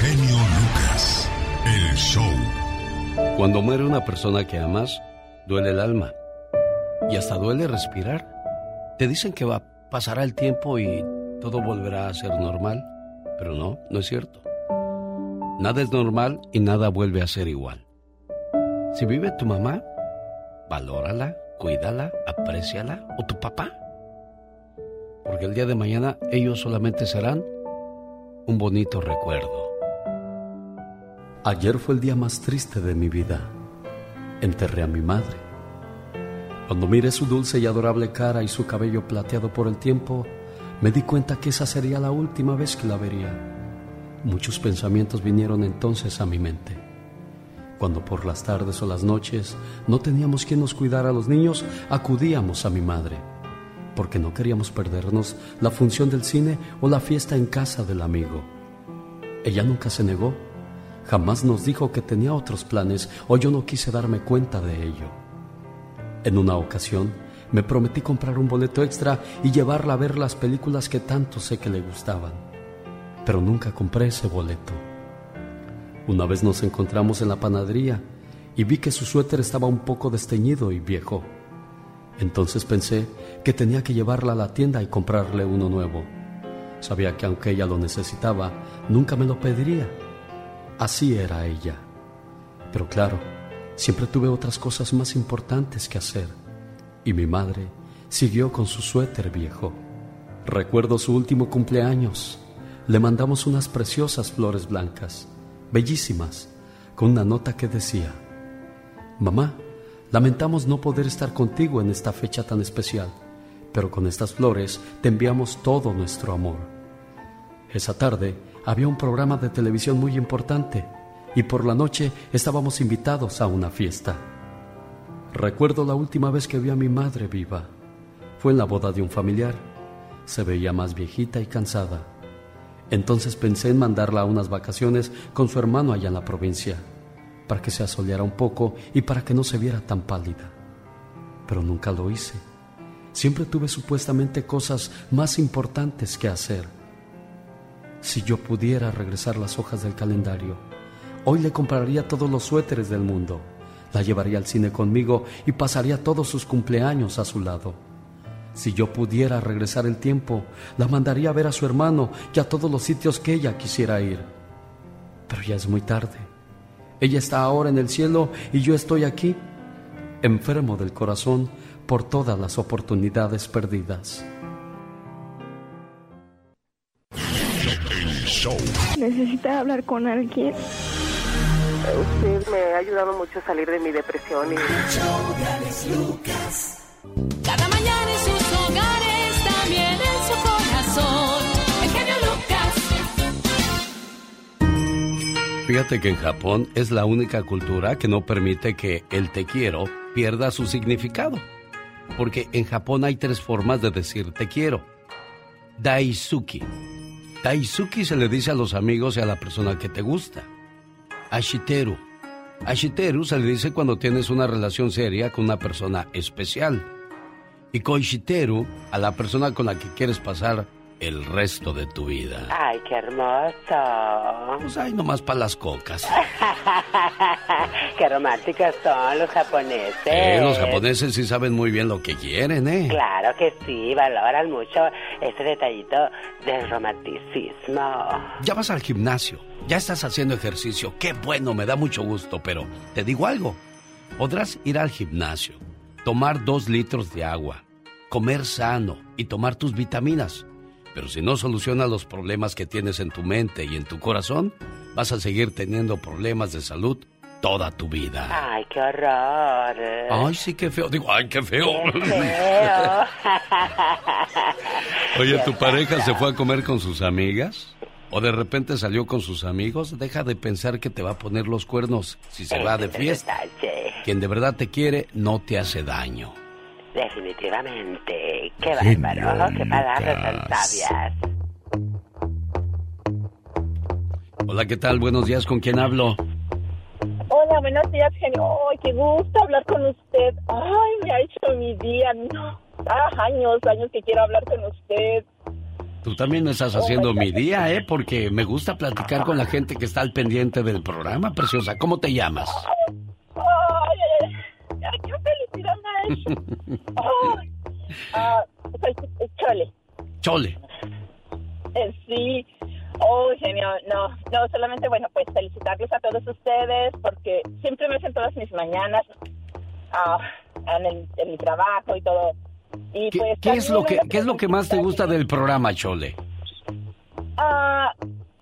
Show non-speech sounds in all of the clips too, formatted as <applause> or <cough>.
genio Lucas, el show. Cuando muere una persona que amas, duele el alma. Y hasta duele respirar. Te dicen que va, pasará el tiempo y todo volverá a ser normal. Pero no, no es cierto. Nada es normal y nada vuelve a ser igual. Si vive tu mamá, valórala, cuídala, apréciala, o tu papá. Porque el día de mañana ellos solamente serán un bonito recuerdo. Ayer fue el día más triste de mi vida. Enterré a mi madre. Cuando miré su dulce y adorable cara y su cabello plateado por el tiempo, me di cuenta que esa sería la última vez que la vería. Muchos pensamientos vinieron entonces a mi mente. Cuando por las tardes o las noches no teníamos quien nos cuidara a los niños, acudíamos a mi madre, porque no queríamos perdernos la función del cine o la fiesta en casa del amigo. Ella nunca se negó Jamás nos dijo que tenía otros planes o yo no quise darme cuenta de ello. En una ocasión me prometí comprar un boleto extra y llevarla a ver las películas que tanto sé que le gustaban, pero nunca compré ese boleto. Una vez nos encontramos en la panadería y vi que su suéter estaba un poco desteñido y viejo. Entonces pensé que tenía que llevarla a la tienda y comprarle uno nuevo. Sabía que aunque ella lo necesitaba, nunca me lo pediría Así era ella. Pero claro, siempre tuve otras cosas más importantes que hacer. Y mi madre siguió con su suéter viejo. Recuerdo su último cumpleaños. Le mandamos unas preciosas flores blancas, bellísimas, con una nota que decía, Mamá, lamentamos no poder estar contigo en esta fecha tan especial, pero con estas flores te enviamos todo nuestro amor. Esa tarde había un programa de televisión muy importante y por la noche estábamos invitados a una fiesta. Recuerdo la última vez que vi a mi madre viva. Fue en la boda de un familiar. Se veía más viejita y cansada. Entonces pensé en mandarla a unas vacaciones con su hermano allá en la provincia, para que se asoleara un poco y para que no se viera tan pálida. Pero nunca lo hice. Siempre tuve supuestamente cosas más importantes que hacer si yo pudiera regresar las hojas del calendario, hoy le compraría todos los suéteres del mundo, la llevaría al cine conmigo y pasaría todos sus cumpleaños a su lado. Si yo pudiera regresar el tiempo, la mandaría a ver a su hermano y a todos los sitios que ella quisiera ir. Pero ya es muy tarde. Ella está ahora en el cielo y yo estoy aquí, enfermo del corazón por todas las oportunidades perdidas. Necesita hablar con alguien. Usted me ha ayudado mucho a salir de mi depresión. Y... Cada mañana en sus hogares, también en su corazón. El genio Lucas. Fíjate que en Japón es la única cultura que no permite que el te quiero pierda su significado. Porque en Japón hay tres formas de decir te quiero. Daisuki Taisuki se le dice a los amigos y a la persona que te gusta. Ashiteru. Ashiteru se le dice cuando tienes una relación seria con una persona especial. Y Koishiteru a la persona con la que quieres pasar el resto de tu vida. Ay, qué hermoso. Pues hay nomás para las cocas. <laughs> qué románticos son los japoneses. Eh, los japoneses sí saben muy bien lo que quieren, ¿eh? Claro que sí, valoran mucho ese detallito del romanticismo. Ya vas al gimnasio, ya estás haciendo ejercicio, qué bueno, me da mucho gusto, pero te digo algo, podrás ir al gimnasio, tomar dos litros de agua, comer sano y tomar tus vitaminas pero si no solucionas los problemas que tienes en tu mente y en tu corazón, vas a seguir teniendo problemas de salud toda tu vida. Ay, qué horror. Ay, sí, qué feo. Digo, ay, qué feo. Qué <laughs> feo. Oye, ¿tu pareja se fue a comer con sus amigas? ¿O de repente salió con sus amigos? Deja de pensar que te va a poner los cuernos si se va de <laughs> fiesta. Quien de verdad te quiere no te hace daño. Definitivamente. Qué bárbaro, qué palabras tan sabias. Hola, ¿qué tal? Buenos días, ¿con quién hablo? Hola, buenos días, genio. Ay, qué gusto hablar con usted. Ay, me ha hecho mi día. No. Ah, años, años que quiero hablar con usted. Tú también estás haciendo mi día, ¿eh? Porque me gusta platicar con la gente que está al pendiente del programa, preciosa. ¿Cómo te llamas? Ay, ay, ay, qué felicidad ah, soy Chole. Chole. Eh, sí. Oh, genio. No, no, solamente, bueno, pues felicitarles a todos ustedes porque siempre me hacen todas mis mañanas ah, en, el, en mi trabajo y todo. Y ¿Qué, pues, qué es lo que, qué es lo que más te gusta del programa, Chole? Ah,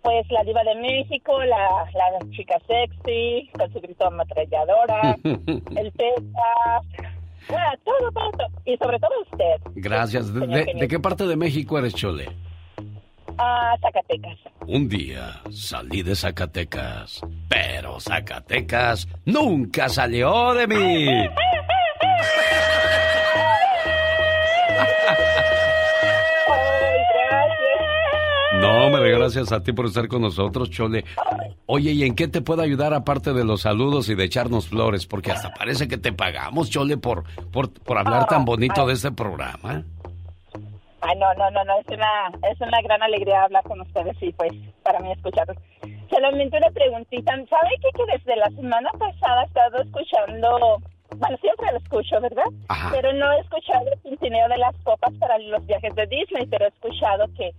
pues la diva de México, la, la chica sexy, con su grito ametralladora, <laughs> el Texas, ah, todo, todo. Y sobre todo usted. Gracias. ¿De, de- de qué parte de México eres, Chole? Ah, Zacatecas. Un día salí de Zacatecas, pero Zacatecas nunca salió de mí. <laughs> No, hombre, gracias a ti por estar con nosotros, Chole. Oye, ¿y en qué te puedo ayudar aparte de los saludos y de echarnos flores? Porque hasta parece que te pagamos, Chole, por, por, por hablar tan bonito de este programa. Ay, no, no, no, no, es una, es una gran alegría hablar con ustedes y pues para mí escucharlos. Solamente una preguntita, ¿sabe qué? que desde la semana pasada he estado escuchando, bueno, siempre lo escucho, ¿verdad? Ajá. Pero no he escuchado el tintineo de las copas para los viajes de Disney, pero he escuchado que,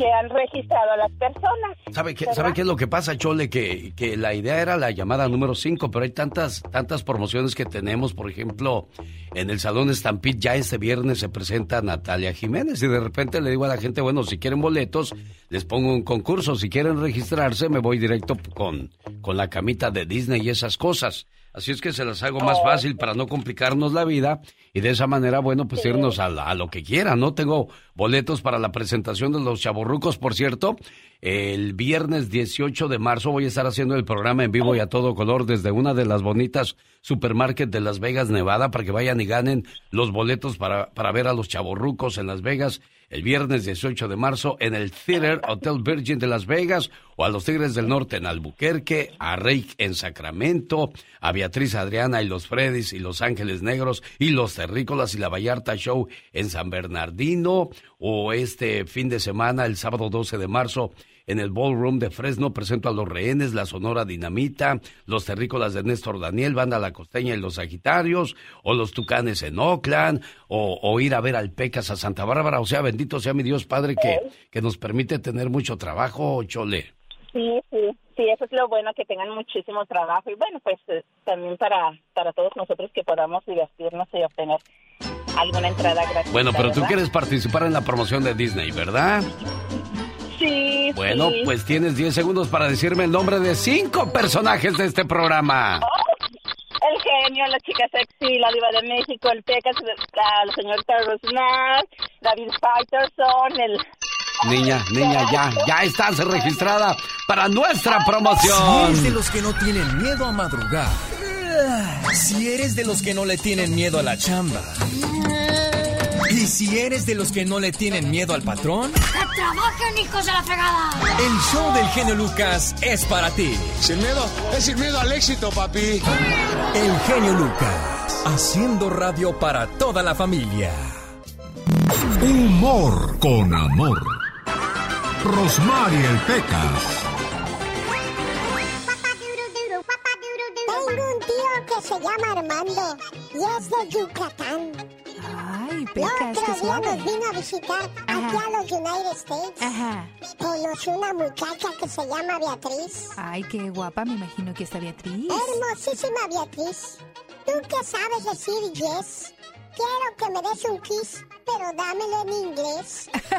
que han registrado a las personas. ¿Sabe qué. ¿Sabe qué es lo que pasa, Chole? Que, que la idea era la llamada número 5, pero hay tantas, tantas promociones que tenemos. Por ejemplo, en el Salón Stampede ya este viernes se presenta Natalia Jiménez y de repente le digo a la gente, bueno, si quieren boletos, les pongo un concurso. Si quieren registrarse, me voy directo con, con la camita de Disney y esas cosas. Así es que se las hago más fácil para no complicarnos la vida y de esa manera, bueno, pues irnos a, la- a lo que quieran, ¿no? Tengo boletos para la presentación de los chaborrucos, por cierto. El viernes 18 de marzo voy a estar haciendo el programa en vivo y a todo color desde una de las bonitas supermarket de Las Vegas, Nevada, para que vayan y ganen los boletos para, para ver a los chaborrucos en Las Vegas el viernes 18 de marzo en el Theater Hotel Virgin de Las Vegas o a los Tigres del Norte en Albuquerque, a Reik en Sacramento, a Beatriz Adriana y los Freddys y los Ángeles Negros y los Terrícolas y la Vallarta Show en San Bernardino o este fin de semana, el sábado 12 de marzo, en el Ballroom de Fresno presento a los rehenes, la Sonora Dinamita, los terrícolas de Néstor Daniel, Banda La Costeña y los Sagitarios, o los Tucanes en Oakland, o, o ir a ver al Pecas a Santa Bárbara. O sea, bendito sea mi Dios Padre que, que nos permite tener mucho trabajo, Chole. Sí, sí, sí, eso es lo bueno, que tengan muchísimo trabajo y bueno, pues eh, también para, para todos nosotros que podamos divertirnos y obtener alguna entrada gratuita. Bueno, pero tú quieres participar en la promoción de Disney, ¿verdad? Sí, Bueno, sí. pues tienes 10 segundos para decirme el nombre de cinco personajes de este programa. El genio, la chica sexy, la diva de México, el Pecas, la, la señorita Rosnar, David Faitelson, el... Niña, niña, ya, ya estás registrada para nuestra Si promoción. eres de los que no tienen miedo a madrugar. Si eres de los que no le tienen miedo a la chamba. Y si eres de los que no le tienen miedo al patrón, ¡Que trabajen, hijos de la fregada! el show del genio Lucas es para ti. Sin miedo, es sin miedo al éxito, papi. El genio Lucas, haciendo radio para toda la familia. Humor con amor. Rosmarie Pecas. Tengo un tío que se llama Armando y es de Yucatán. Ay, El Pecas, qué otro día nos vino a visitar aquí a los United States. Ajá. Conoció una muchacha que se llama Beatriz. Ay, qué guapa, me imagino que está Beatriz. Hermosísima Beatriz. ¿Tú qué sabes decir yes? Quiero que me des un kiss, pero dámelo en inglés. <laughs>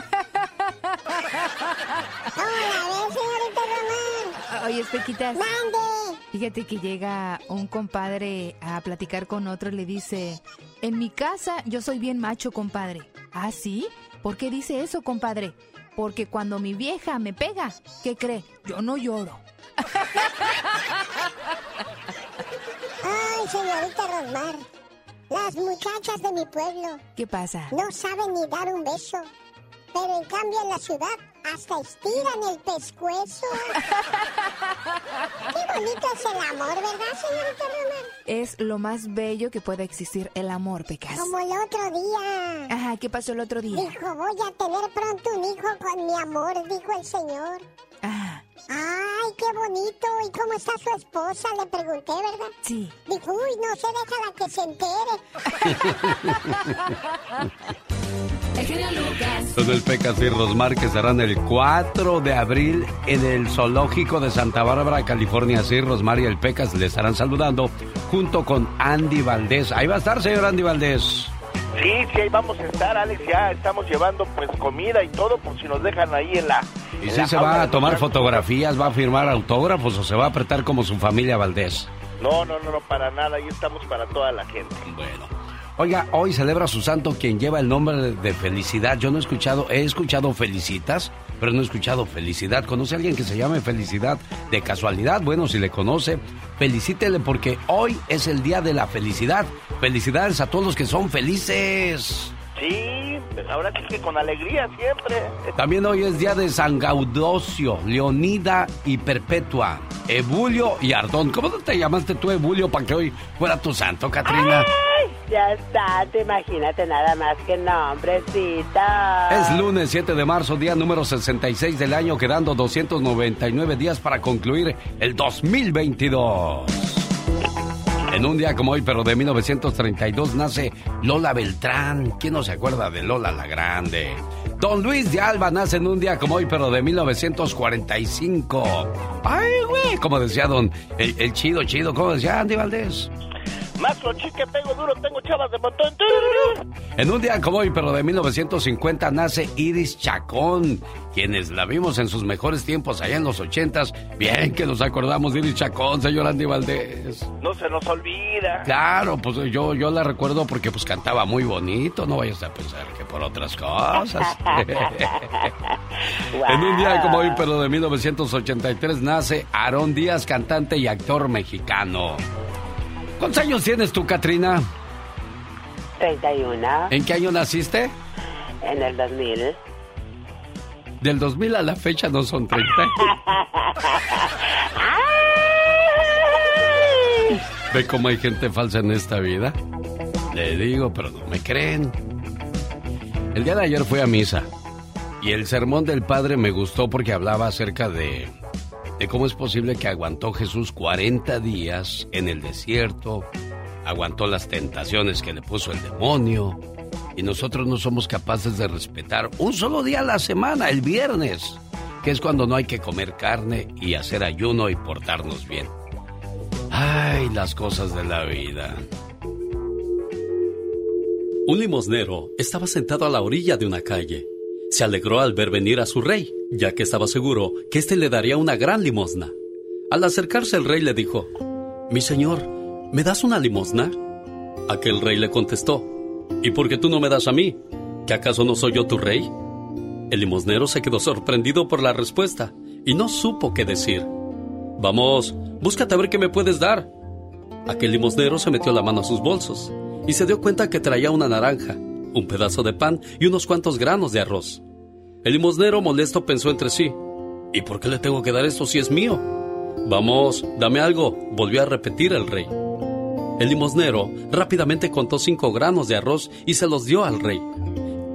Hola, ¿ves, señorita Román? Oye, Pequitas, ¡Mande! Fíjate que llega un compadre a platicar con otro y le dice, en mi casa yo soy bien macho, compadre. ¿Ah, sí? ¿Por qué dice eso, compadre? Porque cuando mi vieja me pega, ¿qué cree? Yo no lloro. Ay, señorita Rosmar. Las muchachas de mi pueblo ¿Qué pasa? no saben ni dar un beso. Pero en cambio en la ciudad hasta estiran el pescuezo. Qué bonito es el amor, ¿verdad, señorita Román? es lo más bello que puede existir, el amor, Pecas. Como el otro día. Ajá, ¿qué pasó el otro día? Dijo, voy a tener pronto un hijo con mi amor, dijo el señor. Ah, Ay, qué bonito. ¿Y cómo está su esposa? Le pregunté, ¿verdad? sí. Dijo, uy, no sé, déjala que se entere. <laughs> El genio Lucas. Son el Pecas y Rosmar que estarán el 4 de abril en el Zoológico de Santa Bárbara, California. Sí, Rosmar y el Pecas le estarán saludando junto con Andy Valdés. Ahí va a estar, señor Andy Valdés. Sí, sí, ahí vamos a estar, Alex. Ya estamos llevando pues comida y todo por si nos dejan ahí en la. ¿Y en si la se va a tomar fotografías, va a firmar autógrafos o se va a apretar como su familia Valdés? No, no, no, no, para nada. Ahí estamos para toda la gente. Bueno. Oiga, hoy celebra su santo quien lleva el nombre de- felicidad. Yo no he escuchado, he escuchado felicitas, pero no he escuchado felicidad. ¿Conoce a alguien que se llame felicidad de casualidad? Bueno, si le conoce, felicítele porque hoy es el día de la felicidad. Felicidades a todos los que son felices. Sí, pues ahora sí que con alegría siempre. También hoy es día de San Gaudocio, Leonida y Perpetua, Ebulio y Ardón. ¿Cómo te llamaste tú, Ebulio, para que hoy fuera tu santo, Katrina? Ay, ya está, te imagínate nada más que nombrecita. Es lunes 7 de marzo, día número 66 del año, quedando 299 días para concluir el 2022. En un día como hoy, pero de 1932, nace Lola Beltrán. ¿Quién no se acuerda de Lola la Grande? Don Luis de Alba nace en un día como hoy, pero de 1945. ¡Ay, güey! Como decía don... El, el chido, chido, ¿cómo decía Andy Valdés? Más que pego duro, tengo chavas de montón. En un día como hoy, pero de 1950, nace Iris Chacón, quienes la vimos en sus mejores tiempos allá en los ochentas. Bien que nos acordamos de Iris Chacón, señor Andy Valdés. No se nos olvida. Claro, pues yo, yo la recuerdo porque pues cantaba muy bonito, no vayas a pensar que por otras cosas. <laughs> En un día como hoy, pero de 1983, nace Aarón Díaz, cantante y actor mexicano. ¿Cuántos años tienes tú, Katrina? 31 ¿En qué año naciste? en el 2000. Del 2000 a la fecha no son 30. <laughs> ¿Ve cómo hay gente falsa en esta vida? Le digo, pero no me creen. El día de ayer fui a misa y el sermón del padre me gustó porque hablaba acerca de, de cómo es posible que aguantó Jesús 40 días en el desierto, aguantó las tentaciones que le puso el demonio y nosotros no somos capaces de respetar un solo día a la semana, el viernes, que es cuando no hay que comer carne y hacer ayuno y portarnos bien. Ay, las cosas de la vida. Un limosnero estaba sentado a la orilla de una calle. Se alegró al ver venir a su rey, ya que estaba seguro que éste le daría una gran limosna. Al acercarse el rey le dijo, Mi señor, ¿me das una limosna? Aquel rey le contestó, ¿Y por qué tú no me das a mí? ¿Que acaso no soy yo tu rey? El limosnero se quedó sorprendido por la respuesta y no supo qué decir. Vamos, búscate a ver qué me puedes dar. Aquel limosnero se metió la mano a sus bolsos y se dio cuenta que traía una naranja, un pedazo de pan y unos cuantos granos de arroz. El limosnero molesto pensó entre sí, ¿y por qué le tengo que dar esto si es mío? Vamos, dame algo, volvió a repetir el rey. El limosnero rápidamente contó cinco granos de arroz y se los dio al rey.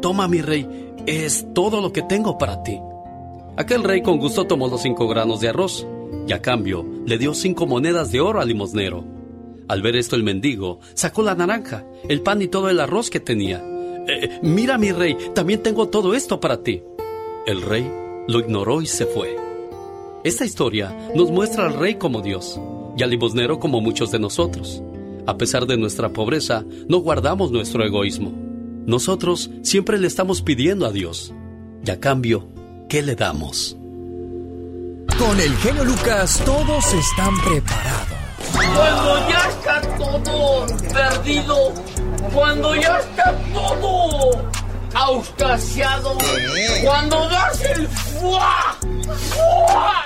Toma, mi rey, es todo lo que tengo para ti. Aquel rey con gusto tomó los cinco granos de arroz y a cambio le dio cinco monedas de oro al limosnero. Al ver esto el mendigo sacó la naranja, el pan y todo el arroz que tenía. "Eh, mira mi rey, también tengo todo esto para ti. El rey lo ignoró y se fue. Esta historia nos muestra al rey como Dios y al limosnero como muchos de nosotros. A pesar de nuestra pobreza, no guardamos nuestro egoísmo. Nosotros siempre le estamos pidiendo a Dios. Y a cambio, ¿qué le damos? Con el genio Lucas todos están preparados. Cuando ya está todo perdido, cuando ya está todo auscasiado, cuando das el fuá, fuá,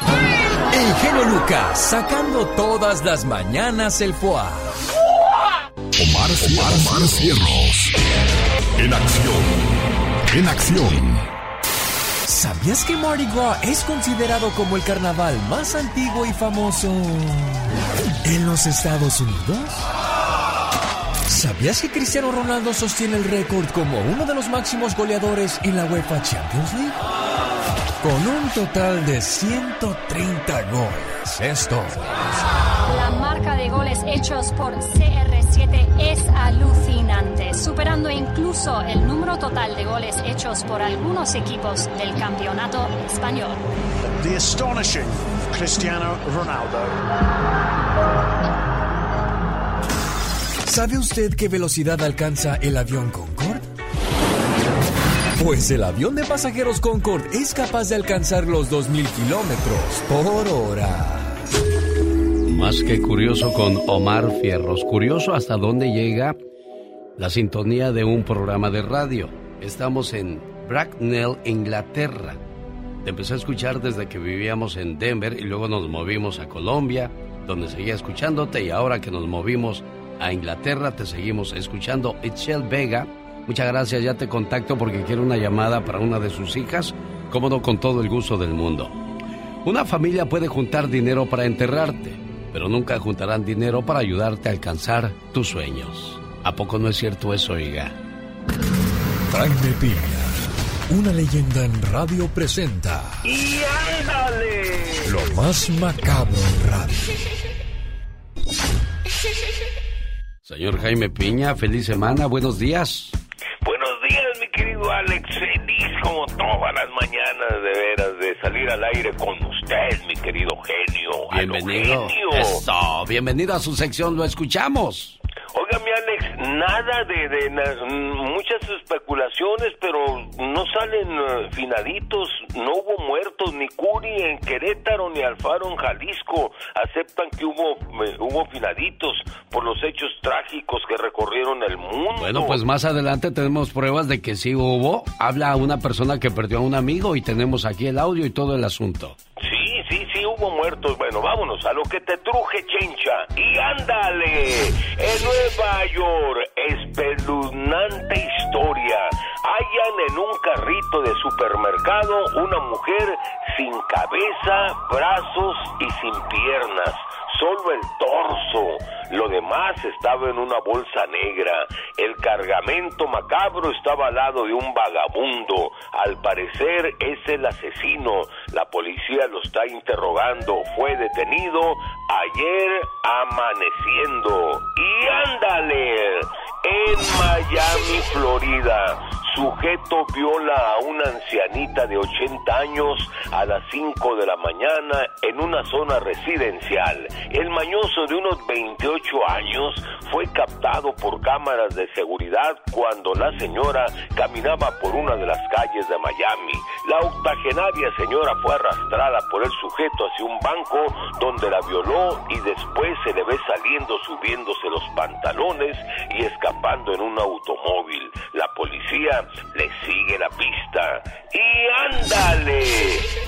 El genio Lucas sacando todas las mañanas el foie. Omar, Omar, Omar Cierros. En acción. En acción. ¿Sabías que Mardi Gras es considerado como el carnaval más antiguo y famoso en los Estados Unidos? ¿Sabías que Cristiano Ronaldo sostiene el récord como uno de los máximos goleadores en la UEFA Champions League? Con un total de 130 goles. Esto. La marca de goles hechos por CR7 es alucinante, superando incluso el número total de goles hechos por algunos equipos del campeonato español. The astonishing Cristiano Ronaldo. ¿Sabe usted qué velocidad alcanza el avión Concorde? Pues el avión de pasajeros Concorde es capaz de alcanzar los 2.000 kilómetros por hora. Más que curioso con Omar Fierros. Curioso hasta dónde llega la sintonía de un programa de radio. Estamos en Bracknell, Inglaterra. Te empecé a escuchar desde que vivíamos en Denver y luego nos movimos a Colombia, donde seguía escuchándote y ahora que nos movimos a Inglaterra te seguimos escuchando. Itchel Vega, muchas gracias, ya te contacto porque quiero una llamada para una de sus hijas, cómodo con todo el gusto del mundo. Una familia puede juntar dinero para enterrarte, pero nunca juntarán dinero para ayudarte a alcanzar tus sueños. ¿A poco no es cierto eso, oiga? Jaime Piña, una leyenda en radio presenta ¡Y ándale! lo más macabro en radio. <laughs> Señor Jaime Piña, feliz semana, buenos días. Buenos días, mi querido Alex. Feliz como todas las mañanas, de veras, de salir al aire con usted, mi querido genio. Bienvenido. genio. Eso, bienvenido a su sección, lo escuchamos. Oiga, mi Alex, nada de, de na- muchas especulaciones, pero no salen eh, finaditos, no hubo muertos, ni Curi en Querétaro, ni Alfaro en Jalisco. Aceptan que hubo, eh, hubo finaditos por los hechos trágicos que recorrieron el mundo. Bueno, pues más adelante tenemos pruebas de que sí hubo. Habla una persona que perdió a un amigo y tenemos aquí el audio y todo el asunto. Sí, sí, sí, hubo muertos. Bueno, vámonos a lo que te truje, chencha. Y ándale, en Nueva York, espeluznante historia. Hallan en un carrito de supermercado una mujer sin cabeza, brazos y sin piernas. Solo el torso. Lo demás estaba en una bolsa negra. El cargamento macabro estaba al lado de un vagabundo. Al parecer es el asesino. La policía lo está interrogando. Fue detenido ayer amaneciendo. Y ándale, en Miami, Florida. Sujeto viola a una ancianita de 80 años a las 5 de la mañana en una zona residencial. El mañoso de unos 28 años fue captado por cámaras de seguridad cuando la señora caminaba por una de las calles de Miami. La octogenaria señora fue arrastrada por el sujeto hacia un banco donde la violó y después se le ve saliendo subiéndose los pantalones y escapando en un automóvil. La policía le sigue la pista. Y ándale,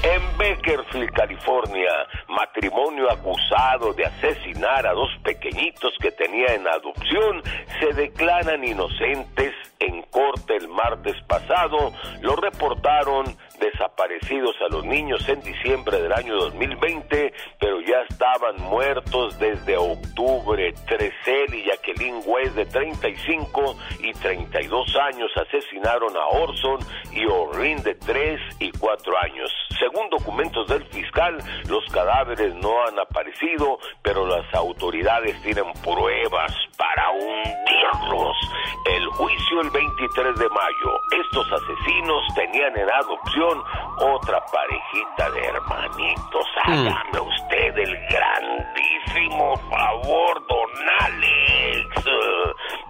en Bakersfield, California, matrimonio acusado de asesinar a dos pequeñitos que tenía en adopción se declaran inocentes en corte el martes pasado. Lo reportaron desaparecidos a los niños en diciembre del año 2020, pero ya estaban muertos desde octubre. Tresel y Jacqueline West de 35 y 32 años asesinaron a Orson y Orrin de 3 y 4 años. Según documentos del fiscal, los cadáveres no han aparecido, pero las autoridades tienen pruebas para hundirlos. El juicio el 23 de mayo. Estos asesinos tenían en adopción otra parejita de hermanitos. Hágame usted el grandísimo favor, don Alex,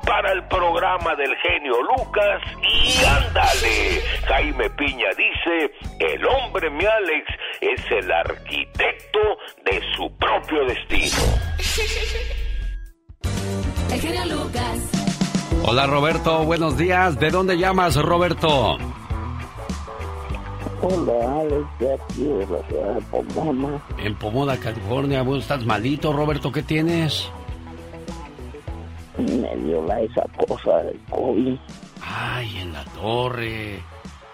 para el programa del genio Lucas. Y ándale, Jaime Piña dice, el hombre, mi Alex, es el arquitecto de su propio destino. El genio Lucas. Hola Roberto, buenos días. ¿De dónde llamas, Roberto? Hola, Alex, de aquí de la ciudad de Pomona. En Pomoda, California. ¿Vos estás malito, Roberto? ¿Qué tienes? Me dio la esa cosa del COVID. Ay, en la torre.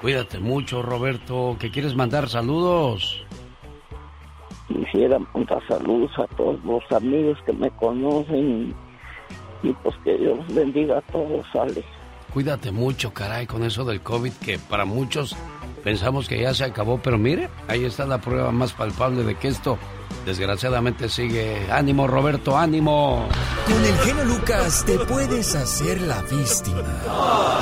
Cuídate mucho, Roberto. ¿Qué quieres mandar saludos? Quisiera mandar saludos a todos los amigos que me conocen y pues que Dios bendiga a todos, Alex. Cuídate mucho, caray, con eso del COVID que para muchos pensamos que ya se acabó, pero mire, ahí está la prueba más palpable de que esto desgraciadamente sigue. Ánimo, Roberto, ánimo. Con el genio Lucas te puedes hacer la víctima.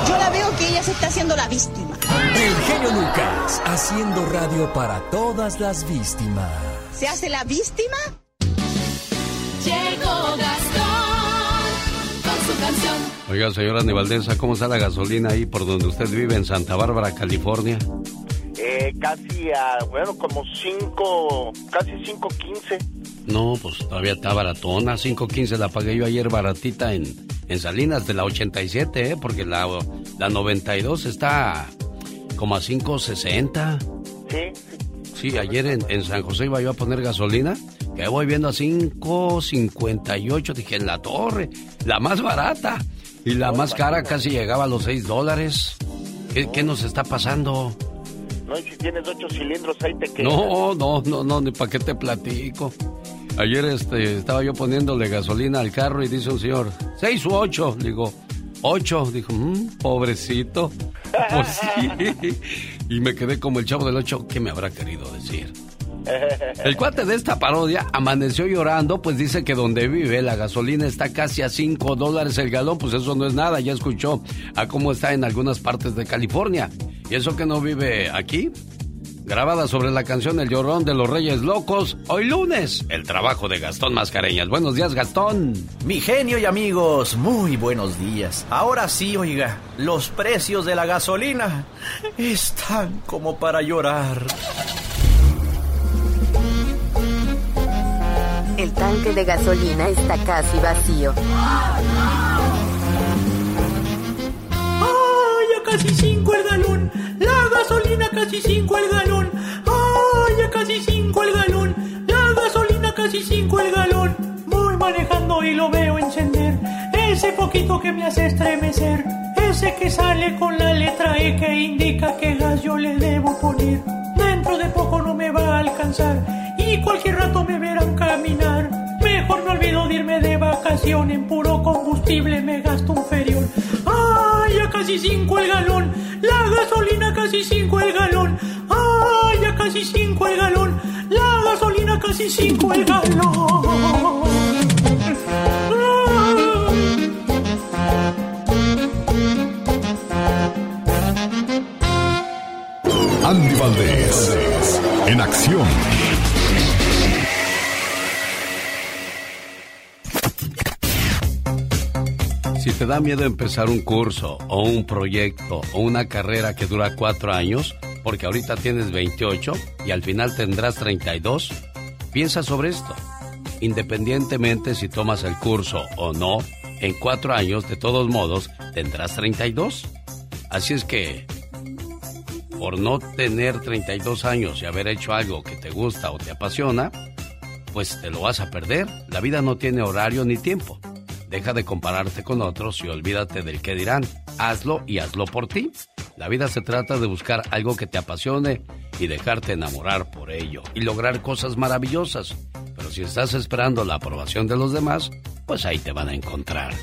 Yo la veo que ella se está haciendo la víctima. El genio Lucas, haciendo radio para todas las víctimas. ¿Se hace la víctima? Llegó Oiga, señora Nivaldesa, ¿cómo está la gasolina ahí por donde usted vive en Santa Bárbara, California? Eh, casi a, bueno, como 5, casi 5.15. No, pues todavía está baratona. 5.15 la pagué yo ayer baratita en, en Salinas de la 87, ¿eh? Porque la, la 92 está como a 5.60. Sí. Sí, ayer en, en San José iba yo a poner gasolina, que voy viendo a 5.58. Dije, en la torre, la más barata. Y la más cara casi llegaba a los 6 dólares. ¿Qué, qué nos está pasando? No, y si tienes ocho cilindros ahí te quedas. No, no, no, no, ni para qué te platico. Ayer este, estaba yo poniéndole gasolina al carro y dice un señor, ¿seis u ocho? Digo, ocho. Dijo, "Mm, pobrecito. <laughs> Pues sí. Y me quedé como el chavo del ocho. ¿Qué me habrá querido decir? El cuate de esta parodia amaneció llorando, pues dice que donde vive la gasolina está casi a 5 dólares el galón, pues eso no es nada, ya escuchó a cómo está en algunas partes de California. Y eso que no vive aquí, grabada sobre la canción El Llorón de los Reyes Locos, hoy lunes, el trabajo de Gastón Mascareñas. Buenos días, Gastón. Mi genio y amigos, muy buenos días. Ahora sí, oiga, los precios de la gasolina están como para llorar. El tanque de gasolina está casi vacío. ¡Ay, a casi cinco el galón! ¡La gasolina casi cinco el galón! ¡Ay, a casi cinco el galón! ¡La gasolina casi cinco el galón! Voy manejando y lo veo encender. Ese poquito que me hace estremecer. Ese que sale con la letra E que indica qué gas yo le debo poner. Dentro de poco no me va a alcanzar. Y cualquier rato me verán caminar. Mejor me olvido de irme de vacación. En puro combustible me gasto un ferión. ¡Ay, a casi cinco el galón! La gasolina casi cinco el galón. ¡Ay, a casi cinco el galón! La gasolina casi cinco el galón. Andy Valdés, en acción. Te da miedo empezar un curso o un proyecto o una carrera que dura cuatro años, porque ahorita tienes 28 y al final tendrás 32, piensa sobre esto. Independientemente si tomas el curso o no, en cuatro años de todos modos tendrás 32. Así es que, por no tener 32 años y haber hecho algo que te gusta o te apasiona, pues te lo vas a perder. La vida no tiene horario ni tiempo. Deja de compararte con otros y olvídate del que dirán. Hazlo y hazlo por ti. La vida se trata de buscar algo que te apasione y dejarte enamorar por ello y lograr cosas maravillosas. Pero si estás esperando la aprobación de los demás, pues ahí te van a encontrar.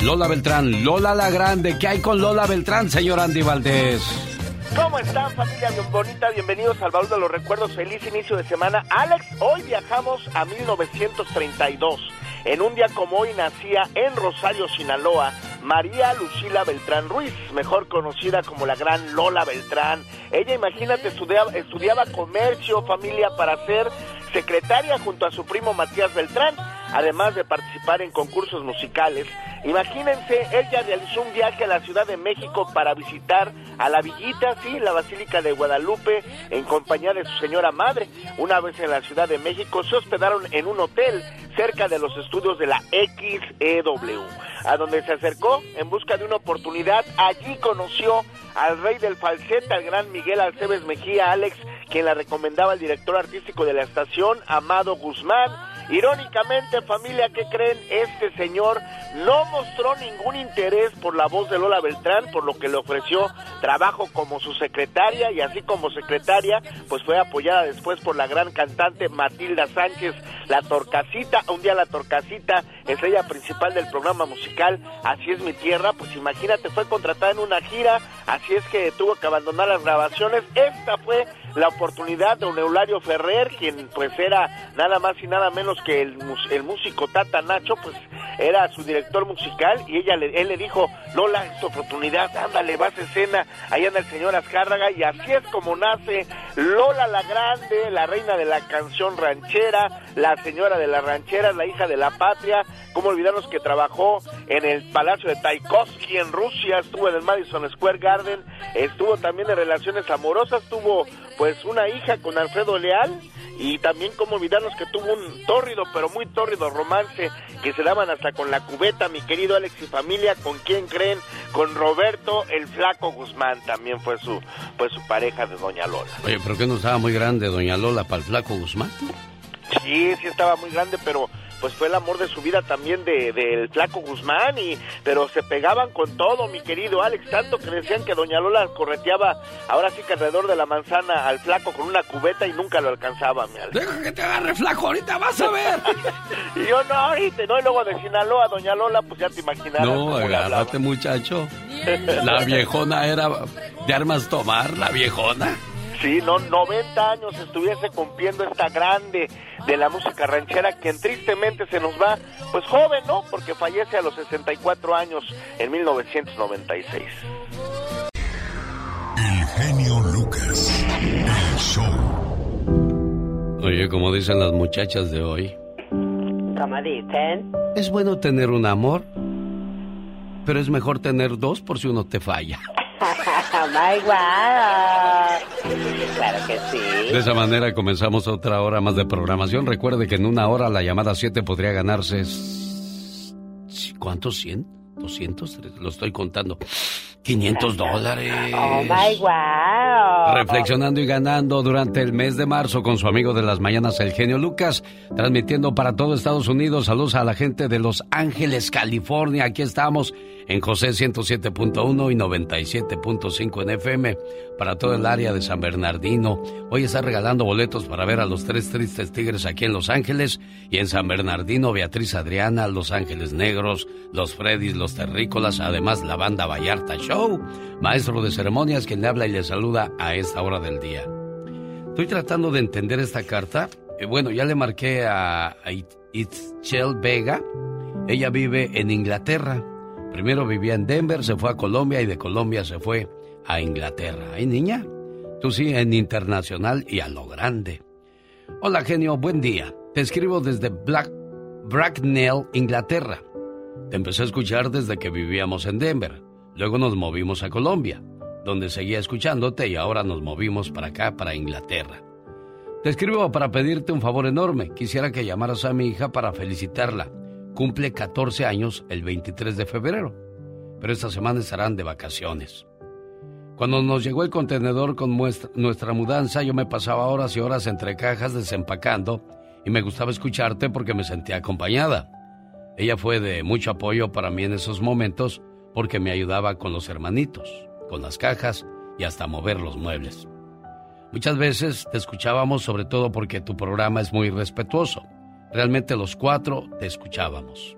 Lola Beltrán, Lola la Grande, ¿qué hay con Lola Beltrán, señor Andy Valdés? ¿Cómo están familia bien bonita? Bienvenidos al baúl de los recuerdos. Feliz inicio de semana. Alex, hoy viajamos a 1932. En un día como hoy nacía en Rosario, Sinaloa, María Lucila Beltrán Ruiz, mejor conocida como la gran Lola Beltrán. Ella, imagínate, estudiaba, estudiaba comercio, familia, para ser secretaria junto a su primo Matías Beltrán, además de participar en concursos musicales. Imagínense, ella realizó un viaje a la Ciudad de México para visitar a la Villita, sí, la Basílica de Guadalupe, en compañía de su señora madre. Una vez en la Ciudad de México se hospedaron en un hotel cerca de los estudios de la XEW, a donde se acercó en busca de una oportunidad. Allí conoció al rey del falsete, al gran Miguel Alcebes Mejía Alex, quien la recomendaba el director artístico de la estación, Amado Guzmán. Irónicamente, familia, ¿qué creen? Este señor no mostró ningún interés por la voz de Lola Beltrán, por lo que le ofreció trabajo como su secretaria y así como secretaria, pues fue apoyada después por la gran cantante Matilda Sánchez, la Torcasita, un día la Torcasita, estrella principal del programa musical Así es mi tierra, pues imagínate, fue contratada en una gira, así es que tuvo que abandonar las grabaciones. Esta fue la oportunidad de un Eulario Ferrer, quien pues era nada más y nada menos que el, músico Tata Nacho, pues era su director musical y ella le, él le dijo, Lola, esta oportunidad, ándale, vas a escena, ahí anda el señor Azcárraga y así es como nace Lola la Grande, la reina de la canción ranchera, la señora de la ranchera, la hija de la patria, cómo olvidarnos que trabajó en el Palacio de Tchaikovsky en Rusia, estuvo en el Madison Square Garden, estuvo también en relaciones amorosas, tuvo pues una hija con Alfredo Leal y también como olvidarnos que tuvo un tórrido, pero muy tórrido romance que se daban hasta con la cubeta, mi querido Alex y familia, ¿con quién creen? Con Roberto el Flaco Guzmán, también fue su, pues su pareja de Doña Lola. Oye, ¿pero qué no estaba muy grande Doña Lola para el Flaco Guzmán? Sí, sí estaba muy grande, pero pues fue el amor de su vida también del de, Flaco Guzmán, y, pero se pegaban con todo, mi querido Alex, tanto que decían que Doña Lola correteaba ahora sí que alrededor de la manzana al Flaco con una cubeta y nunca lo alcanzaba, mi Alex. Deja que te agarre Flaco, ahorita vas a ver. <laughs> y yo no, ahorita, no, y luego de Sinaloa, Doña Lola, pues ya te imaginarás. No, agárrate muchacho. La viejona era de armas tomar, la viejona. Sí, no, 90 años estuviese cumpliendo esta grande de la música ranchera, quien tristemente se nos va, pues joven, ¿no? Porque fallece a los 64 años en 1996. El genio Lucas, el show. Oye, como dicen las muchachas de hoy. ¿Cómo dicen? Es bueno tener un amor, pero es mejor tener dos por si uno te falla. Oh my God. Claro que sí. De esa manera comenzamos otra hora más de programación. Recuerde que en una hora la llamada 7 podría ganarse. ¿Cuántos? ¿100? ¿200? Lo estoy contando. 500 dólares. Oh my wow. Reflexionando y ganando durante el mes de marzo con su amigo de las mañanas, el genio Lucas, transmitiendo para todo Estados Unidos. Saludos a la gente de Los Ángeles, California. Aquí estamos en José 107.1 y 97.5 en FM para todo el área de San Bernardino. Hoy está regalando boletos para ver a los tres tristes tigres aquí en Los Ángeles y en San Bernardino, Beatriz Adriana, Los Ángeles Negros, Los Freddys, Los Terrícolas, además la banda Vallarta Show. Maestro de ceremonias quien le habla y le saluda a esta hora del día. Estoy tratando de entender esta carta. Eh, bueno, ya le marqué a, a Itchel Vega. Ella vive en Inglaterra. Primero vivía en Denver, se fue a Colombia y de Colombia se fue a Inglaterra. ¿Ay, niña? Tú sí, en internacional y a lo grande. Hola, genio, buen día. Te escribo desde Black, Bracknell, Inglaterra. Te empecé a escuchar desde que vivíamos en Denver. Luego nos movimos a Colombia, donde seguía escuchándote y ahora nos movimos para acá, para Inglaterra. Te escribo para pedirte un favor enorme. Quisiera que llamaras a mi hija para felicitarla. Cumple 14 años el 23 de febrero, pero esta semana estarán de vacaciones. Cuando nos llegó el contenedor con nuestra mudanza, yo me pasaba horas y horas entre cajas desempacando y me gustaba escucharte porque me sentía acompañada. Ella fue de mucho apoyo para mí en esos momentos porque me ayudaba con los hermanitos, con las cajas y hasta mover los muebles. Muchas veces te escuchábamos sobre todo porque tu programa es muy respetuoso. Realmente los cuatro te escuchábamos.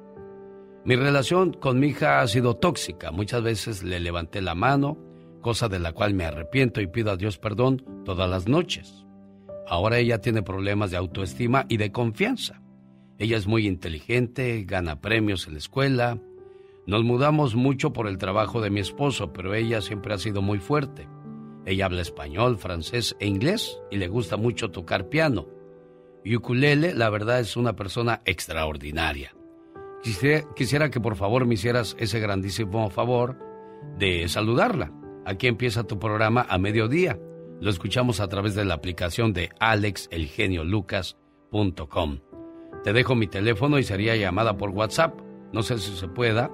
Mi relación con mi hija ha sido tóxica. Muchas veces le levanté la mano, cosa de la cual me arrepiento y pido a Dios perdón todas las noches. Ahora ella tiene problemas de autoestima y de confianza. Ella es muy inteligente, gana premios en la escuela. Nos mudamos mucho por el trabajo de mi esposo, pero ella siempre ha sido muy fuerte. Ella habla español, francés e inglés y le gusta mucho tocar piano. Y ukulele, la verdad, es una persona extraordinaria. Quisiera, quisiera que por favor me hicieras ese grandísimo favor de saludarla. Aquí empieza tu programa a mediodía. Lo escuchamos a través de la aplicación de alexelgeniolucas.com. Te dejo mi teléfono y sería llamada por WhatsApp. No sé si se pueda.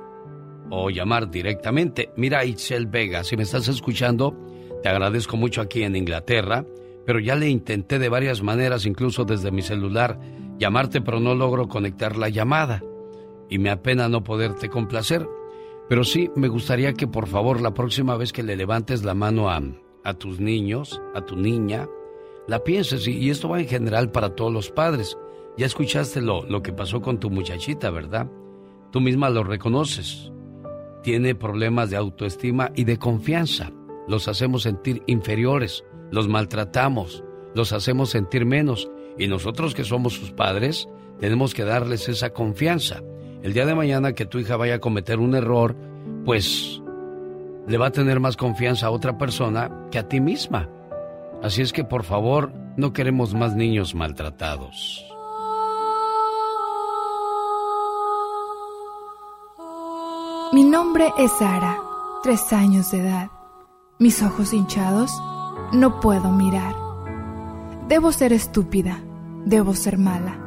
O llamar directamente. Mira, Itzel Vega, si me estás escuchando, te agradezco mucho aquí en Inglaterra, pero ya le intenté de varias maneras, incluso desde mi celular, llamarte pero no logro conectar la llamada y me apena no poderte complacer. Pero sí, me gustaría que por favor la próxima vez que le levantes la mano a, a tus niños, a tu niña, la pienses. Y, esto va en general para todos los padres. Ya escuchaste lo, lo que pasó con tu muchachita, ¿verdad? Tú misma lo reconoces. Tiene problemas de autoestima y de confianza. Los hacemos sentir inferiores, los maltratamos, los hacemos sentir menos. Y nosotros que somos sus padres, tenemos que darles esa confianza el día de mañana que tu hija vaya a cometer un error, pues le va a tener más confianza a otra persona que a ti misma. Así es que por favor, no queremos más niños maltratados. Mi nombre es Sara, tres años de edad. Mis ojos hinchados, no puedo mirar. Debo ser estúpida, debo ser mala,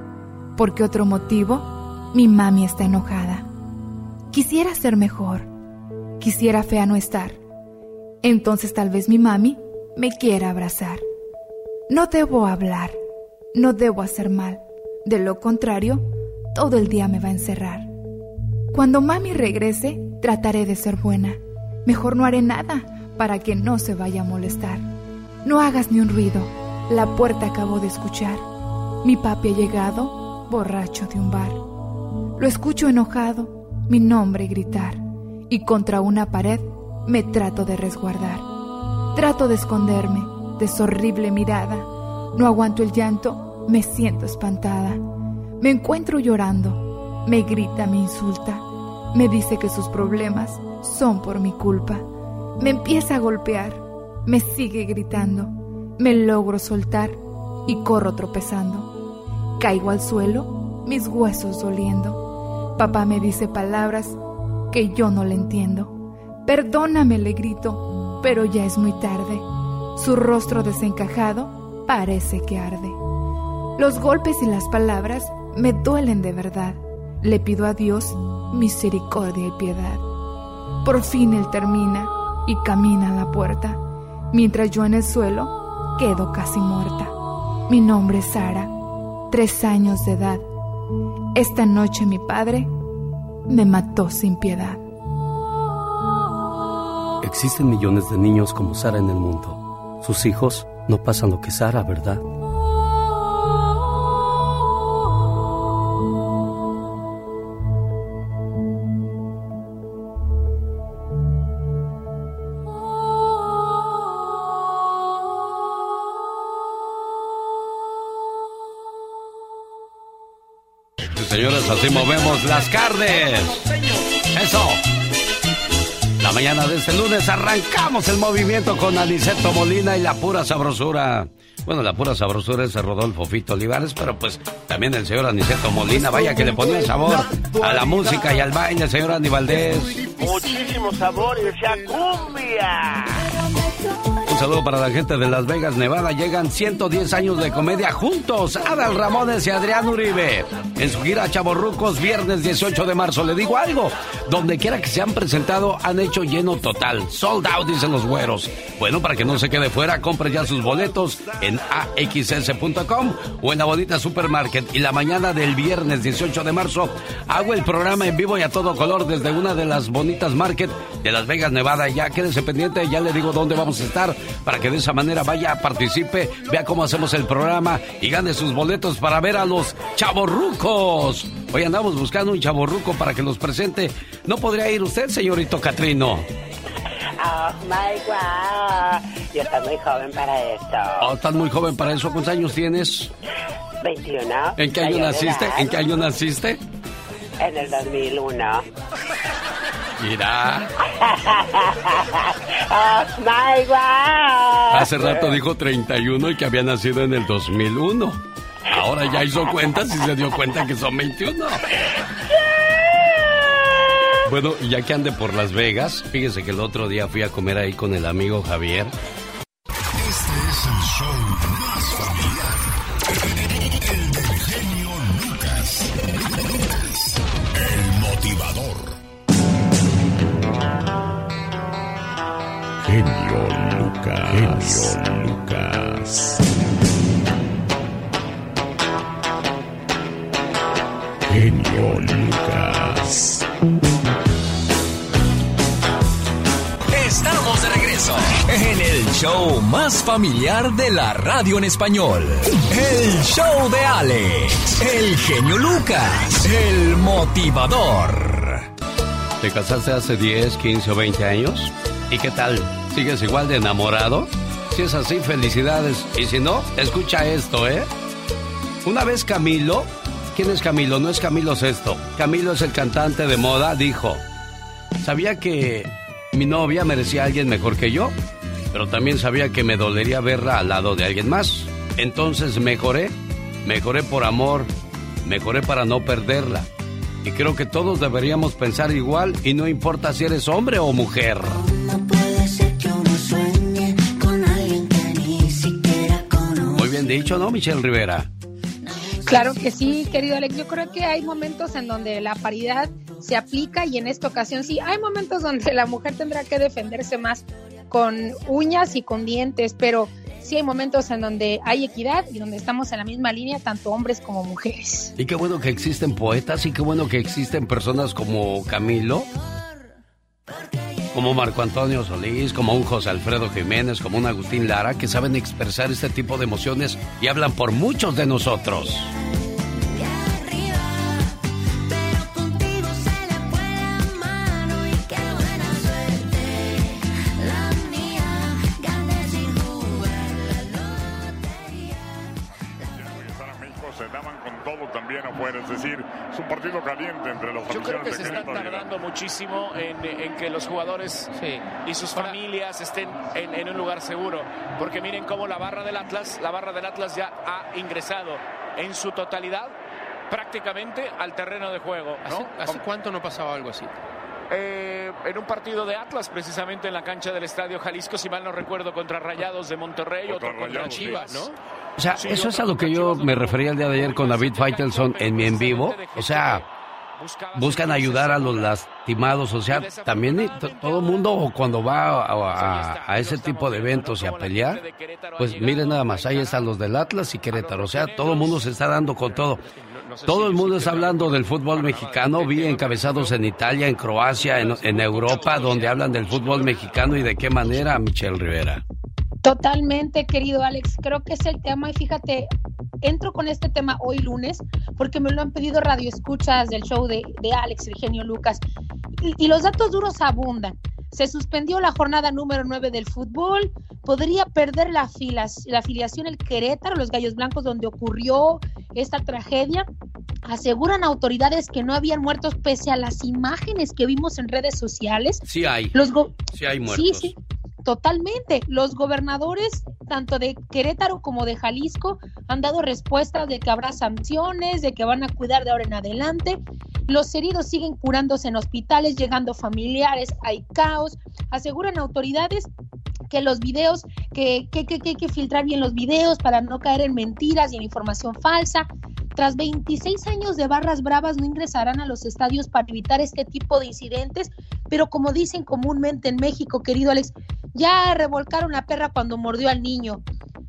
porque otro motivo mi mami está enojada. Quisiera ser mejor. Quisiera fea no estar. Entonces tal vez mi mami me quiera abrazar. No debo hablar. No debo hacer mal. De lo contrario, todo el día me va a encerrar. Cuando mami regrese, trataré de ser buena. Mejor no haré nada para que no se vaya a molestar. No hagas ni un ruido. La puerta acabo de escuchar. Mi papi ha llegado borracho de un bar. Lo escucho enojado, mi nombre gritar, y contra una pared me trato de resguardar. Trato de esconderme de su horrible mirada. No aguanto el llanto, me siento espantada. Me encuentro llorando, me grita, me insulta, me dice que sus problemas son por mi culpa. Me empieza a golpear, me sigue gritando, me logro soltar y corro tropezando. Caigo al suelo, mis huesos doliendo. Papá me dice palabras que yo no le entiendo. Perdóname, le grito, pero ya es muy tarde. Su rostro desencajado parece que arde. Los golpes y las palabras me duelen de verdad. Le pido a Dios misericordia y piedad. Por fin él termina y camina a la puerta, mientras yo en el suelo quedo casi muerta. Mi nombre es Sara, tres años de edad. Esta noche mi padre me mató sin piedad. Existen millones de niños como Sara en el mundo. Sus hijos no pasan lo que Sara, ¿verdad? Movemos las carnes. Eso. La mañana de este lunes arrancamos el movimiento con Aniceto Molina y la pura sabrosura. Bueno, la pura sabrosura es Rodolfo Fito Olivares, pero pues también el señor Aniceto Molina, vaya que le ponía sabor a la música y al baile, señor Aníbaldez. Muchísimo sabor y decía cumbia. Un saludo para la gente de Las Vegas, Nevada. Llegan 110 años de comedia juntos. Adal Ramones y Adrián Uribe. En su gira Chaborrucos, viernes 18 de marzo. Le digo algo. Donde quiera que se han presentado, han hecho lleno total. Sold out, dicen los güeros. Bueno, para que no se quede fuera, compre ya sus boletos en axs.com o en la bonita supermarket. Y la mañana del viernes 18 de marzo, hago el programa en vivo y a todo color desde una de las bonitas market de Las Vegas, Nevada. Ya quédese pendiente, ya le digo dónde vamos a estar para que de esa manera vaya, participe, vea cómo hacemos el programa y gane sus boletos para ver a los chavorrucos. Hoy andamos buscando un chavorruco para que los presente. ¿No podría ir usted, señorito Catrino? Oh my God. Yo estoy muy joven para esto. Oh, estás muy joven para eso. ¿Cuántos años tienes? 21. ¿En qué año naciste? ¿En qué año naciste? En el 2001. Mira. oh <laughs> my God. Hace rato dijo 31 y que había nacido en el 2001. Ahora ya hizo cuentas y se dio cuenta que son 21. Bueno, ya que ande por Las Vegas, fíjese que el otro día fui a comer ahí con el amigo Javier. Este es el show Genio Lucas. Genio Lucas. genio Lucas. Estamos de regreso en el show más familiar de la radio en español. El show de Alex, el genio Lucas, el motivador. ¿Te casaste hace 10, 15 o 20 años? ¿Y qué tal? ¿Sigues igual de enamorado? Si es así, felicidades. Y si no, escucha esto, ¿eh? Una vez Camilo, ¿quién es Camilo? No es Camilo Sesto. Camilo es el cantante de moda, dijo, sabía que mi novia merecía a alguien mejor que yo, pero también sabía que me dolería verla al lado de alguien más. Entonces mejoré, mejoré por amor, mejoré para no perderla. Y creo que todos deberíamos pensar igual y no importa si eres hombre o mujer. Bien dicho, ¿no, Michelle Rivera? Claro que sí, querido Alex. Yo creo que hay momentos en donde la paridad se aplica y en esta ocasión sí. Hay momentos donde la mujer tendrá que defenderse más con uñas y con dientes, pero sí hay momentos en donde hay equidad y donde estamos en la misma línea, tanto hombres como mujeres. Y qué bueno que existen poetas y qué bueno que existen personas como Camilo, como Marco Antonio Solís, como un José Alfredo Jiménez, como un Agustín Lara, que saben expresar este tipo de emociones y hablan por muchos de nosotros. Es decir, es un partido caliente entre los Yo creo que de se están tardando muchísimo en, en que los jugadores y sus familias estén en, en un lugar seguro. Porque miren cómo la barra del Atlas, la barra del Atlas ya ha ingresado en su totalidad prácticamente al terreno de juego. ¿no? ¿Hace, hace cuánto no pasaba algo así? Eh, en un partido de Atlas, precisamente en la cancha del Estadio Jalisco, si mal no recuerdo, contra Rayados de Monterrey, otro contra Rayados, sí. Chivas, ¿no? O sea, eso es a lo que yo me refería el día de ayer con David Faitelson en mi en vivo. O sea, buscan ayudar a los lastimados. O sea, también to- todo el mundo cuando va a, a- a ese tipo de eventos y a pelear, pues miren nada más, ahí están los del Atlas y Querétaro. O sea, todo el mundo se está dando con todo. Todo el mundo está hablando del fútbol mexicano. Vi encabezados en Italia, en Croacia, en, en Europa, donde hablan del fútbol mexicano y de qué manera, Michelle Rivera. Totalmente, querido Alex. Creo que es el tema y fíjate, entro con este tema hoy lunes porque me lo han pedido radioescuchas del show de, de Alex, el genio Lucas. Y, y los datos duros abundan. Se suspendió la jornada número 9 del fútbol. Podría perder la, filas, la afiliación el Querétaro, los Gallos Blancos, donde ocurrió esta tragedia. Aseguran autoridades que no habían muertos pese a las imágenes que vimos en redes sociales. Sí hay. Los Sí hay muertos. Sí, sí, totalmente. Los gobernadores, tanto de Querétaro como de Jalisco, han dado respuestas de que habrá sanciones, de que van a cuidar de ahora en adelante. Los heridos siguen curándose en hospitales, llegando familiares, hay caos. Aseguran autoridades que los videos, que, que, que, que hay que filtrar bien los videos para no caer en mentiras y en información falsa. Tras 26 años de barras bravas no ingresarán a los estadios para evitar este tipo de incidentes, pero como dicen comúnmente en México, querido Alex, ya revolcaron la perra cuando mordió al niño.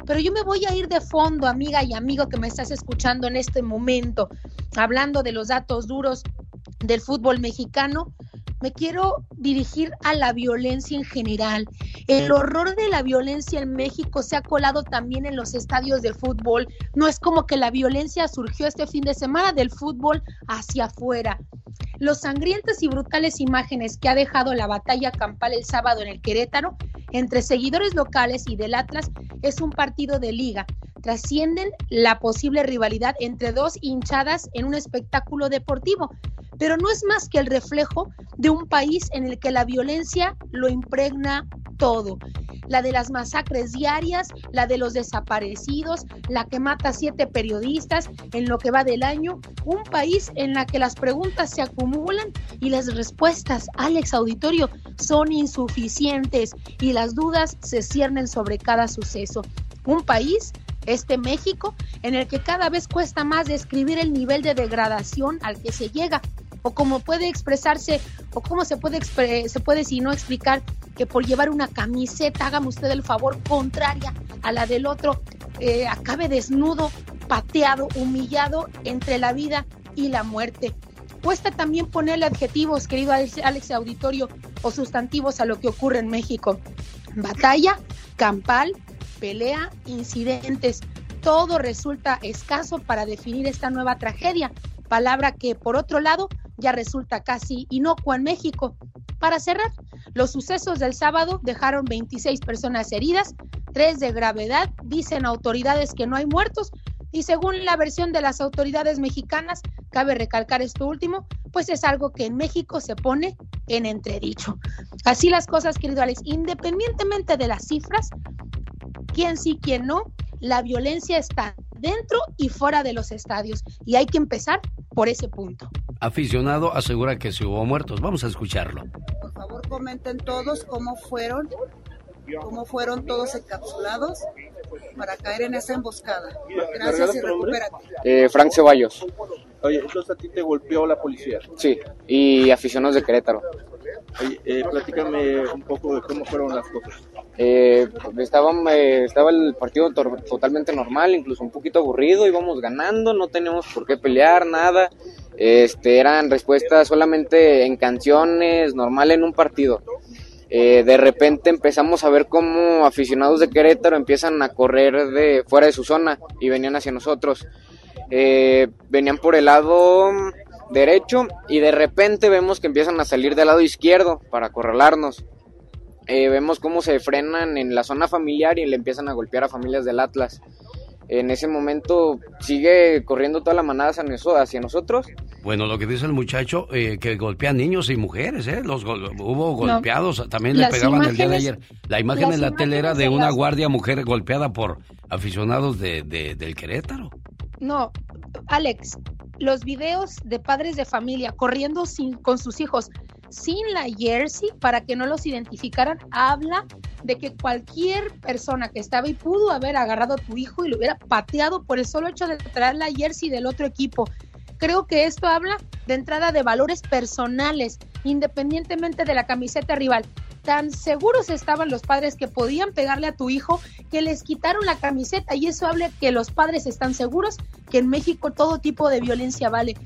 Pero yo me voy a ir de fondo, amiga y amigo que me estás escuchando en este momento, hablando de los datos duros del fútbol mexicano. Me quiero dirigir a la violencia en general. El horror de la violencia en México se ha colado también en los estadios de fútbol. No es como que la violencia surgió este fin de semana del fútbol hacia afuera. Los sangrientas y brutales imágenes que ha dejado la batalla campal el sábado en el Querétaro entre seguidores locales y del Atlas es un partido de liga. Trascienden la posible rivalidad entre dos hinchadas en un espectáculo deportivo, pero no es más que el reflejo de un país en el que la violencia lo impregna todo. La de las masacres diarias, la de los desaparecidos, la que mata siete periodistas en lo que va del año. Un país en la que las preguntas se acumulan y las respuestas, Alex Auditorio, son insuficientes y las dudas se ciernen sobre cada suceso. Un país este México, en el que cada vez cuesta más describir el nivel de degradación al que se llega, o cómo puede expresarse, o cómo se puede, se puede si no explicar que por llevar una camiseta, hágame usted el favor, contraria a la del otro, eh, acabe desnudo, pateado, humillado entre la vida y la muerte. Cuesta también ponerle adjetivos, querido Alex, Auditorio, o sustantivos a lo que ocurre en México. Batalla, campal, pelea, incidentes. Todo resulta escaso para definir esta nueva tragedia, palabra que por otro lado ya resulta casi inocua en México. Para cerrar, los sucesos del sábado dejaron 26 personas heridas, tres de gravedad, dicen autoridades que no hay muertos, y según la versión de las autoridades mexicanas, cabe recalcar esto último, pues es algo que en México se pone en entredicho. Así las cosas, querido Alex, independientemente de las cifras, quién sí, quién no, la violencia está dentro y fuera de los estadios y hay que empezar por ese punto. Aficionado asegura que si hubo muertos. Vamos a escucharlo. Por favor, comenten todos cómo fueron, cómo fueron todos encapsulados para caer en esa emboscada. Gracias y recupérate. Eh, Frank Ceballos. Oye, entonces a ti te golpeó la policía. Sí, y aficionados de Querétaro. Oye, eh, platícame un poco de cómo fueron las cosas. Eh, estaba, eh, estaba el partido totalmente normal, incluso un poquito aburrido, íbamos ganando, no teníamos por qué pelear, nada. Este, eran respuestas solamente en canciones, normal en un partido. Eh, de repente empezamos a ver cómo aficionados de Querétaro empiezan a correr de fuera de su zona y venían hacia nosotros. Eh, venían por el lado derecho y de repente vemos que empiezan a salir del lado izquierdo para acorralarnos. Eh, vemos cómo se frenan en la zona familiar y le empiezan a golpear a familias del Atlas. En ese momento sigue corriendo toda la manada hacia noso- hacia nosotros. Bueno, lo que dice el muchacho, eh, que golpea niños y mujeres, ¿eh? Los gol- hubo golpeados, también le pegaban el día de ayer. La imagen en la tele era de de una las- guardia mujer golpeada por aficionados de, de- del Querétaro. No, Alex, los videos de padres de familia corriendo sin, con sus hijos sin la jersey para que no los identificaran, habla de que cualquier persona que estaba y pudo haber agarrado a tu hijo y lo hubiera pateado por el solo hecho de traer la jersey del otro equipo. Creo que esto habla de entrada de valores personales, independientemente de la camiseta rival. Tan seguros estaban los padres que podían pegarle a tu hijo que les quitaron la camiseta y eso habla que los padres están seguros que en México todo tipo de violencia vale.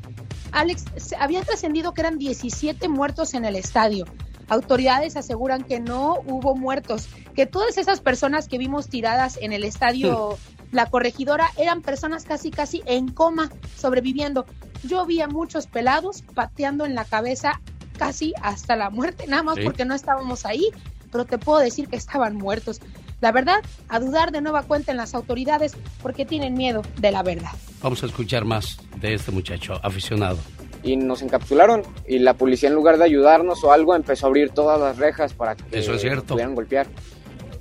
Alex, había trascendido que eran 17 muertos en el estadio. Autoridades aseguran que no hubo muertos, que todas esas personas que vimos tiradas en el estadio La Corregidora eran personas casi casi en coma, sobreviviendo. Yo vi a muchos pelados pateando en la cabeza casi hasta la muerte, nada más Sí. porque no estábamos ahí, pero te puedo decir que estaban muertos. La verdad, a dudar de nueva cuenta en las autoridades porque tienen miedo de la verdad. Vamos a escuchar más de este muchacho aficionado. Y nos encapsularon y la policía en lugar de ayudarnos o algo empezó a abrir todas las rejas para que Eso es cierto. pudieran golpear.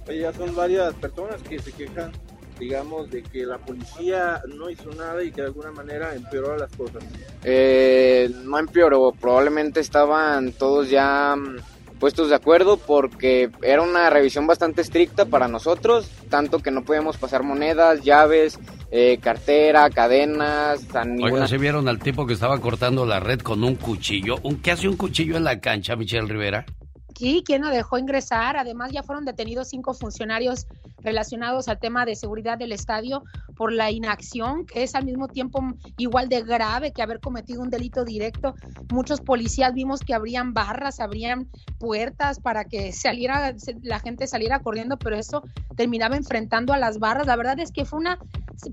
Oye, ya son varias personas que se quejan, digamos, de que la policía no hizo nada y que de alguna manera empeoró las cosas. Eh, no empeoró, probablemente estaban todos ya mm, puestos de acuerdo porque era una revisión bastante estricta para nosotros, tanto que no podíamos pasar monedas, llaves, eh, cartera, cadenas, ninguna... Oigan, ¿se vieron al tipo que estaba cortando la red con un cuchillo? ¿Un, ¿Qué hace un cuchillo en la cancha, Michelle Rivera? Sí, ¿quién no dejó ingresar? Además, ya fueron detenidos cinco funcionarios relacionados al tema de seguridad del estadio por la inacción, que es al mismo tiempo igual de grave que haber cometido un delito directo. Muchos policías vimos que abrían barras, abrían puertas para que saliera, se- la gente saliera corriendo, pero eso terminaba enfrentando a las barras. La verdad es que fue una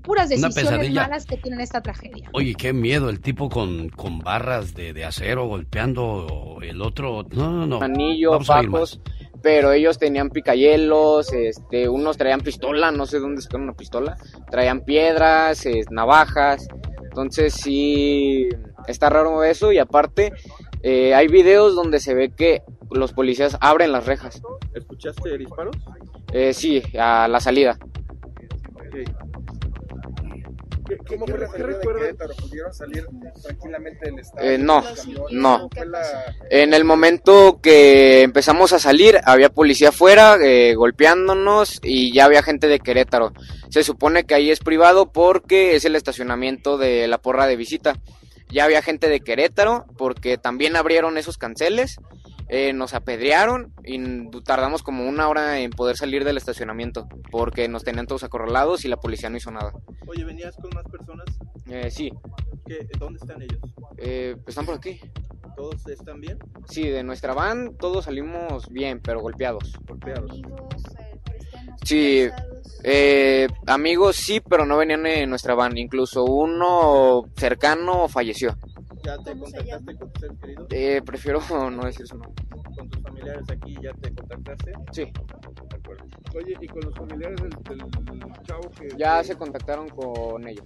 puras Una decisiones pesadilla. malas que tienen esta tragedia. Oye, qué miedo, el tipo con, con barras de, de acero golpeando o el otro... No, no, no. anillo, Vamos pero ellos tenían picayelos, este, unos traían pistola, no sé dónde sacaron una pistola, traían piedras, eh, navajas, entonces sí, está raro eso y aparte eh, hay videos donde se ve que los policías abren las rejas, ¿Escuchaste disparos? Eh, sí, a la salida. ¿Qué, ¿Cómo fue la. ¿Pudieron salir tranquilamente del estadio? Eh, no, no. ¿Cómo fue la- En el momento que empezamos a salir, había policía afuera eh, golpeándonos y ya había gente de Querétaro. Se supone que ahí es privado porque es el estacionamiento de la porra de visita. Ya había gente de Querétaro porque también abrieron esos canceles, eh, nos apedrearon y tardamos como una hora en poder salir del estacionamiento porque nos tenían todos acorralados y la policía no hizo nada. Oye, ¿venías con más personas? Eh, sí, ¿Qué, ¿Dónde están ellos? Eh, pues están por aquí. ¿Todos están bien? Sí, de nuestra van todos salimos bien, pero golpeados. Golpeados. Sí, eh, amigos sí, pero no venían en nuestra van. Incluso uno cercano falleció. ¿Ya te contactaste con tus seres queridos? Eh, prefiero <laughs> no decir su nombre. ¿Con tus familiares aquí ya te contactaste? Sí. De acuerdo. Oye, ¿y con los familiares del, del chavo que... Ya se contactaron con ellos.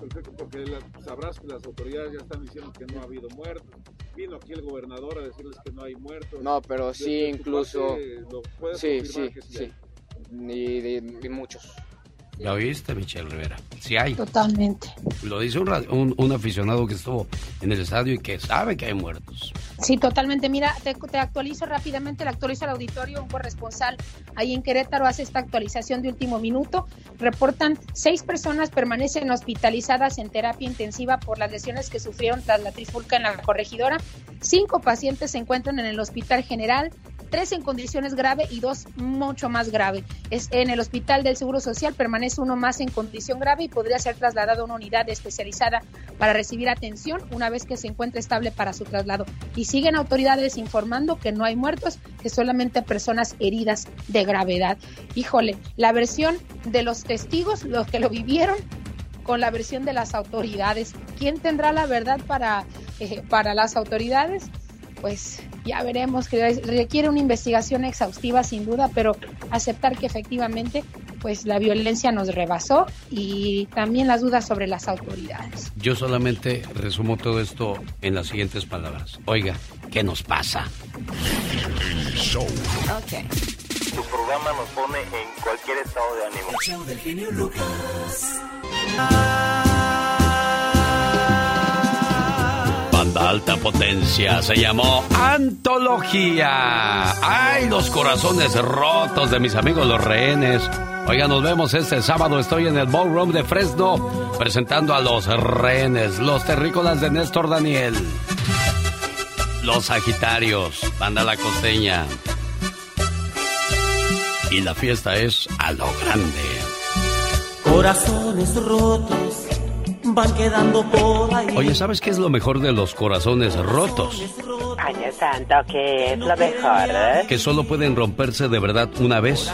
Perfecto, porque la- sabrás que las autoridades ya están diciendo que no ha habido muertos. Vino aquí el gobernador a decirles que no hay muertos. No, pero sí, incluso... parte, ¿lo Sí, confirmar sí, que sí sí. Y de, de muchos. ¿Ya oíste, Michelle Rivera? Sí hay. Totalmente. Lo dice un, ra- un- un aficionado que estuvo en el estadio y que sabe que hay muertos. Sí, totalmente. Mira, te, te actualizo rápidamente, le actualizo al auditorio, un corresponsal ahí en Querétaro hace esta actualización de último minuto. Reportan seis personas permanecen hospitalizadas en terapia intensiva por las lesiones que sufrieron tras la trifulca en la corregidora. Cinco pacientes se encuentran en el hospital general, tres en condiciones grave y dos mucho más grave. Es en el hospital del Seguro Social permanece uno más en condición grave y podría ser trasladado a una unidad especializada para recibir atención una vez que se encuentre estable para su traslado. Y siguen autoridades informando que no hay muertos, que solamente personas heridas de gravedad. Híjole, la versión de los testigos, los que lo vivieron, con la versión de las autoridades. ¿Quién tendrá la verdad para, eh, para las autoridades? Pues ya veremos que requiere una investigación exhaustiva sin duda, pero aceptar que efectivamente pues la violencia nos rebasó y también las dudas sobre las autoridades. Yo solamente resumo todo esto en las siguientes palabras. Oiga, ¿qué nos pasa? El show. Tu programa nos pone en cualquier estado de ánimo. El show del genio Lucas. Banda alta potencia se llamó Antología. ¡Ay, los corazones rotos de mis amigos los rehenes! Oiga, nos vemos este sábado. Estoy en el Ballroom de Fresno presentando a los rehenes, los terrícolas de Néstor Daniel, los Sagitarios, Banda La Costeña. Y la fiesta es a lo grande. Corazones rotos van quedando por ahí. Oye, ¿sabes qué es lo mejor de los corazones rotos? Ay, Dios santo, que es lo mejor. eh? Que solo pueden romperse de verdad una vez.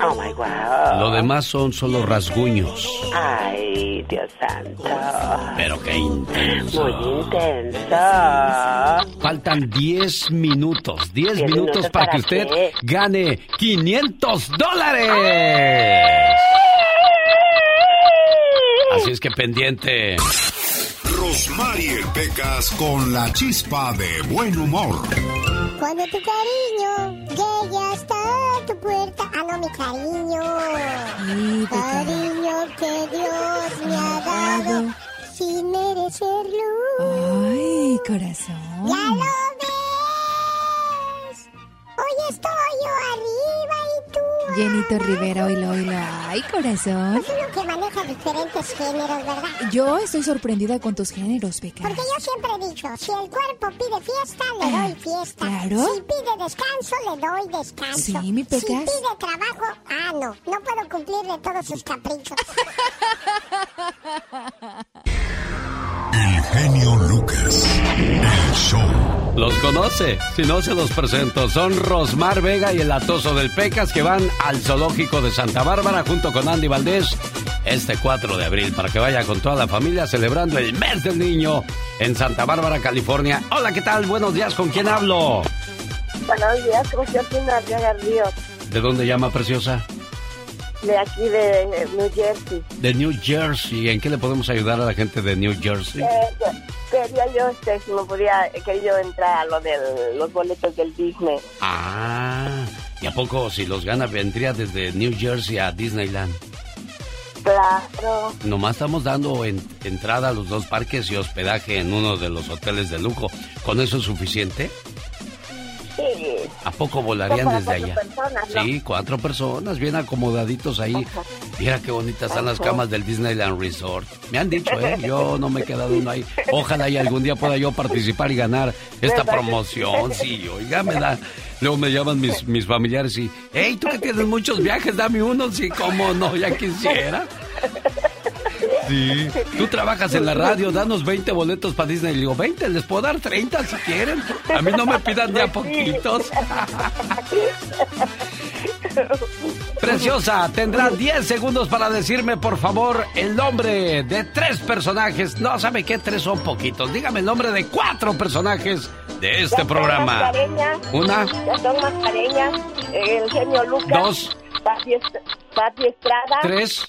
Oh my wow. Lo demás son solo rasguños. Ay, Dios santo. Pero qué intenso. Muy intenso. Faltan 10 minutos. 10 ¿Diez minutos minutos para que usted qué? gane 500 dólares. Así es que pendiente. Rosmarie Pecas con la chispa de buen humor. Cuando tu cariño llegue hasta tu puerta. Ah, no, mi cariño. Cariño que Dios me ha dado sin merecerlo. Ay, corazón. ¡Ya lo ves! Hoy estoy yo arriba y tú. Llenito Rivera, oílo, oílo. Ay, corazón. Es uno que maneja diferentes géneros, ¿verdad? Yo estoy sorprendida con tus géneros, Beca. Porque yo siempre he dicho, si el cuerpo pide fiesta, le Ah, doy fiesta. claro. Si pide descanso, le doy descanso. Sí, mi Si Pecas. pide trabajo, ah, no, no puedo cumplirle todos sus caprichos. <laughs> El genio Lucas. El show. Los conoce. Si no, se los presento. Son Rosmar Vega y el atoso del Pecas que van al zoológico de Santa Bárbara junto con Andy Valdés este 4 de abril para que vaya con toda la familia celebrando el mes del niño en Santa Bárbara, California. Hola, ¿qué tal? Buenos días. ¿Con quién hablo? Buenos días, con Georgina ¿De dónde llama, preciosa? De aquí de New Jersey. De New Jersey. ¿En qué le podemos ayudar a la gente de New Jersey? Eh, quería yo, este, si me podía, he querido entrar a lo de los boletos del Disney. Ah, ¿y a poco si los gana vendría desde New Jersey a Disneyland? Claro. Nomás estamos dando en- entrada a los dos parques y hospedaje en uno de los hoteles de lujo. ¿Con eso es suficiente? Sí. ¿A poco volarían desde cuatro allá? personas, ¿no? Sí, cuatro personas, bien acomodaditos ahí. Mira qué bonitas están las camas del Disneyland Resort. Me han dicho, ¿eh? Yo <laughs> no me he quedado uno ahí. Ojalá y algún día pueda yo participar y ganar esta promoción. Sí, oiga, me da... Luego me llaman mis, mis familiares y... ¡Hey, tú que tienes muchos viajes, dame uno! Sí, cómo no, ya quisiera. Sí. Tú trabajas en la radio, danos 20 boletos para Disney. Le digo, 20, les puedo dar 30 si quieren. A mí no me pidan ya poquitos. <laughs> Preciosa, tendrá 10 segundos para decirme, por favor, el nombre de tres personajes. No, ¿sabe qué? Tres son poquitos. Dígame el nombre de cuatro personajes de este programa. Una, Gastón Mascareñas, el genio Lucas. Dos. Pati Estrada. tres,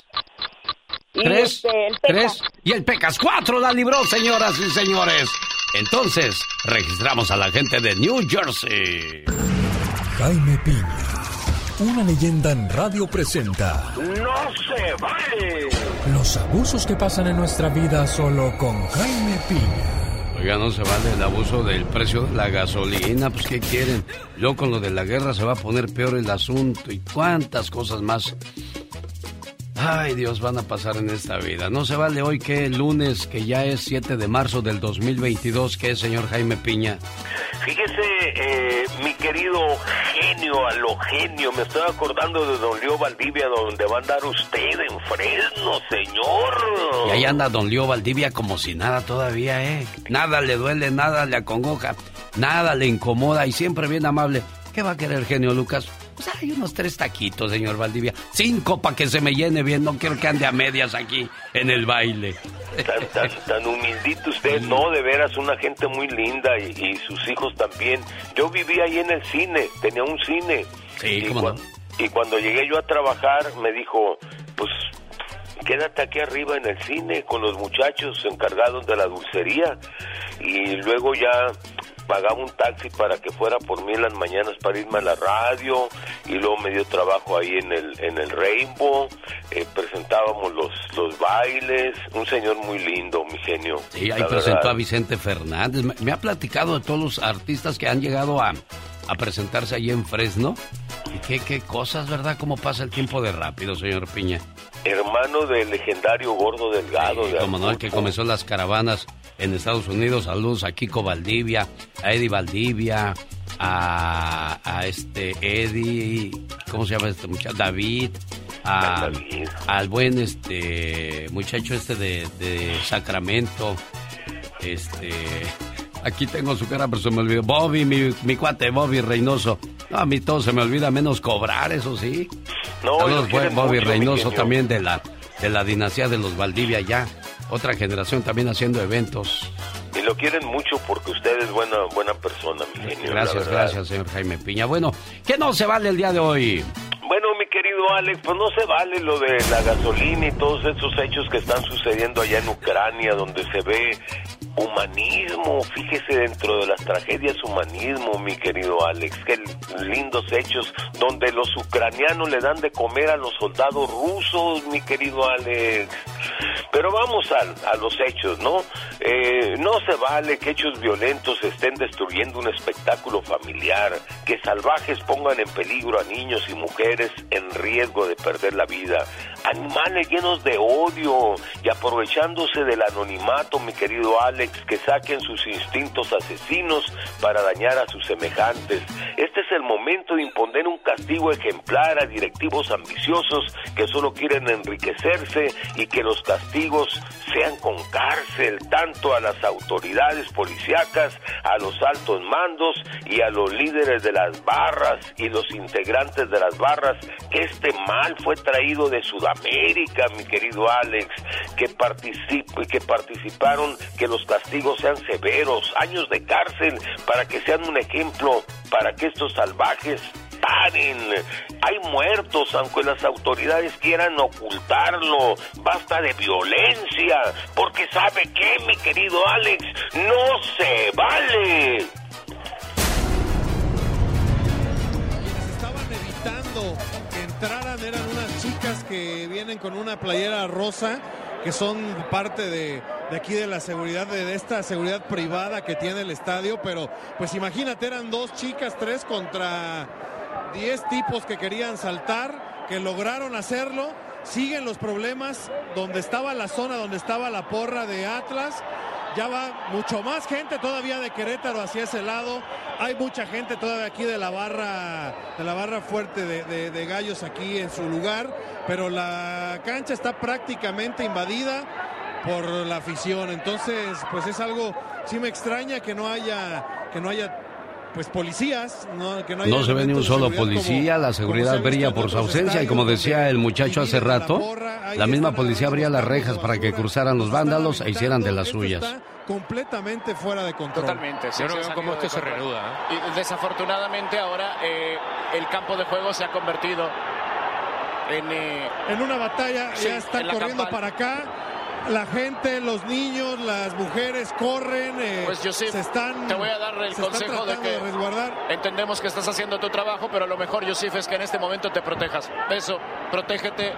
y tres, este, el Pecas. tres. Y el Pecas. Cuatro la libró, señoras y señores. Entonces, registramos a la gente de New Jersey. Jaime Piña, una leyenda en radio presenta ¡No se vale! los abusos que pasan en nuestra vida solo con Jaime Piña. Oiga, no se vale el abuso del precio de la gasolina, pues ¿qué quieren? Luego con lo de la guerra se va a poner peor el asunto y cuántas cosas más. Ay, Dios, van a pasar en esta vida. No se vale hoy que lunes, que ya es 7 de marzo del 2022, que es señor Jaime Piña. Fíjese, eh, mi querido genio, a lo genio, me estoy acordando de Don Leo Valdivia, donde va a andar usted en Fresno, señor. Y ahí anda don Leo Valdivia como si nada todavía, ¿eh? Nada le duele, nada le acongoja, nada le incomoda y siempre bien amable. ¿Qué va a querer genio Lucas? Pues hay unos tres taquitos, señor Valdivia. Cinco para que se me llene bien. No quiero que ande a medias aquí en el baile. Tan, tan, tan humildito usted, no, de veras, una gente muy linda y, y sus hijos también. Yo vivía ahí en el cine, tenía un cine. Sí, y, cómo cuan- y cuando llegué yo a trabajar, me dijo, pues quédate aquí arriba en el cine con los muchachos encargados de la dulcería. Y luego ya pagaba un taxi para que fuera por mí en las mañanas para irme a la radio y luego me dio trabajo ahí en el en el Rainbow eh, presentábamos los los bailes un señor muy lindo mi genio Sí, ahí presentó verdad. a Vicente Fernández. Me, me ha platicado de todos los artistas que han llegado a, a presentarse allí en Fresno. Y qué, qué cosas, ¿verdad? ¿Cómo pasa el tiempo de rápido, señor Piña? Hermano del legendario gordo delgado de Como no, el que comenzó las caravanas en Estados Unidos. Saludos a Kiko Valdivia, a Eddie Valdivia, a, a este Eddie, ¿cómo se llama este muchacho? David, a- al buen este muchacho este de, de Sacramento, este, aquí tengo su cara, pero se me olvidó. Bobby, mi, mi cuate Bobby Reynoso. No, a mí todo se me olvida, menos cobrar, eso sí. No, Saludos, quieren Bobby mucho, Reynoso también de la, de la dinastía de los Valdivia ya. Otra generación también haciendo eventos. y lo quieren mucho porque usted es buena buena persona mi genio Gracias, gracias, señor Jaime Piña. Bueno, ¿qué no se vale el día de hoy? Bueno, mi querido Alex, pues no se vale lo de la gasolina y todos esos hechos que están sucediendo allá en Ucrania, donde se ve humanismo. Fíjese dentro de las tragedias humanismo, mi querido Alex. Qué lindos hechos donde los ucranianos le dan de comer a los soldados rusos, mi querido Alex. Pero vamos al- a, los hechos, ¿no? Eh, no se vale que hechos violentos estén destruyendo un espectáculo familiar, que salvajes pongan en peligro a niños y mujeres en riesgo de perder la vida, animales llenos de odio y aprovechándose del anonimato, mi querido Alex, que saquen sus instintos asesinos para dañar a sus semejantes. Este es el momento de imponer un castigo ejemplar a directivos ambiciosos que solo quieren enriquecerse y que los castigos sean con cárcel tanto a las autoridades policíacas, a los altos mandos y a los líderes de las barras y los integrantes de las barras, que este mal fue traído de Sudamérica, mi querido Alex, que, que participaron, que los castigos sean severos, años de cárcel, para que sean un ejemplo, para que estos salvajes paren. Hay muertos, aunque las autoridades quieran ocultarlo. Basta de violencia, porque sabe qué, mi querido Alex, no se vale. estaban evitando que entraran que vienen con una playera rosa que son parte de, aquí de la seguridad, de, de esta seguridad privada que tiene el estadio, pero pues imagínate, eran dos chicas, tres contra diez tipos que querían saltar, que lograron hacerlo, siguen los problemas donde estaba la zona, donde estaba la porra de Atlas, ya va mucho más gente todavía de Querétaro hacia ese lado. Hay mucha gente todavía aquí de la barra, de la barra fuerte de, Gallos aquí en su lugar, pero la cancha está prácticamente invadida por la afición. Entonces, pues es algo, sí me extraña que no haya, que no haya pues policías, no, que no, haya No se ve ni un solo policía, como- la seguridad brilla por su ausencia y como decía el muchacho hace rato, la misma policía abría las rejas para que cruzaran los vándalos e hicieran de las suyas. completamente fuera de control. Totalmente. Yo no veo cómo esto se reanuda, Y desafortunadamente ahora eh, el campo de juego se ha convertido en... eh, En una batalla Sí, ya están corriendo campal. para acá. La gente, los niños, las mujeres corren, eh, Pues yo sí, se están te voy a dar el consejo de que resguardar. entendemos que estás haciendo tu trabajo, pero lo mejor, Yosif, es que en este momento te protejas. Eso, protégete.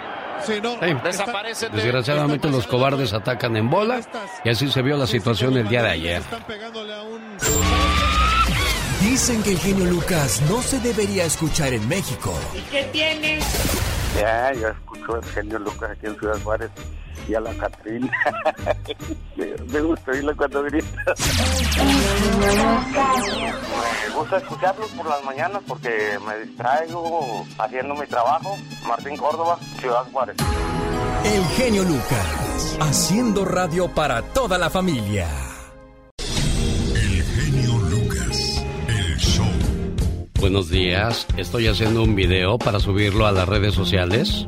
Sí. Desaparecete. Desgraciadamente los cobardes atacan en bola y así se vio la situación el día de ayer. Dicen que el genio Lucas no se debería escuchar en México. ¿Y qué tienes? Ya, yo escucho al genio Lucas aquí en Ciudad Juárez y a la Catrina. <laughs> me, me gusta oírla cuando grita. me gusta escucharlos por las mañanas porque me distraigo haciendo mi trabajo. Martín Córdoba, Ciudad Juárez. El genio Lucas, haciendo radio para toda la familia. Buenos días, estoy haciendo un video para subirlo a las redes sociales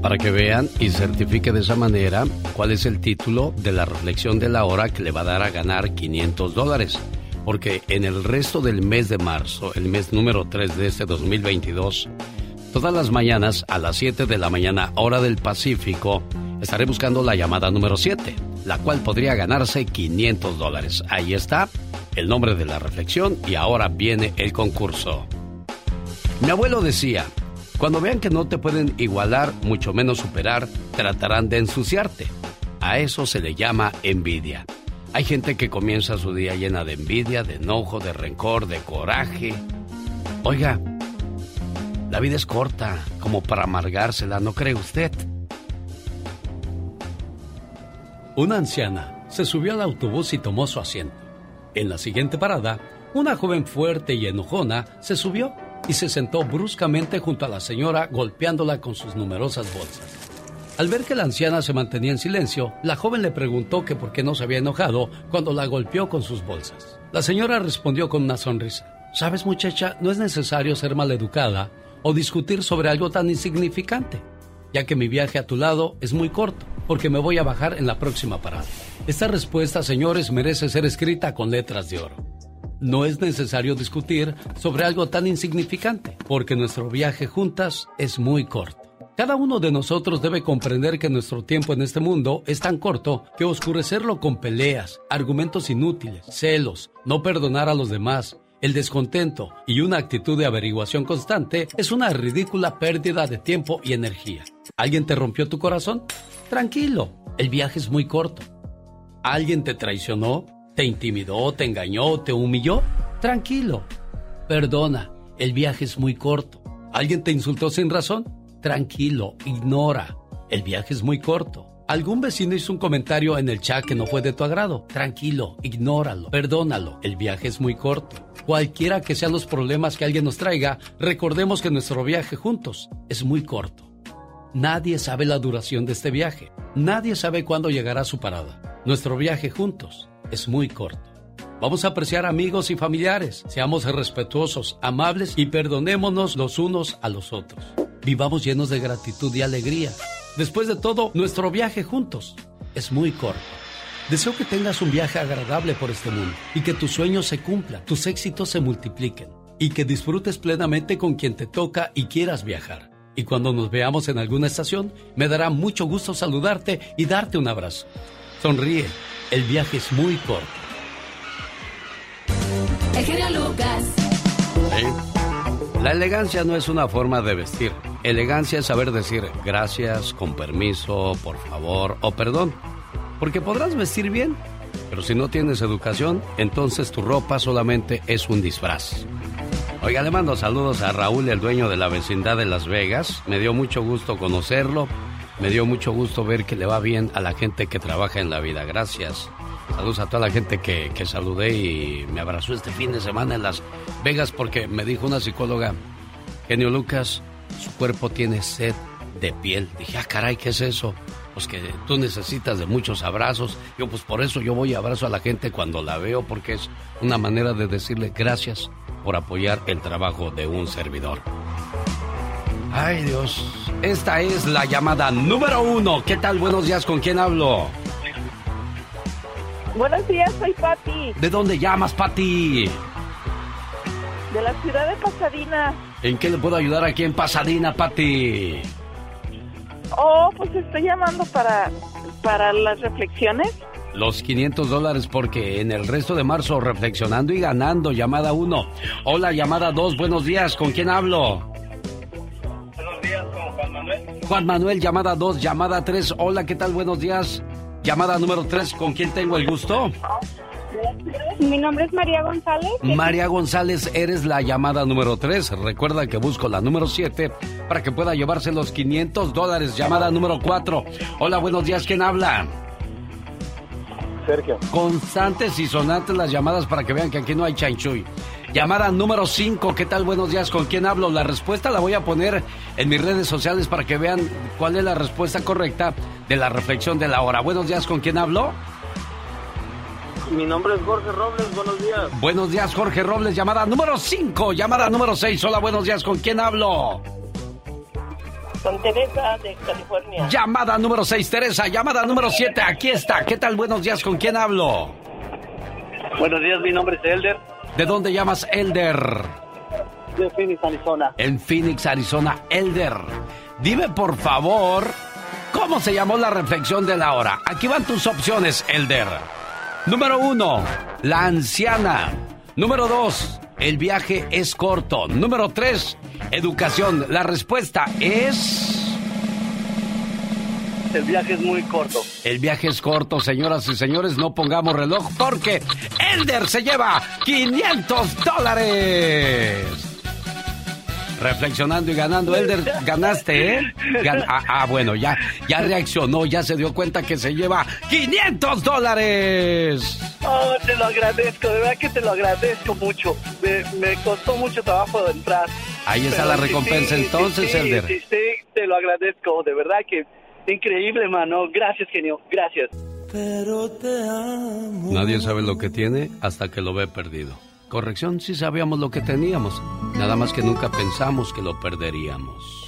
para que vean y certifique de esa manera cuál es el título de la reflexión de la hora que le va a dar a ganar 500 dólares. Porque en el resto del mes de marzo, el mes número 3 de este 2022, todas las mañanas a las 7 de la mañana, hora del Pacífico, estaré buscando la llamada número 7, la cual podría ganarse 500 dólares. Ahí está el nombre de la reflexión y ahora viene el concurso. Mi abuelo decía, cuando vean que no te pueden igualar, mucho menos superar, tratarán de ensuciarte. A eso se le llama envidia. Hay gente que comienza su día llena de envidia, de enojo, de rencor, de coraje. Oiga, la vida es corta, como para amargársela, ¿no cree usted? Una anciana se subió al autobús y tomó su asiento. En la siguiente parada, una joven fuerte y enojona se subió y se sentó bruscamente junto a la señora golpeándola con sus numerosas bolsas. Al ver que la anciana se mantenía en silencio, la joven le preguntó que por qué no se había enojado cuando la golpeó con sus bolsas. La señora respondió con una sonrisa. Sabes muchacha, no es necesario ser maleducada o discutir sobre algo tan insignificante, ya que mi viaje a tu lado es muy corto, porque me voy a bajar en la próxima parada. Esta respuesta, señores, merece ser escrita con letras de oro. No es necesario discutir sobre algo tan insignificante, porque nuestro viaje juntas es muy corto. Cada uno de nosotros debe comprender que nuestro tiempo en este mundo es tan corto que oscurecerlo con peleas, argumentos inútiles, celos, no perdonar a los demás, el descontento y una actitud de averiguación constante es una ridícula pérdida de tiempo y energía. ¿Alguien te rompió tu corazón? Tranquilo, el viaje es muy corto. ¿Alguien te traicionó? ¿Te intimidó? ¿Te engañó? ¿Te humilló? Tranquilo. Perdona, el viaje es muy corto. ¿Alguien te insultó sin razón? Tranquilo, ignora. El viaje es muy corto. ¿Algún vecino hizo un comentario en el chat que no fue de tu agrado? Tranquilo, ignóralo, perdónalo. El viaje es muy corto. Cualquiera que sean los problemas que alguien nos traiga, recordemos que nuestro viaje juntos es muy corto. Nadie sabe la duración de este viaje. Nadie sabe cuándo llegará su parada. Nuestro viaje juntos es muy corto. Vamos a apreciar amigos y familiares. Seamos respetuosos, amables y perdonémonos los unos a los otros. Vivamos llenos de gratitud y alegría. Después de todo, nuestro viaje juntos es muy corto. Deseo que tengas un viaje agradable por este mundo y que tus sueños se cumplan, tus éxitos se multipliquen y que disfrutes plenamente con quien te toca y quieras viajar. Y cuando nos veamos en alguna estación, me dará mucho gusto saludarte y darte un abrazo. Sonríe, el viaje es muy corto. El genio Lucas. La elegancia no es una forma de vestir. Elegancia es saber decir gracias, con permiso, por favor o perdón. Porque podrás vestir bien, pero si no tienes educación, entonces tu ropa solamente es un disfraz. Oiga, le mando saludos a Raúl, el dueño de la vecindad de Las Vegas. Me dio mucho gusto conocerlo. Me dio mucho gusto ver que le va bien a la gente que trabaja en la vida. Gracias. Saludos a toda la gente que, que saludé y me abrazó este fin de semana en Las Vegas porque me dijo una psicóloga, Genio Lucas, su cuerpo tiene sed de piel. Dije, ah, caray, ¿qué es eso? Pues que tú necesitas de muchos abrazos. Yo, pues por eso yo voy y abrazo a la gente cuando la veo, porque es una manera de decirle gracias por apoyar el trabajo de un servidor. Ay, Dios. Esta es la llamada número uno. ¿Qué tal? Buenos días, ¿con quién hablo? Buenos días, soy Patti, ¿De dónde llamas, Pati? de la ciudad de Pasadena. ¿En qué le puedo ayudar aquí en Pasadena, Pati? Oh, pues estoy llamando para, para las reflexiones. Los 500 dólares porque en el resto de marzo reflexionando y ganando. Llamada 1. Hola, llamada 2. Buenos días. ¿Con quién hablo? Buenos días, con Juan Manuel. Juan Manuel, llamada 2. Llamada 3. Hola, ¿qué tal? Buenos días. Llamada número 3. ¿Con quién tengo el gusto? Mi nombre es María González. María González, eres la llamada número 3. Recuerda que busco la número 7 para que pueda llevarse los 500 dólares. Llamada número 4. Hola, buenos días. ¿Quién habla? Sergio. Constantes y sonantes las llamadas para que vean que aquí no hay chanchuy. Llamada número 5. ¿Qué tal? Buenos días. ¿Con quién hablo? La respuesta la voy a poner en mis redes sociales para que vean cuál es la respuesta correcta de la reflexión de la hora. Buenos días. ¿Con quién hablo? Mi nombre es Jorge Robles, buenos días. Buenos días, Jorge Robles. Llamada número 5. Llamada número 6. Hola, buenos días. ¿Con quién hablo? Con Teresa de California. Llamada número 6, Teresa. Llamada número 7. Aquí está. ¿Qué tal? Buenos días. ¿Con quién hablo? Buenos días, mi nombre es Elder, ¿De dónde llamas Elder? de Phoenix, Arizona. En Phoenix, Arizona. Elder. Dime, por favor, ¿cómo se llamó la reflexión de la hora? Aquí van tus opciones, Elder. Número 1, la anciana. Número 2, el viaje es corto. Número 3, educación. La respuesta es... El viaje es muy corto. El viaje es corto, señoras y señores. No pongamos reloj porque Elder se lleva 500 dólares. Reflexionando y ganando, Elder, ganaste, ¿eh? Gan- ah, ah, bueno, ya, ya reaccionó, ya se dio cuenta que se lleva 500 dólares. Oh, te lo agradezco, de verdad que te lo agradezco mucho. Me, me costó mucho trabajo entrar. Ahí está Pero la recompensa sí, entonces, sí, Elder. Sí, sí, te lo agradezco, de verdad que increíble, mano. Gracias, genio, gracias. Pero te amo. Nadie sabe lo que tiene hasta que lo ve perdido. Corrección, sí sabíamos lo que teníamos, nada más que nunca pensamos que lo perderíamos.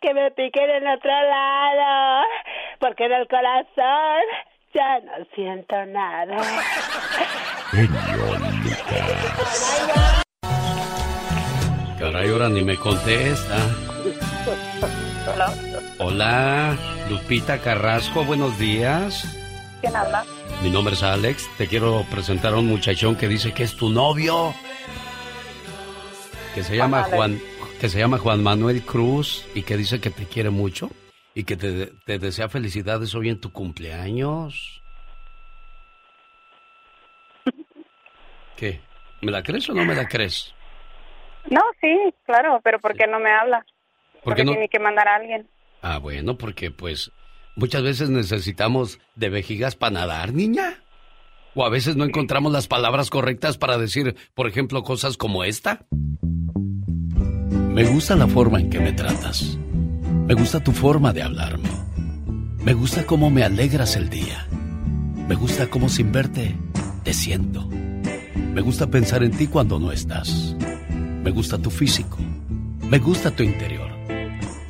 Que me piquen en otro lado. Porque en el corazón ya no siento nada. Caray, ahora ni me contesta. Hola, Lupita Carrasco, buenos días. ¿Quién habla? Mi nombre es Alex, te quiero presentar a un muchachón que dice que es tu novio. Que se llama. Juan, que se llama Juan Manuel Cruz y que dice que te quiere mucho y que te, te desea felicidades hoy en tu cumpleaños. ¿Qué? ¿Me la crees o no me la crees? No, sí, claro, pero ¿por qué no me habla? ¿Por Porque qué no? tiene que mandar a alguien. Ah, bueno, porque pues muchas veces necesitamos de vejigas para nadar, niña. O a veces no encontramos las palabras correctas para decir, por ejemplo, cosas como esta. Me gusta la forma en que me tratas. Me gusta tu forma de hablarme. Me gusta cómo me alegras el día. Me gusta cómo sin verte te siento. Me gusta pensar en ti cuando no estás. Me gusta tu físico. Me gusta tu interior.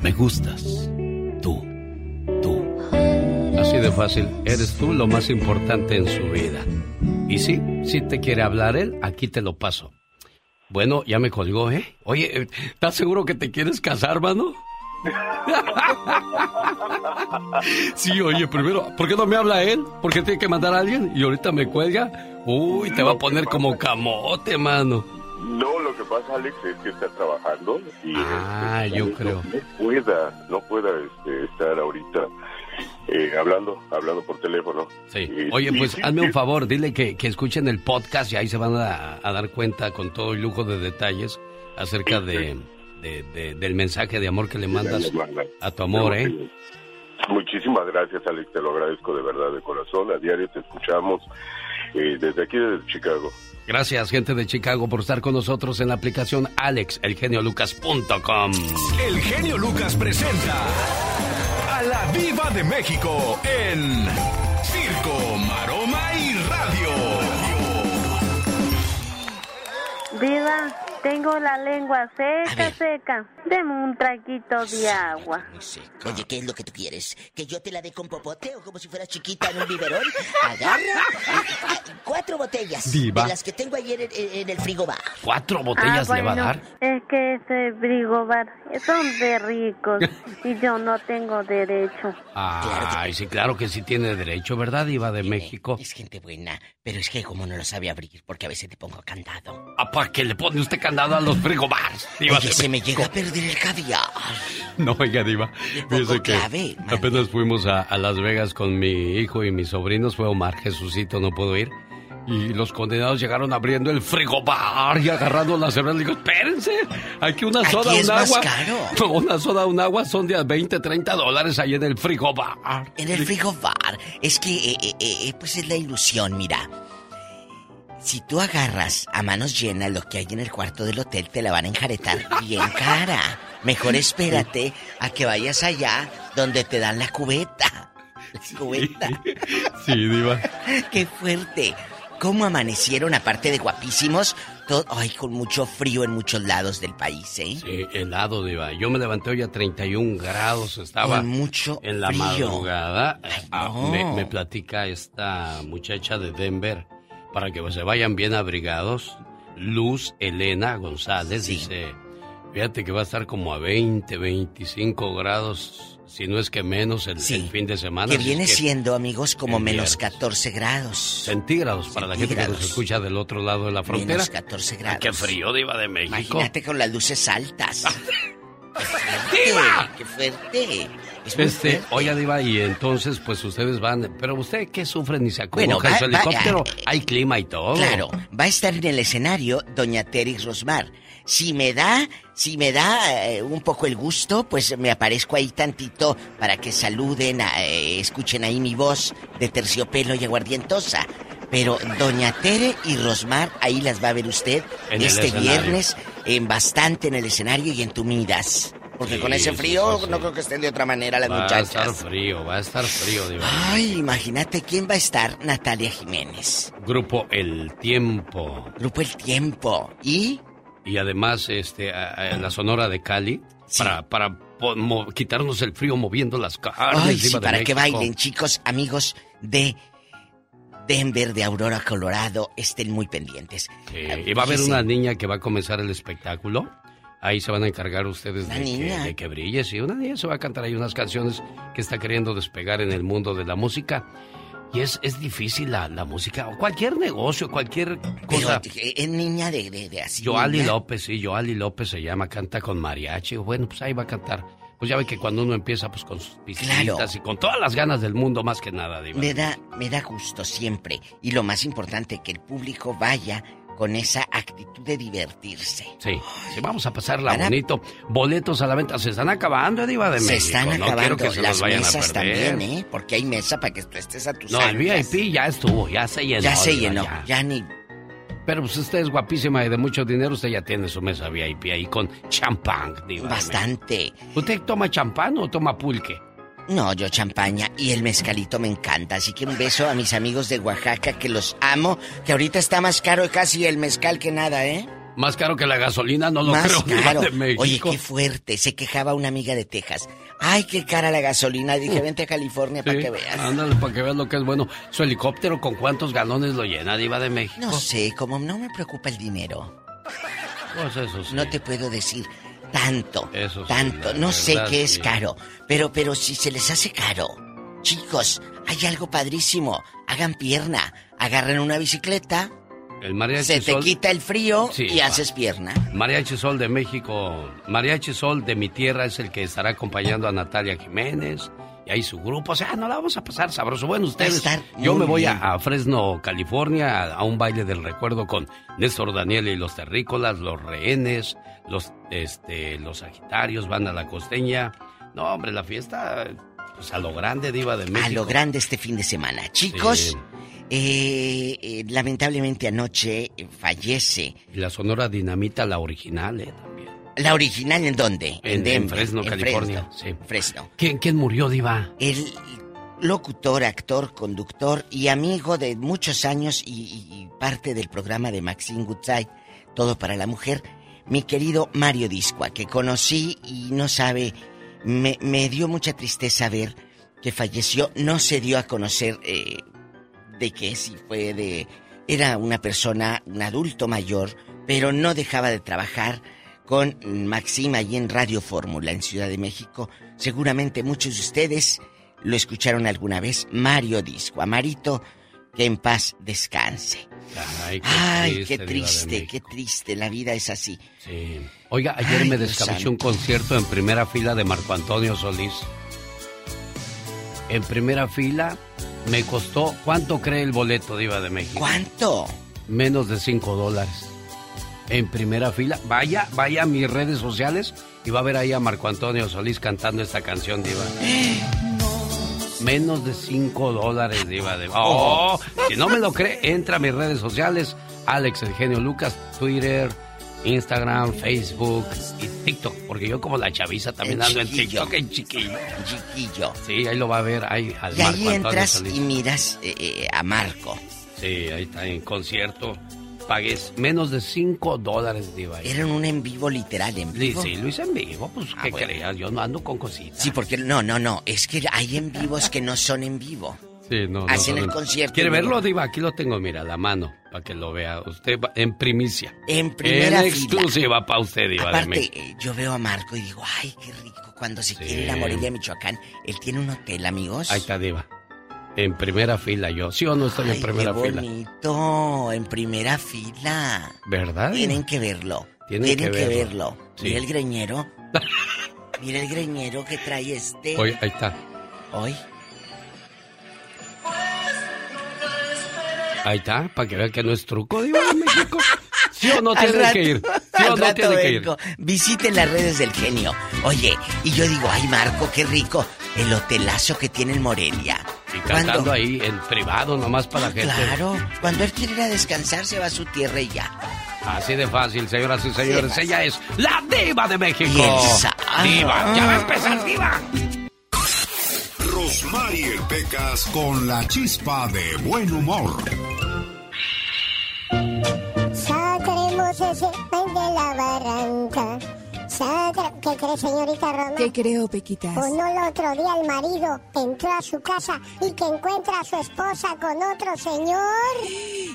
Me gustas. Fácil. Eres tú lo más importante en su vida. Y sí, si te quiere hablar él, aquí te lo paso. Bueno, ya me colgó, ¿eh? Oye, ¿estás seguro que te quieres casar, mano? <laughs> Sí, oye, primero, ¿por qué no me habla él? ¿Por qué tiene que mandar a alguien? Y ahorita me cuelga. Uy, te va a poner como camote, mano. No, lo que pasa, Alex, es que está trabajando y Ah, este, yo no- creo. no pueda, no pueda este, estar ahorita eh, hablando, hablando por teléfono. Sí. Oye, pues sí, hazme un favor, dile que, que escuchen el podcast y ahí se van a, a dar cuenta con todo el lujo de detalles acerca de, de- de- del mensaje de amor que le mandas a tu amor, ¿eh? Muchísimas gracias, Alex, te lo agradezco de verdad, de corazón. A diario te escuchamos eh, desde aquí, desde Chicago. Gracias, gente de Chicago, por estar con nosotros en la aplicación alexelgeniolucas.com. El genio Lucas presenta a la Viva de México en Circo, Maroma y Radio. Viva, tengo la lengua seca, seca. Deme un traguito de agua. Oye, ¿qué es lo que tú quieres? ¿Que yo te la dé con popote o como si fuera chiquita en un biberón? Agarra eh, cuatro botellas Diva. de las que tengo ayer en, en el frigobar. ¿Cuatro botellas Ah, le va a dar? Es que ese frigobar son de ricos <laughs> y yo no tengo derecho. Ay, sí, claro que sí tiene derecho, ¿verdad, Diva de México? Es gente buena, pero es que como no lo sabe abrir, porque a veces te pongo candado. ¿A para qué le pone usted candado a los frigobars? Diva Oye, se me llega a perder el caviar. No, oiga, Diva. Fíjese que clave, apenas fuimos a, a Las Vegas con mi hijo y mis sobrinos. Fue Omar Jesucito, no puedo ir. Y los condenados llegaron abriendo el frigobar y agarrando la cerveza. Le digo, espérense, aquí una Aquí soda, es un agua. caro. No, <laughs> una soda, un agua son de a 20, 30 dólares ahí en el frigobar. En el frigobar. Es que, eh, eh, eh, pues es la ilusión, mira. Si tú agarras a manos llenas lo que hay en el cuarto del hotel, te la van a enjaretar bien cara. Mejor espérate a que vayas allá donde te dan la cubeta. La cubeta. <laughs> Sí, Diva. <laughs> ¡Qué fuerte! ¿Cómo amanecieron, aparte de guapísimos? Todo, ay, con mucho frío en muchos lados del país, ¿eh? Sí, helado, Diva. Yo me levanté hoy a 31 grados. Estaba Con mucho en la frío. madrugada. Ah, no. me, me platica esta muchacha de Denver para que se vayan bien abrigados. Luz Elena González dice: Fíjate que va a estar como a 20, 25 grados, si no es que menos el, el fin de semana. Que viene es que siendo, amigos, como menos viernes. 14 grados. Centígrados para la gente que nos Centígrados. escucha del otro lado de la frontera. Menos 14 grados. Qué frío, Diva de México. Imagínate con las luces altas. ¡Diva! <laughs> ¡Qué fuerte! Este, fuerte. oye, Diva, y entonces, pues ustedes van. Pero usted, ¿qué sufre ni se acomoda Bueno, en va- su va- helicóptero? ah, Hay clima y todo. Claro, va a estar en el escenario Doña Teris Rosmar. Si me da, si me da eh, un poco el gusto, pues me aparezco ahí tantito para que saluden, a- eh, escuchen ahí mi voz de terciopelo y aguardientosa. Pero Doña Tere y Rosmar, ahí las va a ver usted En este viernes, en bastante en el escenario y entumidas. Porque Sí, con ese frío sí, sí. no creo que estén de otra manera las va a muchachas. estar frío, va a estar frío, Diva. Ay, imagínate quién va a estar, Natalia Jiménez. Grupo El Tiempo. Grupo El Tiempo. ¿Y? Y además, este, a- a- la Sonora de Cali, para, para quitarnos el frío moviendo las carnes. Ay, Diva sí, para que México. bailen, chicos, amigos de Denver, de Aurora, Colorado, estén muy pendientes. Sí, y va a haber una niña que va a comenzar el espectáculo. Ahí se van a encargar ustedes ¿Una de que, de que brille. Sí, una niña se va a cantar ahí unas canciones que está queriendo despegar en el mundo de la música. Y es, es difícil la, la música, o cualquier negocio, cualquier Pero cosa. eh, es niña de, de, de así. Joali. López, sí, Joali López se llama, canta con mariachi. Bueno, pues ahí va a cantar. Pues ya ve que cuando uno empieza, pues con sus piscinas Claro. y con todas las ganas del mundo, más que nada, Diva. Me da, me da gusto siempre. Y lo más importante, que el público vaya con esa actitud de divertirse. Sí, sí, vamos a pasarla Van a- bonito. Boletos a la venta se están acabando, Diva de Se México. están no acabando quiero que se las vayan mesas también, ¿eh? Porque hay mesa para que tú estés a tus No, el. VIP ya estuvo, ya se llenó. Ya se Diva, llenó, ya. ya ni... Pero pues usted es guapísima y de mucho dinero, usted ya tiene su mesa VIP ahí con champán, Diva. Bastante. ¿Usted toma champán o toma pulque? No, yo champaña y el mezcalito me encanta. Así que un beso a mis amigos de Oaxaca que los amo. Que ahorita está más caro casi el mezcal que nada, ¿eh? Más caro que la gasolina, no lo más creo, caro. de México. Oye, qué fuerte. Se quejaba una amiga de Texas. Ay, qué cara la gasolina. Dije, vente a California para que veas. Ándale, para que veas lo que es bueno. Su helicóptero, ¿con cuántos galones lo llena, Diva de México? No sé, como no me preocupa el dinero. Pues eso sí. No te puedo decir tanto, Eso sí, tanto. No sé qué es sí. caro, pero, pero si se les hace caro, chicos, hay algo padrísimo. Hagan pierna, agarren una bicicleta, El mariachi se te Sol- quita el frío Sí, y va. haces pierna. Mariachi Sol de México, Mariachi Sol de mi tierra es el que estará acompañando a Natalia Jiménez y hay su grupo. O sea, no la vamos a pasar sabroso. Bueno, ustedes, yo me voy a, a, Fresno, California, a, a, un baile del recuerdo con Néstor Daniel y los terrícolas, los rehenes, los, este, los sagitarios, van a la costeña. No, hombre, la fiesta, pues a lo grande, Diva de México. A lo grande este fin de semana. Chicos, eh, eh, lamentablemente anoche fallece. Y la Sonora Dinamita, la original, ¿eh? También. ¿La original en dónde? En, en Fresno, en California. Fresno. Sí. Fresno. ¿Quién, ¿Quién murió, Diva? El locutor, actor, conductor y amigo de muchos años y, y parte del programa de Maxine Goodside, Todo para la Mujer, mi querido Mario Discoa, que conocí y no sabe, me, me dio mucha tristeza ver que falleció, no se dio a conocer eh, de qué, si fue de... Era una persona, un adulto mayor, pero no dejaba de trabajar con Maxima allí en Radio Fórmula en Ciudad de México. Seguramente muchos de ustedes lo escucharon alguna vez. Mario Disco, Amarito, que en paz descanse. Ay, qué Ay, triste, qué de triste, México. qué triste, la vida es así. Sí. Oiga, ayer Ay, me santo. un concierto en primera fila de Marco Antonio Solís. En primera fila me costó, ¿cuánto cree el boleto, Diva de México? ¿Cuánto? Menos de 5 dólares. En primera fila. Vaya, vaya a mis redes sociales y va a ver ahí a Marco Antonio Solís cantando esta canción, Diva. <gasps> <gasps> Menos de 5 dólares, Diva de Oh, si no me lo cree, entra a mis redes sociales, Alex El Genio Lucas, Twitter, Instagram, Facebook y TikTok, porque yo como la chaviza también El ando en. TikTok, en chiquillo. Chiquillo. Sí, ahí lo va a ver, ahí al Y Marco ahí entras y miras eh, eh, a Marco. Sí, ahí está en concierto. Pagué menos de 5 dólares, Diva. Era un en vivo literal, en Sí, vivo. sí, lo hice en vivo, pues Ah, ¿qué bueno. creas? Yo no ando con cositas. Sí, porque no, no, no, es que hay en vivos que no son en vivo. Sí, no, no, Hacen no, el no. concierto ¿Quiere verlo. Diva? Aquí lo tengo, mira, la mano, para que lo vea. Usted en primicia. En primera En exclusiva para usted, Diva Aparte, eh, yo veo a Marco y digo, ay, qué rico. Cuando se quiere ir a Morelia, Michoacán, él tiene un hotel, amigos. Ahí está, Diva. En primera fila yo. ¿Sí o no estoy en primera qué fila? bonito, en primera fila. ¿Verdad? Tienen que verlo. Tienen Tienen, que que, verlo. verlo. Sí. Mira el greñero. <laughs> Mira el greñero que trae este. Hoy, ahí está. Hoy. Ahí está, para que vean que no es truco, Diva de México. ¿Sí o no <laughs> tiene rato- que ir? ¿Sí o no tiene que ir? Visiten las redes del genio. Oye, y yo digo, ay Marco, qué rico el hotelazo que tiene en Morelia. Y cantando ahí en privado, nomás para la gente. Claro, cuando él quiere ir a descansar se va a su tierra y ya. Así de fácil, señoras y señores. Sí. Ella es la diva de México. Sa- Diva, ya va a empezar, diva. Rosmarie Pecas con la chispa de buen humor. Saldremos ese ven de la barranca. ¿Qué cree, señorita Roma? ¿Qué creo, Pequitas? O no, el otro día el marido entró a su casa y que encuentra a su esposa con otro señor.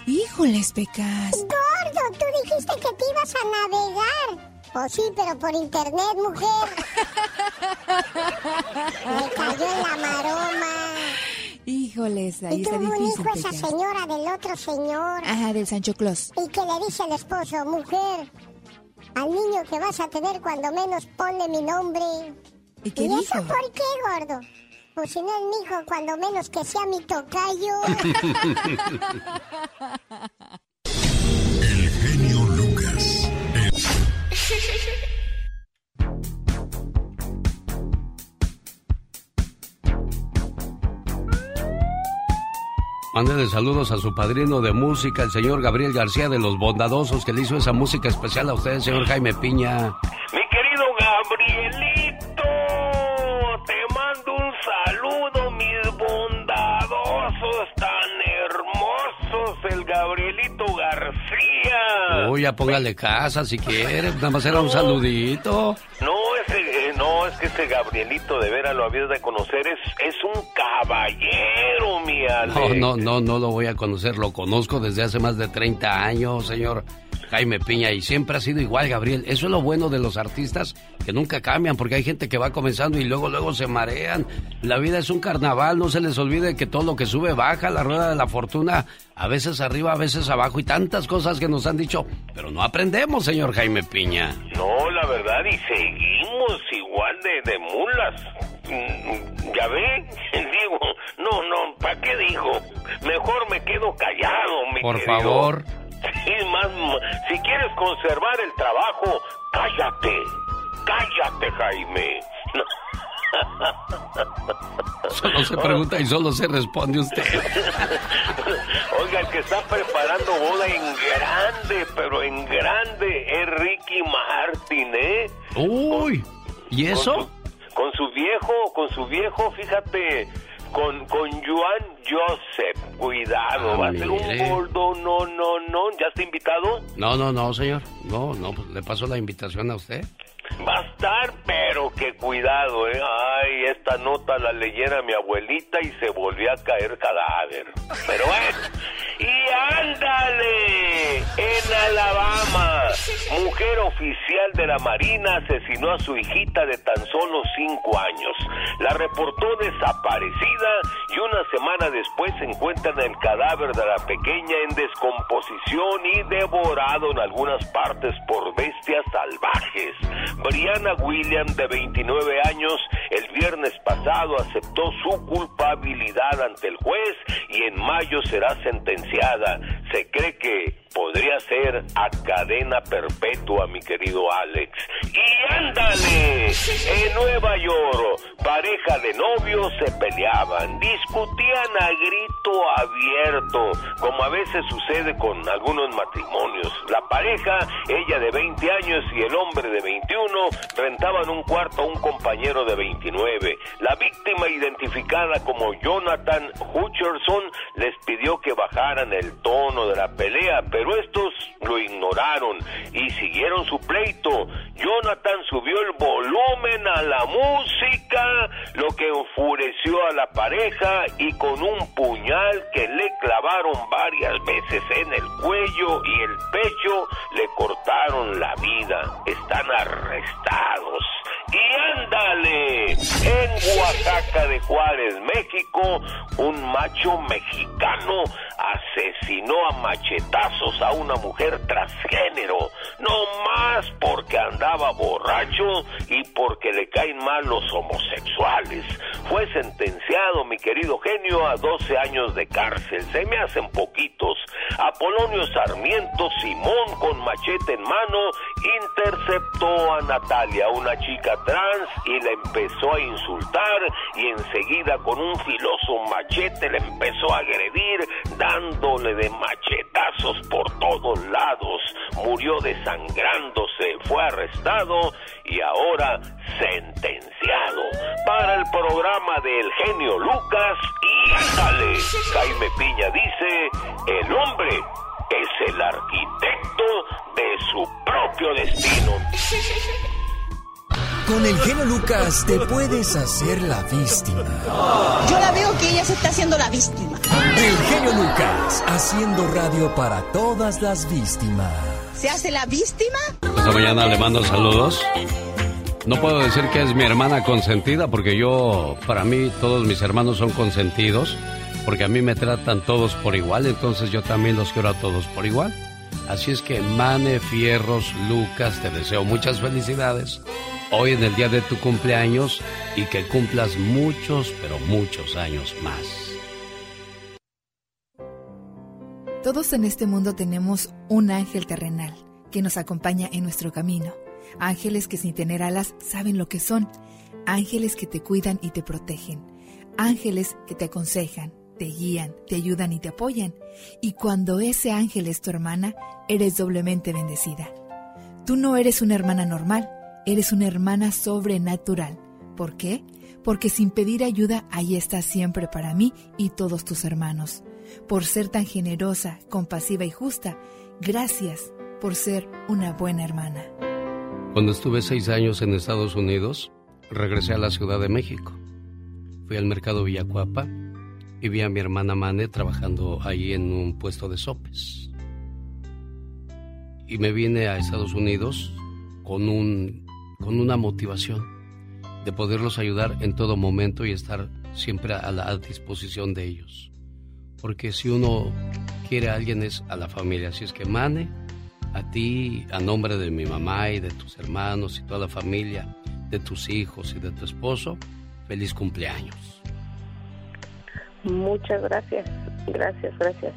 Híjoles, Pecas. Gordo, tú dijiste que te ibas a navegar. Pues sí, pero por internet, mujer. <laughs> Me cayó en la maroma. Híjoles, ahí y está tuvo un hijo esa señora del otro señor. Ajá, del Sancho Claus. Y que le dice el esposo, mujer, al niño que vas a tener cuando menos ponle mi nombre. ¿Y qué eso dijo? por qué, gordo? Pues si no es mi hijo, cuando menos que sea mi tocayo. <laughs> El genio Lucas. <laughs> Mándale saludos a su padrino de música, el señor Gabriel García de Los Bondadosos, que le hizo esa música especial a usted, señor Jaime Piña. Mi querido Gabrielito, te mando un saludo, mis bondadosos tan hermosos, el Gabrielito García. Uy, ya póngale casa si quiere, nada más era un saludito. No, ese, no, es que ese Gabrielito de veras lo habías de conocer, es, es un caballero, mi Ale. No, no, no, no lo voy a conocer, lo conozco desde hace más de 30 años, señor Jaime Piña, y siempre ha sido igual, Gabriel. Eso es lo bueno de los artistas, que nunca cambian, porque hay gente que va comenzando y luego, luego se marean. La vida es un carnaval, no se les olvide que todo lo que sube baja, la rueda de la fortuna, a veces arriba, a veces abajo, y tantas cosas que nos han dicho, pero no aprendemos, señor Jaime Piña. No, la verdad, y seguimos igual de, de mulas. mm, ya ve, <laughs> digo, no, no, ¿para qué digo? Mejor me quedo callado, mi Por querido. favor. Sí, más, si quieres conservar el trabajo, cállate, cállate, Jaime. <laughs> Solo se pregunta y solo se responde usted. <laughs> Oiga, el que está preparando boda en grande, pero en grande, es Ricky Martin, ¿eh? Uy, ¿y eso? Con su, con su viejo, con su viejo, fíjate, con, con Joan Joseph, cuidado, Ah, va a ser un gordo, no, no, no, ¿ya está invitado? No, no, no, señor. No, no, pues le paso la invitación a usted. Va a estar, pero que cuidado, ¿eh? Ay, esta nota la leyera mi abuelita y se volvió a caer cadáver. Pero bueno, y ándale, en Alabama, mujer oficial de la Marina asesinó a su hijita de tan solo cinco años. La reportó desaparecida y una semana después se encuentran el cadáver de la pequeña en descomposición y devorado en algunas partes por bestias salvajes. Brianna Williams, de 29 años, el viernes pasado aceptó su culpabilidad ante el juez y en mayo será sentenciada. Se cree que podría ser a cadena perpetua, mi querido Alex. Y ándale, en Nueva York, pareja de novios se peleaban, discutían a grito abierto, como a veces sucede con algunos matrimonios. La pareja, ella de 20 años y el hombre de 21, rentaban un cuarto a un compañero de 29. La víctima, identificada como Jonathan Hutcherson, les pidió que bajaran el tono de la pelea, pero estos lo ignoraron y siguieron su pleito. Jonathan subió el volumen a la música, lo que enfureció a la pareja y con un puñal que le clavaron varias veces en el cuello y el pecho, le cortaron la vida. Están arrestados. Y ándale, en Oaxaca de Juárez, México, un macho mexicano asesinó a machetazos a una mujer transgénero, no más porque andaba borracho y porque le caen mal los homosexuales. Fue sentenciado, mi querido genio, a 12 años de cárcel. Se me hacen poquitos. Apolonio Sarmiento Simón, con machete en mano, interceptó a Natalia, una chica trans, y la empezó a insultar y enseguida con un filoso machete le empezó a agredir, dándole de machetazos por todos lados. Murió desangrándose, fue arrestado y ahora sentenciado para el programa del genio Lucas y ándale. Jaime Piña dice, el hombre es el arquitecto de su propio destino. <laughs> Con el genio Lucas te puedes hacer la víctima. Yo la veo que ella se está haciendo la víctima. El genio Lucas haciendo radio para todas las víctimas. ¿Se hace la víctima? Esta mañana le mando saludos. No puedo decir que es mi hermana consentida porque yo, para mí, todos mis hermanos son consentidos porque a mí me tratan todos por igual, entonces yo también los quiero a todos por igual. Así es que, Mane Fierros, Lucas, te deseo muchas felicidades hoy en el día de tu cumpleaños y que cumplas muchos, pero muchos años más. Todos en este mundo tenemos un ángel terrenal que nos acompaña en nuestro camino. Ángeles que sin tener alas saben lo que son. Ángeles que te cuidan y te protegen. Ángeles que te aconsejan, te guían, te ayudan y te apoyan. Y cuando ese ángel es tu hermana, eres doblemente bendecida. Tú no eres una hermana normal, eres una hermana sobrenatural. ¿Por qué? Porque sin pedir ayuda, ahí estás siempre para mí y todos tus hermanos. Por ser tan generosa, compasiva y justa, gracias por ser una buena hermana. Cuando estuve seis años en Estados Unidos, regresé a la Ciudad de México. Fui al mercado Villacuapa y vi a mi hermana Mane trabajando ahí en un puesto de sopes. Y me vine a Estados Unidos con, un, con una motivación de poderlos ayudar en todo momento y estar siempre a la a disposición de ellos. Porque si uno quiere a alguien es a la familia. Así es que Mane, a ti, a nombre de mi mamá y de tus hermanos y toda la familia, de tus hijos y de tu esposo, feliz cumpleaños. Muchas gracias, gracias, gracias.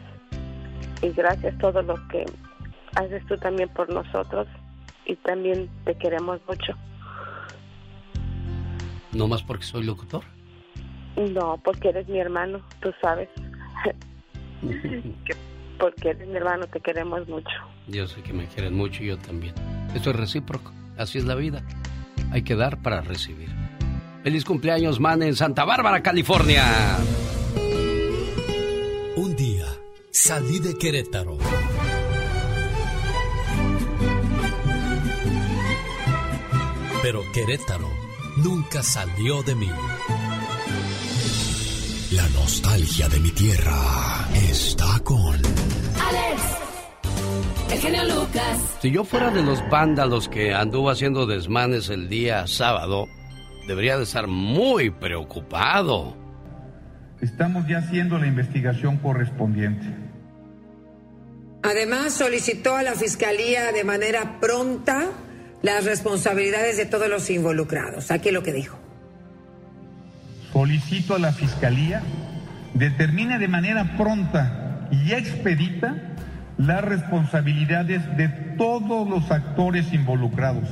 Y gracias todo lo que haces tú también por nosotros y también te queremos mucho. ¿No más porque soy locutor? No, porque eres mi hermano, tú sabes. <laughs> que porque eres mi hermano, te queremos mucho. Yo sé que me quieren mucho y yo también. Esto es recíproco, así es la vida. Hay que dar para recibir. Feliz cumpleaños, man, en Santa Bárbara, California. Un día salí de Querétaro. Pero Querétaro nunca salió de mí. La nostalgia de mi tierra está con... Alex, el genio Lucas. Si yo fuera de los vándalos que anduvo haciendo desmanes el día sábado, debería de estar muy preocupado. Estamos ya haciendo la investigación correspondiente. Además, solicitó a la Fiscalía de manera pronta las responsabilidades de todos los involucrados. Aquí lo que dijo. Solicito a la Fiscalía determine de manera pronta y expedita las responsabilidades de todos los actores involucrados,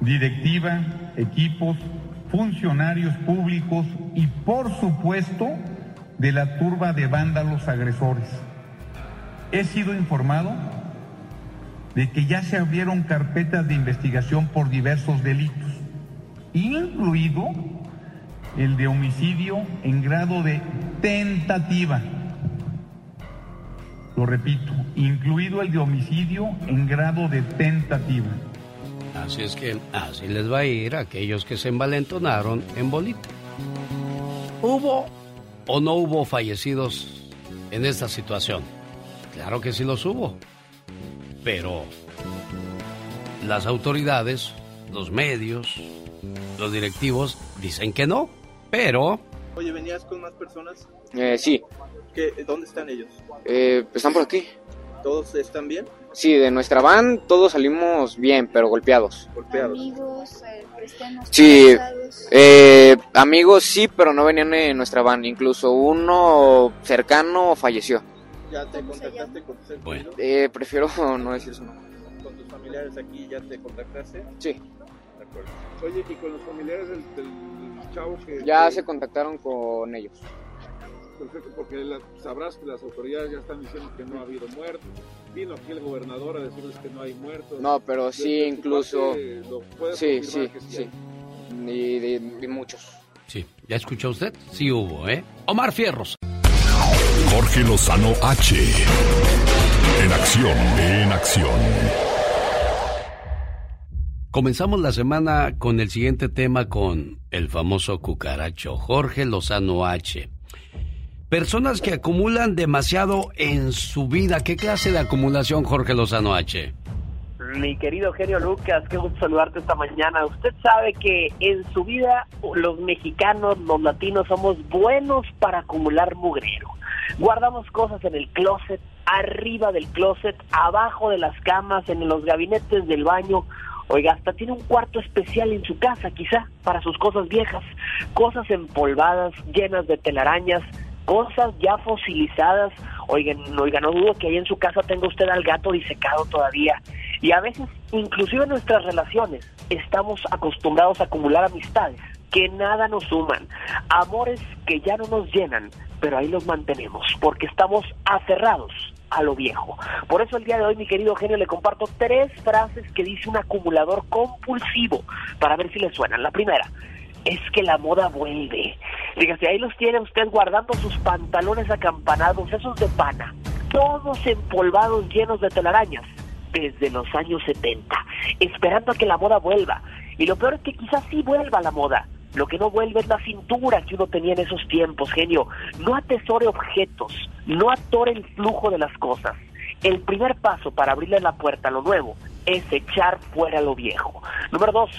directiva, equipos, funcionarios públicos y por supuesto de la turba de vándalos agresores. He sido informado de que ya se abrieron carpetas de investigación por diversos delitos, incluido el de homicidio en grado de tentativa. Lo repito, incluido el de homicidio en grado de tentativa. Así es que así les va a ir a aquellos que se envalentonaron en bolita. ¿Hubo o no hubo fallecidos en esta situación? Claro que sí los hubo. Pero las autoridades, los medios, los directivos dicen que no. Pero Oye, ¿venías con más personas? Eh, sí, ¿Qué, ¿Dónde están ellos? eh, están por aquí. ¿Todos están bien? Sí, de nuestra van todos salimos bien, pero golpeados. Golpeados. Amigos, eh, Sí, eh, amigos sí, pero no venían en nuestra van. Incluso uno cercano falleció. ¿Ya te contactaste con tus queridos? Eh, prefiero <laughs> no decir su nombre. ¿Con tus familiares aquí ya te contactaste? Sí. De acuerdo. Oye, ¿y con los familiares del, del chavo que... Ya que- se contactaron con ellos. Perfecto, porque la- sabrás que las autoridades ya están diciendo que no ha habido muertos. Vino aquí el gobernador a decirles que no hay muertos. No, pero sí, incluso. parte, ¿lo puedes Sí, sí, que sí sí. Y de, de muchos. sí, ¿ya escuchó usted? Sí hubo, ¿eh? Omar Fierros. Jorge Lozano H. En acción, en acción. Comenzamos la semana con el siguiente tema con el famoso cucaracho Jorge Lozano H. Personas que acumulan demasiado en su vida. ¿Qué clase de acumulación, Jorge Lozano H? Mi querido genio Lucas, qué gusto saludarte esta mañana. Usted sabe que en su vida los mexicanos, los latinos, somos buenos para acumular mugrero. Guardamos cosas en el closet, arriba del closet, abajo de las camas, en los gabinetes del baño. Oiga, hasta tiene un cuarto especial en su casa, quizá, para sus cosas viejas. Cosas empolvadas, llenas de telarañas, cosas ya fosilizadas. Oigan, oiga, no dudo que ahí en su casa tenga usted al gato disecado todavía. Y a veces, inclusive en nuestras relaciones, estamos acostumbrados a acumular amistades que nada nos suman, amores que ya no nos llenan, pero ahí los mantenemos, porque estamos aferrados a lo viejo. Por eso el día de hoy, mi querido genio, le comparto tres frases que dice un acumulador compulsivo, para ver si le suenan. La primera, es que la moda vuelve. Fíjate, ahí los tiene usted guardando sus pantalones acampanados, esos de pana, todos empolvados, llenos de telarañas, desde los años 70, esperando a que la moda vuelva. Y lo peor es que quizás sí vuelva la moda. Lo que no vuelve es la cintura que uno tenía en esos tiempos, genio. No atesore objetos, no atore el flujo de las cosas. El primer paso para abrirle la puerta a lo nuevo es echar fuera lo viejo. Número dos,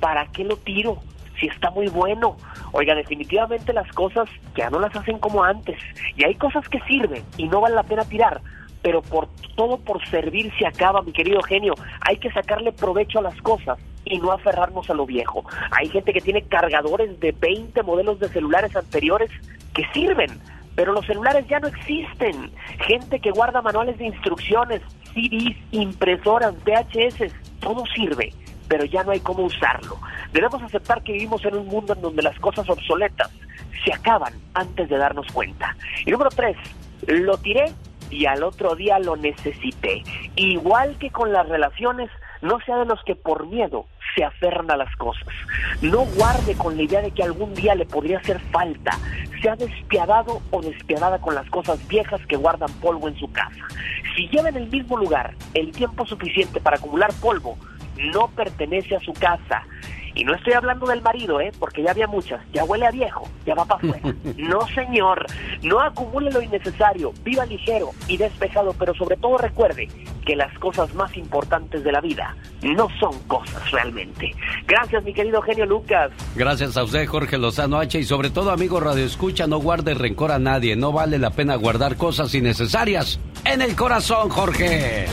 ¿para qué lo tiro? Si está muy bueno. Oiga, definitivamente las cosas ya no las hacen como antes. Y hay cosas que sirven y no vale la pena tirar. Pero por todo por servir se acaba, mi querido genio. Hay que sacarle provecho a las cosas y no aferrarnos a lo viejo. Hay gente que tiene cargadores de 20 modelos de celulares anteriores que sirven, pero los celulares ya no existen. Gente que guarda manuales de instrucciones, CDs, impresoras, VHS, todo sirve, pero ya no hay cómo usarlo. Debemos aceptar que vivimos en un mundo en donde las cosas obsoletas se acaban antes de darnos cuenta. Y número tres, lo tiré y al otro día lo necesité. Igual que con las relaciones, no sea de los que por miedo se aferran a las cosas. No guarde con la idea de que algún día le podría hacer falta. Sea despiadado o despiadada con las cosas viejas que guardan polvo en su casa. Si lleva en el mismo lugar el tiempo suficiente para acumular polvo, no pertenece a su casa. Y no estoy hablando del marido, ¿eh? Porque ya había muchas. Ya huele a viejo, ya va para afuera. <laughs> No, señor. No acumule lo innecesario. Viva ligero y despejado, pero sobre todo recuerde que las cosas más importantes de la vida no son cosas realmente. Gracias, mi querido genio Lucas. Gracias a usted, Jorge Lozano H. Y sobre todo, amigo Radio Escucha, no guarde rencor a nadie. No vale la pena guardar cosas innecesarias en el corazón, Jorge.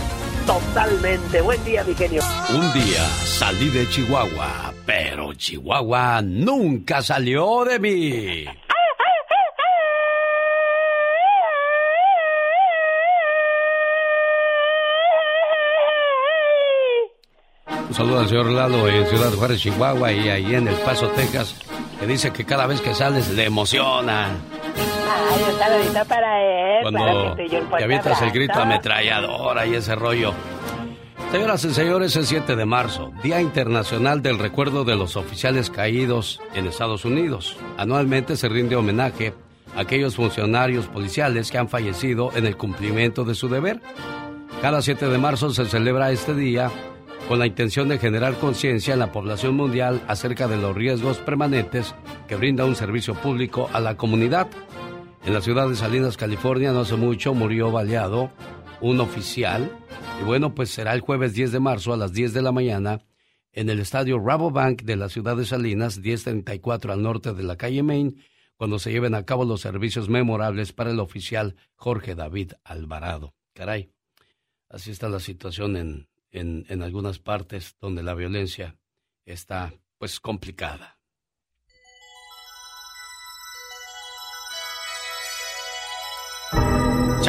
Totalmente. Buen día, mi genio. Un día salí de Chihuahua, pero Chihuahua nunca salió de mí. Un saludo al señor Lalo en Ciudad Juárez, Chihuahua y ahí en El Paso, Texas, que dice que cada vez que sales le emociona. Ay, un saludito para él. Cuando claro que yo avientas el grito ametralladora y ese rollo. Señoras y señores, el 7 de marzo, Día Internacional del Recuerdo de los Oficiales Caídos en Estados Unidos. Anualmente se rinde homenaje a aquellos funcionarios policiales que han fallecido en el cumplimiento de su deber. Cada 7 de marzo se celebra este día con la intención de generar conciencia en la población mundial acerca de los riesgos permanentes que brinda un servicio público a la comunidad. En la ciudad de Salinas, California, no hace mucho murió baleado un oficial. Y bueno, pues será el jueves 10 de marzo a las 10 de la mañana en el estadio Rabobank de la ciudad de Salinas, 1034 al norte de la calle Main, cuando se lleven a cabo los servicios memorables para el oficial Jorge David Alvarado. Caray, así está la situación en, en, en algunas partes donde la violencia está pues complicada.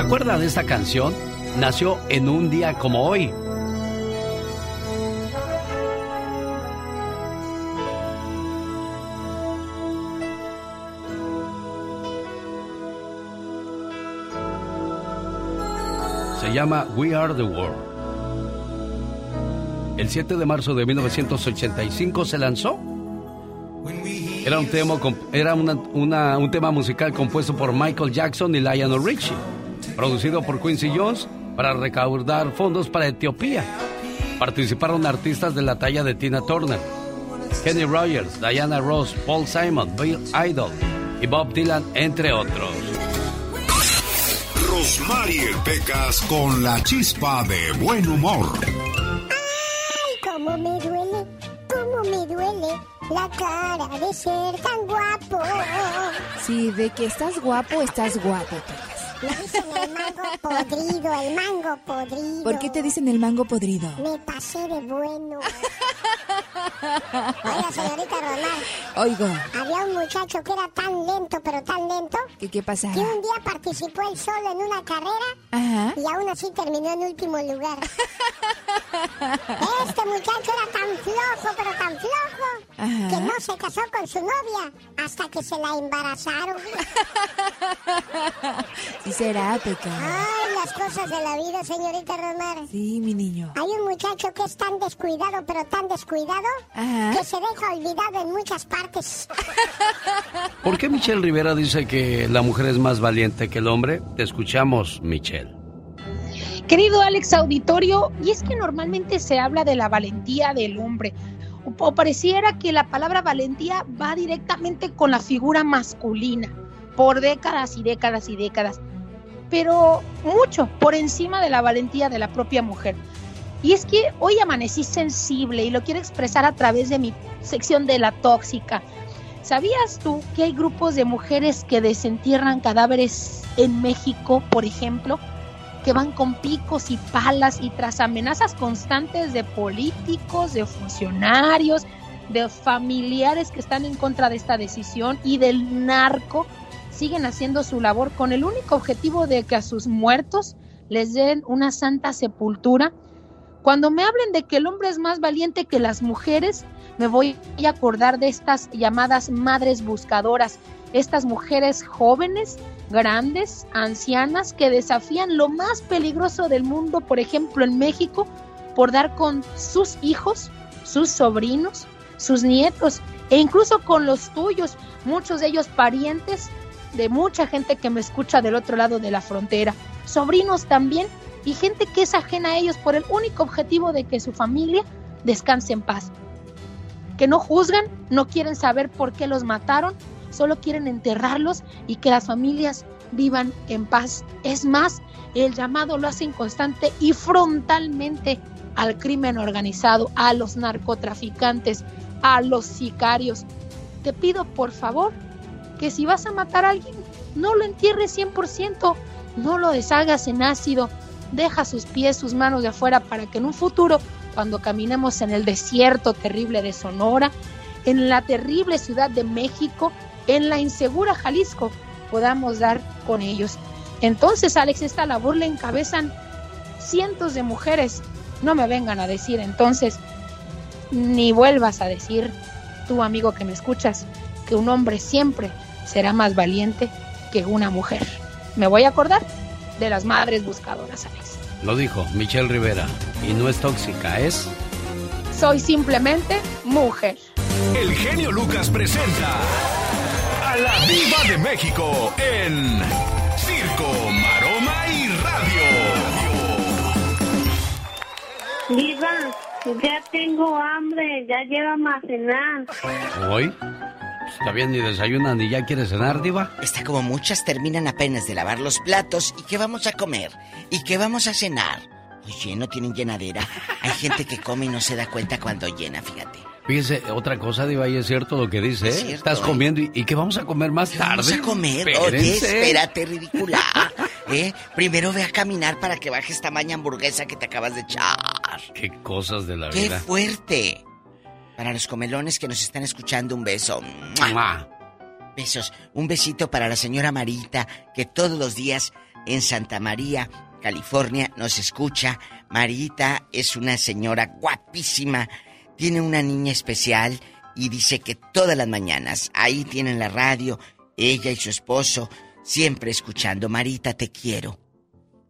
¿Se acuerda de esta canción? Nació en un día como hoy. Se llama We Are the World. El 7 de marzo de 1985 se lanzó. Era un tema, era un tema musical compuesto por Michael Jackson y Lionel Richie, producido por Quincy Jones para recaudar fondos para Etiopía. Participaron artistas de la talla de Tina Turner, Kenny Rogers, Diana Ross, Paul Simon, Bill Idol y Bob Dylan, entre otros. Rosmarie Pecas con la chispa de buen humor. Ay, cómo me duele, cómo me duele la cara de ser tan guapo. Sí, de que estás guapo, estás guapo, Pecas. Me dicen el mango podrido, el mango podrido. ¿Por qué te dicen el mango podrido? Me pasé de bueno. Oiga, señorita Román, Oigo, había un muchacho que era tan lento, pero tan lento, ¿qué, qué pasaba? que un día participó él solo en una carrera Ajá. y aún así terminó en último lugar. Este muchacho era tan flojo, pero tan flojo, Ajá. que no se casó con su novia hasta que se la embarazaron. <laughs> Será, Pecas. Ay, las cosas de la vida, señorita Romar. Sí, mi niño. Hay un muchacho que es tan descuidado, pero tan descuidado, Ajá. que se deja olvidado en muchas partes. <laughs> ¿Por qué Michelle Rivera dice que la mujer es más valiente que el hombre? Te escuchamos, Michelle. Querido Alex Auditorio, y es que normalmente se habla de la valentía del hombre, o, o pareciera que la palabra valentía va directamente con la figura masculina, por décadas y décadas y décadas, pero mucho por encima de la valentía de la propia mujer. Y es que hoy amanecí sensible y lo quiero expresar a través de mi sección de la tóxica. ¿Sabías tú que hay grupos de mujeres que desentierran cadáveres en México, por ejemplo? que van con picos y palas y tras amenazas constantes de políticos, de funcionarios, de familiares que están en contra de esta decisión y del narco, siguen haciendo su labor con el único objetivo de que a sus muertos les den una santa sepultura. Cuando me hablen de que el hombre es más valiente que las mujeres, me voy a acordar de estas llamadas madres buscadoras, estas mujeres jóvenes, grandes, ancianas, que desafían lo más peligroso del mundo, por ejemplo en México, por dar con sus hijos, sus sobrinos, sus nietos e incluso con los tuyos, muchos de ellos parientes de mucha gente que me escucha del otro lado de la frontera, sobrinos también y gente que es ajena a ellos por el único objetivo de que su familia descanse en paz. Que no juzgan, no quieren saber por qué los mataron, solo quieren enterrarlos y que las familias vivan en paz. Es más, el llamado lo hacen constante y frontalmente al crimen organizado, a los narcotraficantes, a los sicarios. Te pido por favor que si vas a matar a alguien, no lo entierres 100%, no lo deshagas en ácido, deja sus pies, sus manos de afuera para que en un futuro, cuando caminemos en el desierto terrible de Sonora, en la terrible ciudad de México, en la insegura Jalisco, podamos dar con ellos. Entonces, Alex, esta labor le encabezan cientos de mujeres. No me vengan a decir entonces, ni vuelvas a decir, tú amigo que me escuchas, que un hombre siempre será más valiente que una mujer. Me voy a acordar de las madres buscadoras, Alex. Lo dijo Michelle Rivera. Y no es tóxica, es... Soy simplemente mujer. El genio Lucas presenta a la Diva de México en Circo, Maroma y Radio. Diva, ya tengo hambre, ya llévame a cenar. ¿Hoy? Bien, ni desayuna ni ya quiere cenar, Diva. Está como muchas terminan apenas de lavar los platos. ¿Y qué vamos a comer? ¿Y qué vamos a cenar? Oye, no tienen llenadera. Hay gente que come y no se da cuenta cuando llena, fíjate. Fíjese, otra cosa, Diva, y es cierto lo que dice, Es ¿eh? cierto, Estás ¿eh? comiendo y, ¿y qué vamos a comer más tarde? Vamos a comer. Oye, Espérense. espérate, ridícula. <laughs> ¿Eh? Primero ve a caminar para que bajes tamaña hamburguesa que te acabas de echar. Qué cosas de la ¡Qué vida. fuerte! Para los comelones que nos están escuchando, un beso. ¡Mua! Besos. Un besito para la señora Marita, que todos los días en Santa María, California, nos escucha. Marita es una señora guapísima, tiene una niña especial y dice que todas las mañanas ahí tienen la radio, ella y su esposo, siempre escuchando. Marita, te quiero.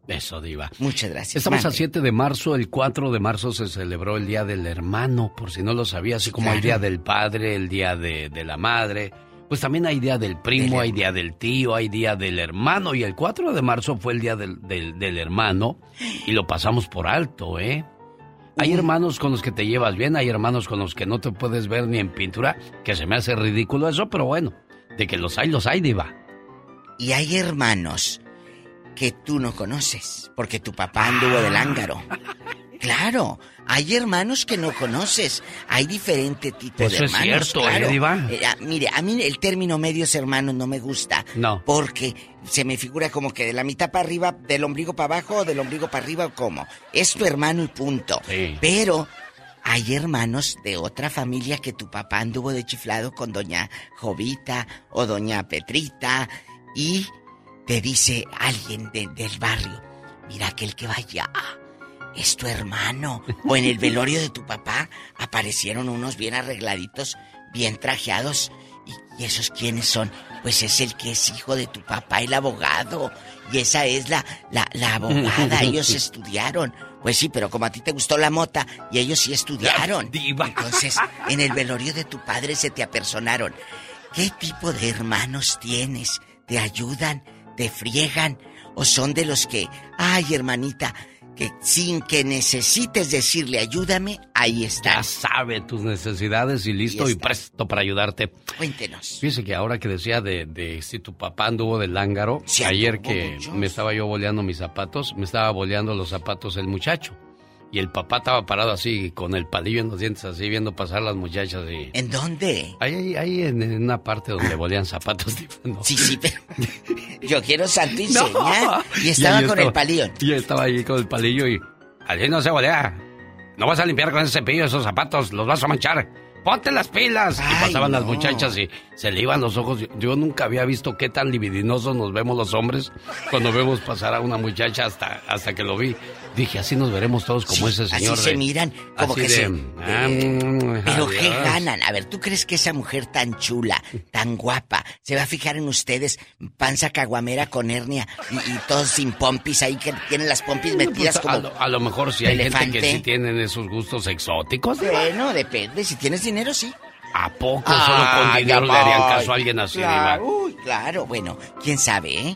Eso, Diva. Muchas gracias. Estamos a Mande. 7 de marzo, el 4 de marzo se celebró el Día del Hermano, por si no lo sabía, así como el. Día del Padre, el Día de, de la Madre. Pues también hay Día del Primo, hay Día del Tío, hay Día del Hermano. Y el 4 de marzo fue el Día del, del, del Hermano y lo pasamos por alto, ¿eh? Hay hermanos con los que te llevas bien, hay hermanos con los que no te puedes ver ni en pintura, que se me hace ridículo eso, pero bueno, de que los hay, los hay, Diva. Y hay hermanos que tú no conoces, porque tu papá anduvo de lángaro. Claro, hay hermanos que no conoces. Hay diferente tipo Eso de es hermanos. cierto, ¿eh, claro. Diva? Eh, ah, mire, a mí el término medios hermanos no me gusta. No. Porque se me figura como que de la mitad para arriba, del ombligo para abajo, o del ombligo para arriba, o cómo. Es tu hermano y punto. Sí. Pero hay hermanos de otra familia que tu papá anduvo de chiflado con doña Jovita o doña Petrita y te dice alguien de- del barrio, mira aquel que vaya, es tu hermano. <laughs> O en el velorio de tu papá aparecieron unos bien arregladitos, bien trajeados. ¿Y, y esos quiénes son? Pues es el que es hijo de tu papá, el abogado. Y esa es la, la, la abogada. <laughs> Ellos estudiaron. Pues sí, pero como a ti te gustó la mota y ellos sí estudiaron. Entonces, en el <laughs> velorio de tu padre se te apersonaron. ¿Qué tipo de hermanos tienes? ¿Te ayudan? ¿Te friegan? ¿O son de los que, ay hermanita, que sin que necesites decirle ayúdame, ahí está? Ya sabe tus necesidades y listo y, presto para ayudarte. Cuéntenos. Fíjese que ahora que decía de, de si tu papá anduvo de lángaro, ayer que me estaba yo boleando mis zapatos, me estaba boleando los zapatos el muchacho. Y el papá estaba parado así, con el palillo en los dientes, así, viendo pasar las muchachas. Y... ¿En dónde? Ahí, ahí, en, en una parte donde bolean zapatos. <laughs> ¿no? Sí, sí, pero... <laughs> Yo quiero santo y No. Y estaba con el palillo. Y estaba ahí con el palillo y... Así no se volea. No vas a limpiar con ese cepillo esos zapatos, los vas a manchar. Ponte las pilas. y Ay, pasaban las no. muchachas y se le iban los ojos. Yo, nunca había visto qué tan libidinosos nos vemos los hombres cuando vemos pasar a una muchacha hasta, hasta que lo vi. Dije, así nos veremos todos como ese Así señor. se de- miran, como así que de, se... ah, mm, Pero ¿qué ganan? A ver, ¿tú crees que esa mujer tan chula, tan guapa, se va a fijar en ustedes, panza caguamera con hernia y, y todos sin pompis ahí que tienen las pompis metidas Pues, a, como... lo, a lo mejor sí hay gente elefante. que sí tienen esos gustos exóticos. Bueno, depende. Si tienes dinero, sí. ¿A poco solo con dinero le harían caso a alguien así, claro, Diva? uy, claro, bueno, quién sabe, ¿eh?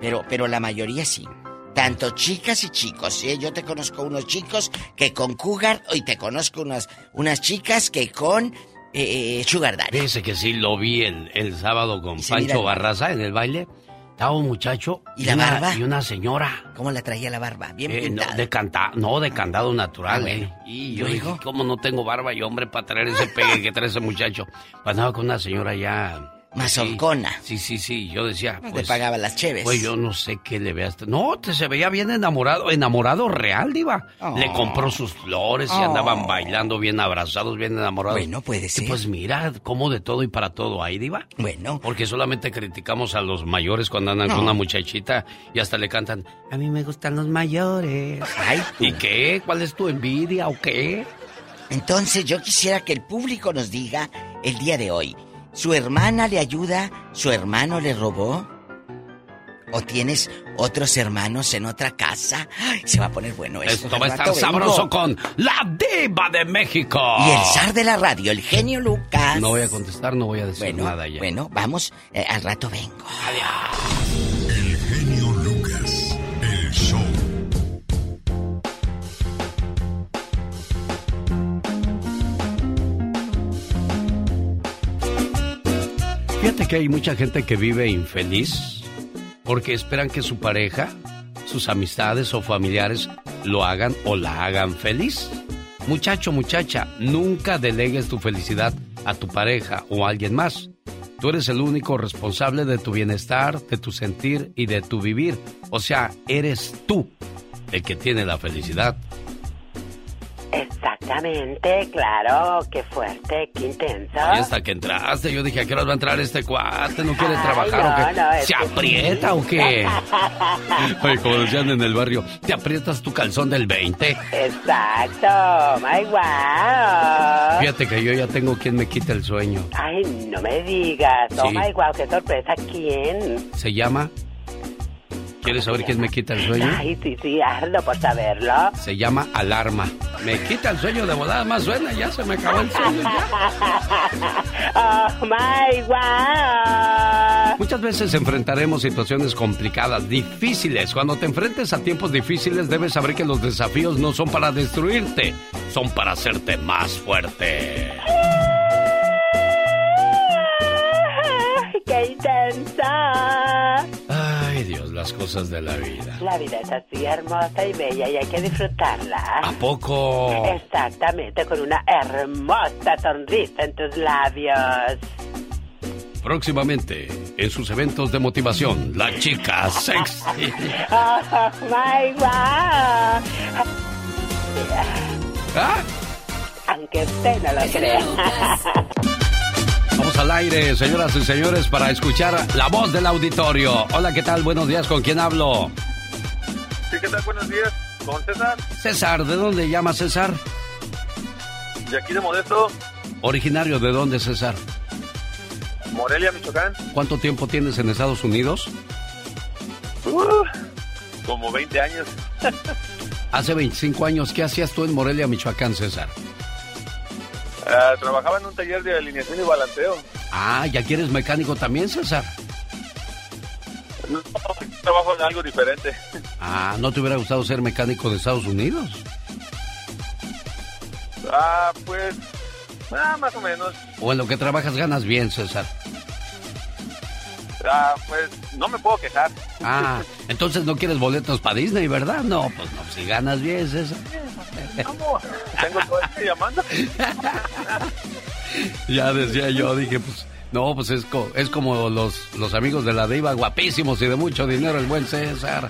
Pero, pero la mayoría sí. Tanto chicas y chicos, ¿eh? Yo te conozco unos chicos que con Cougar y te conozco unas, unas chicas que con eh, Sugar Daddy. Fíjese que sí lo vi el, el sábado con Pancho. Barraza en el baile. Estaba un muchacho ¿Y la una, barba? y una señora. ¿Cómo la traía la barba? Bien Eh, no, pintada. de canta, no, de candado natural. Ah, bueno. eh. Y yo dije, ¿cómo no tengo barba y hombre para traer ese pegue que trae ese muchacho? Andaba con una señora ya... Mazorcona. Sí, sí, sí. Yo decía, No te pues... pagaba las cheves. Pues yo no sé qué le veas. No, te se veía bien enamorado, enamorado real, Diva. Oh. Le compró sus flores y Oh. andaban bailando bien abrazados, bien enamorados. Bueno, puede Y ser. pues mira, como de todo y para todo hay, Diva. Bueno. Porque solamente criticamos a los mayores cuando andan No. con una muchachita y hasta le cantan, a mí me gustan los mayores. Ay, ¿Y qué? ¿Cuál es tu envidia o qué? Entonces yo quisiera que el público nos diga el día de hoy, ¿su hermana le ayuda? ¿Su hermano le robó? ¿O tienes otros hermanos en otra casa? Ay, se va a poner bueno esto. Esto va a estar vengo. sabroso con la diva de México. Y el zar de la radio, el genio Lucas. No voy a contestar, no voy a decir Bueno, nada ya. bueno, vamos, eh, al rato vengo. El genio Lucas. El show. Fíjate que hay mucha gente que vive infeliz porque esperan que su pareja, sus amistades o familiares lo hagan o la hagan feliz. Muchacho, muchacha, nunca delegues tu felicidad a tu pareja o a alguien más. Tú eres el único responsable de tu bienestar, de tu sentir y de tu vivir. O sea, eres tú el que tiene la felicidad. Exactamente, claro, qué fuerte, qué intenso. Y hasta que entraste, yo dije, ¿a qué hora va a entrar este cuate? ¿No quiere Ay, trabajar no, o qué? no, ¿Se que aprieta sí. o qué? <laughs> Oye, como decían en el barrio, ¿te aprietas tu calzón del 20? Exacto, my wow. Fíjate que yo ya tengo quien me quite el sueño. Ay, no me digas. Oh Sí. my wow, qué sorpresa. ¿Quién? Se llama... ¿Quieres saber quién me quita el sueño? Ay, sí, sí, hazlo por saberlo. Se llama Alarma. Me quita el sueño de volada, más suena, ya se me acabó el sueño. ya. <laughs> oh my wow. Muchas veces enfrentaremos situaciones complicadas, difíciles. Cuando te enfrentes a tiempos difíciles, debes saber que los desafíos no son para destruirte, son para hacerte más fuerte. Qué intensa. Ay, Dios, las cosas de la vida. La vida es así hermosa y bella y hay que disfrutarla. ¿A poco? Exactamente, con una hermosa sonrisa en tus labios. Próximamente, en sus eventos de motivación, la chica sexy. <laughs> Oh my wow. ¿Ah? Aunque usted no lo crea. <laughs> Vamos al aire, señoras y señores, para escuchar la voz del auditorio. Hola, ¿qué tal? Buenos días, ¿con quién hablo? Sí, ¿qué tal? Buenos días. ¿Con César? César, ¿de dónde llama César? De aquí de Modesto, Originario de dónde, César? Morelia, Michoacán. ¿Cuánto tiempo tienes en Estados Unidos? Uh, como 20 años. <laughs> Hace 25 años, ¿qué hacías tú en Morelia, Michoacán, César? Ah, trabajaba en un taller de alineación y balanceo. Ah, ¿ya quieres mecánico también, César? No, trabajo en algo diferente. Ah, ¿no te hubiera gustado ser mecánico de Estados Unidos? Ah, pues, ah, más o menos. ¿O en lo que trabajas ganas bien, César? Ah, pues, no me puedo quejar. Ah, entonces no quieres boletos para Disney, ¿verdad? No, pues no, si ganas bien, César. ¿Cómo? Tengo todo día llamando. <laughs> Ya decía yo, dije, pues No, pues es, co- es como los, los amigos de la diva, guapísimos y de mucho dinero, el buen César.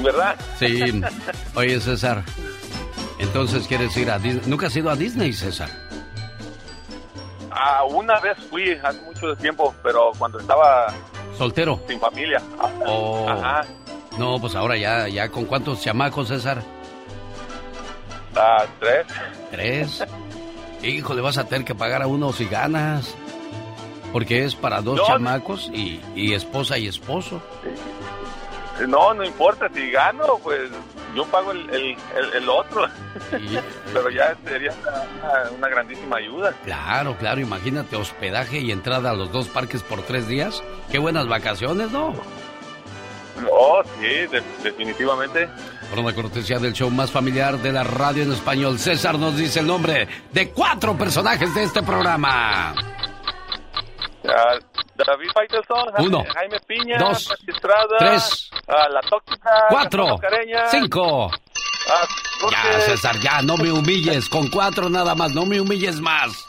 ¿Verdad? Sí. Oye, César, entonces quieres ir a Disney. ¿Nunca has ido a Disney, César? Ah, una vez fui hace mucho tiempo, pero cuando estaba ¿Soltero? sin familia. Oh. Ajá. No, pues ahora ya, ya con cuántos chamacos, César? Ah, tres. ¿Tres? Hijo, le vas a tener que pagar a uno si ganas. Porque es para dos No, chamacos y, y esposa y esposo. No, no importa, si gano, pues yo pago el, el, el- el otro. <laughs> Pero ya sería una, una grandísima ayuda. Claro, claro, imagínate hospedaje y entrada a los dos parques por tres días. Qué buenas vacaciones, ¿no? Oh, sí, de- definitivamente. Por una cortesía del show más familiar de la radio en español, César nos dice el nombre de cuatro personajes de este programa. Ah, David Faitelson, Jaime, Uno, Jaime Piña, dos, Pati Estrada, tres, ah, La Tóxica, Cuatro, Mascareña, cinco. ah, Ya, César, ya, no me humilles. Con cuatro nada más, no me humilles más.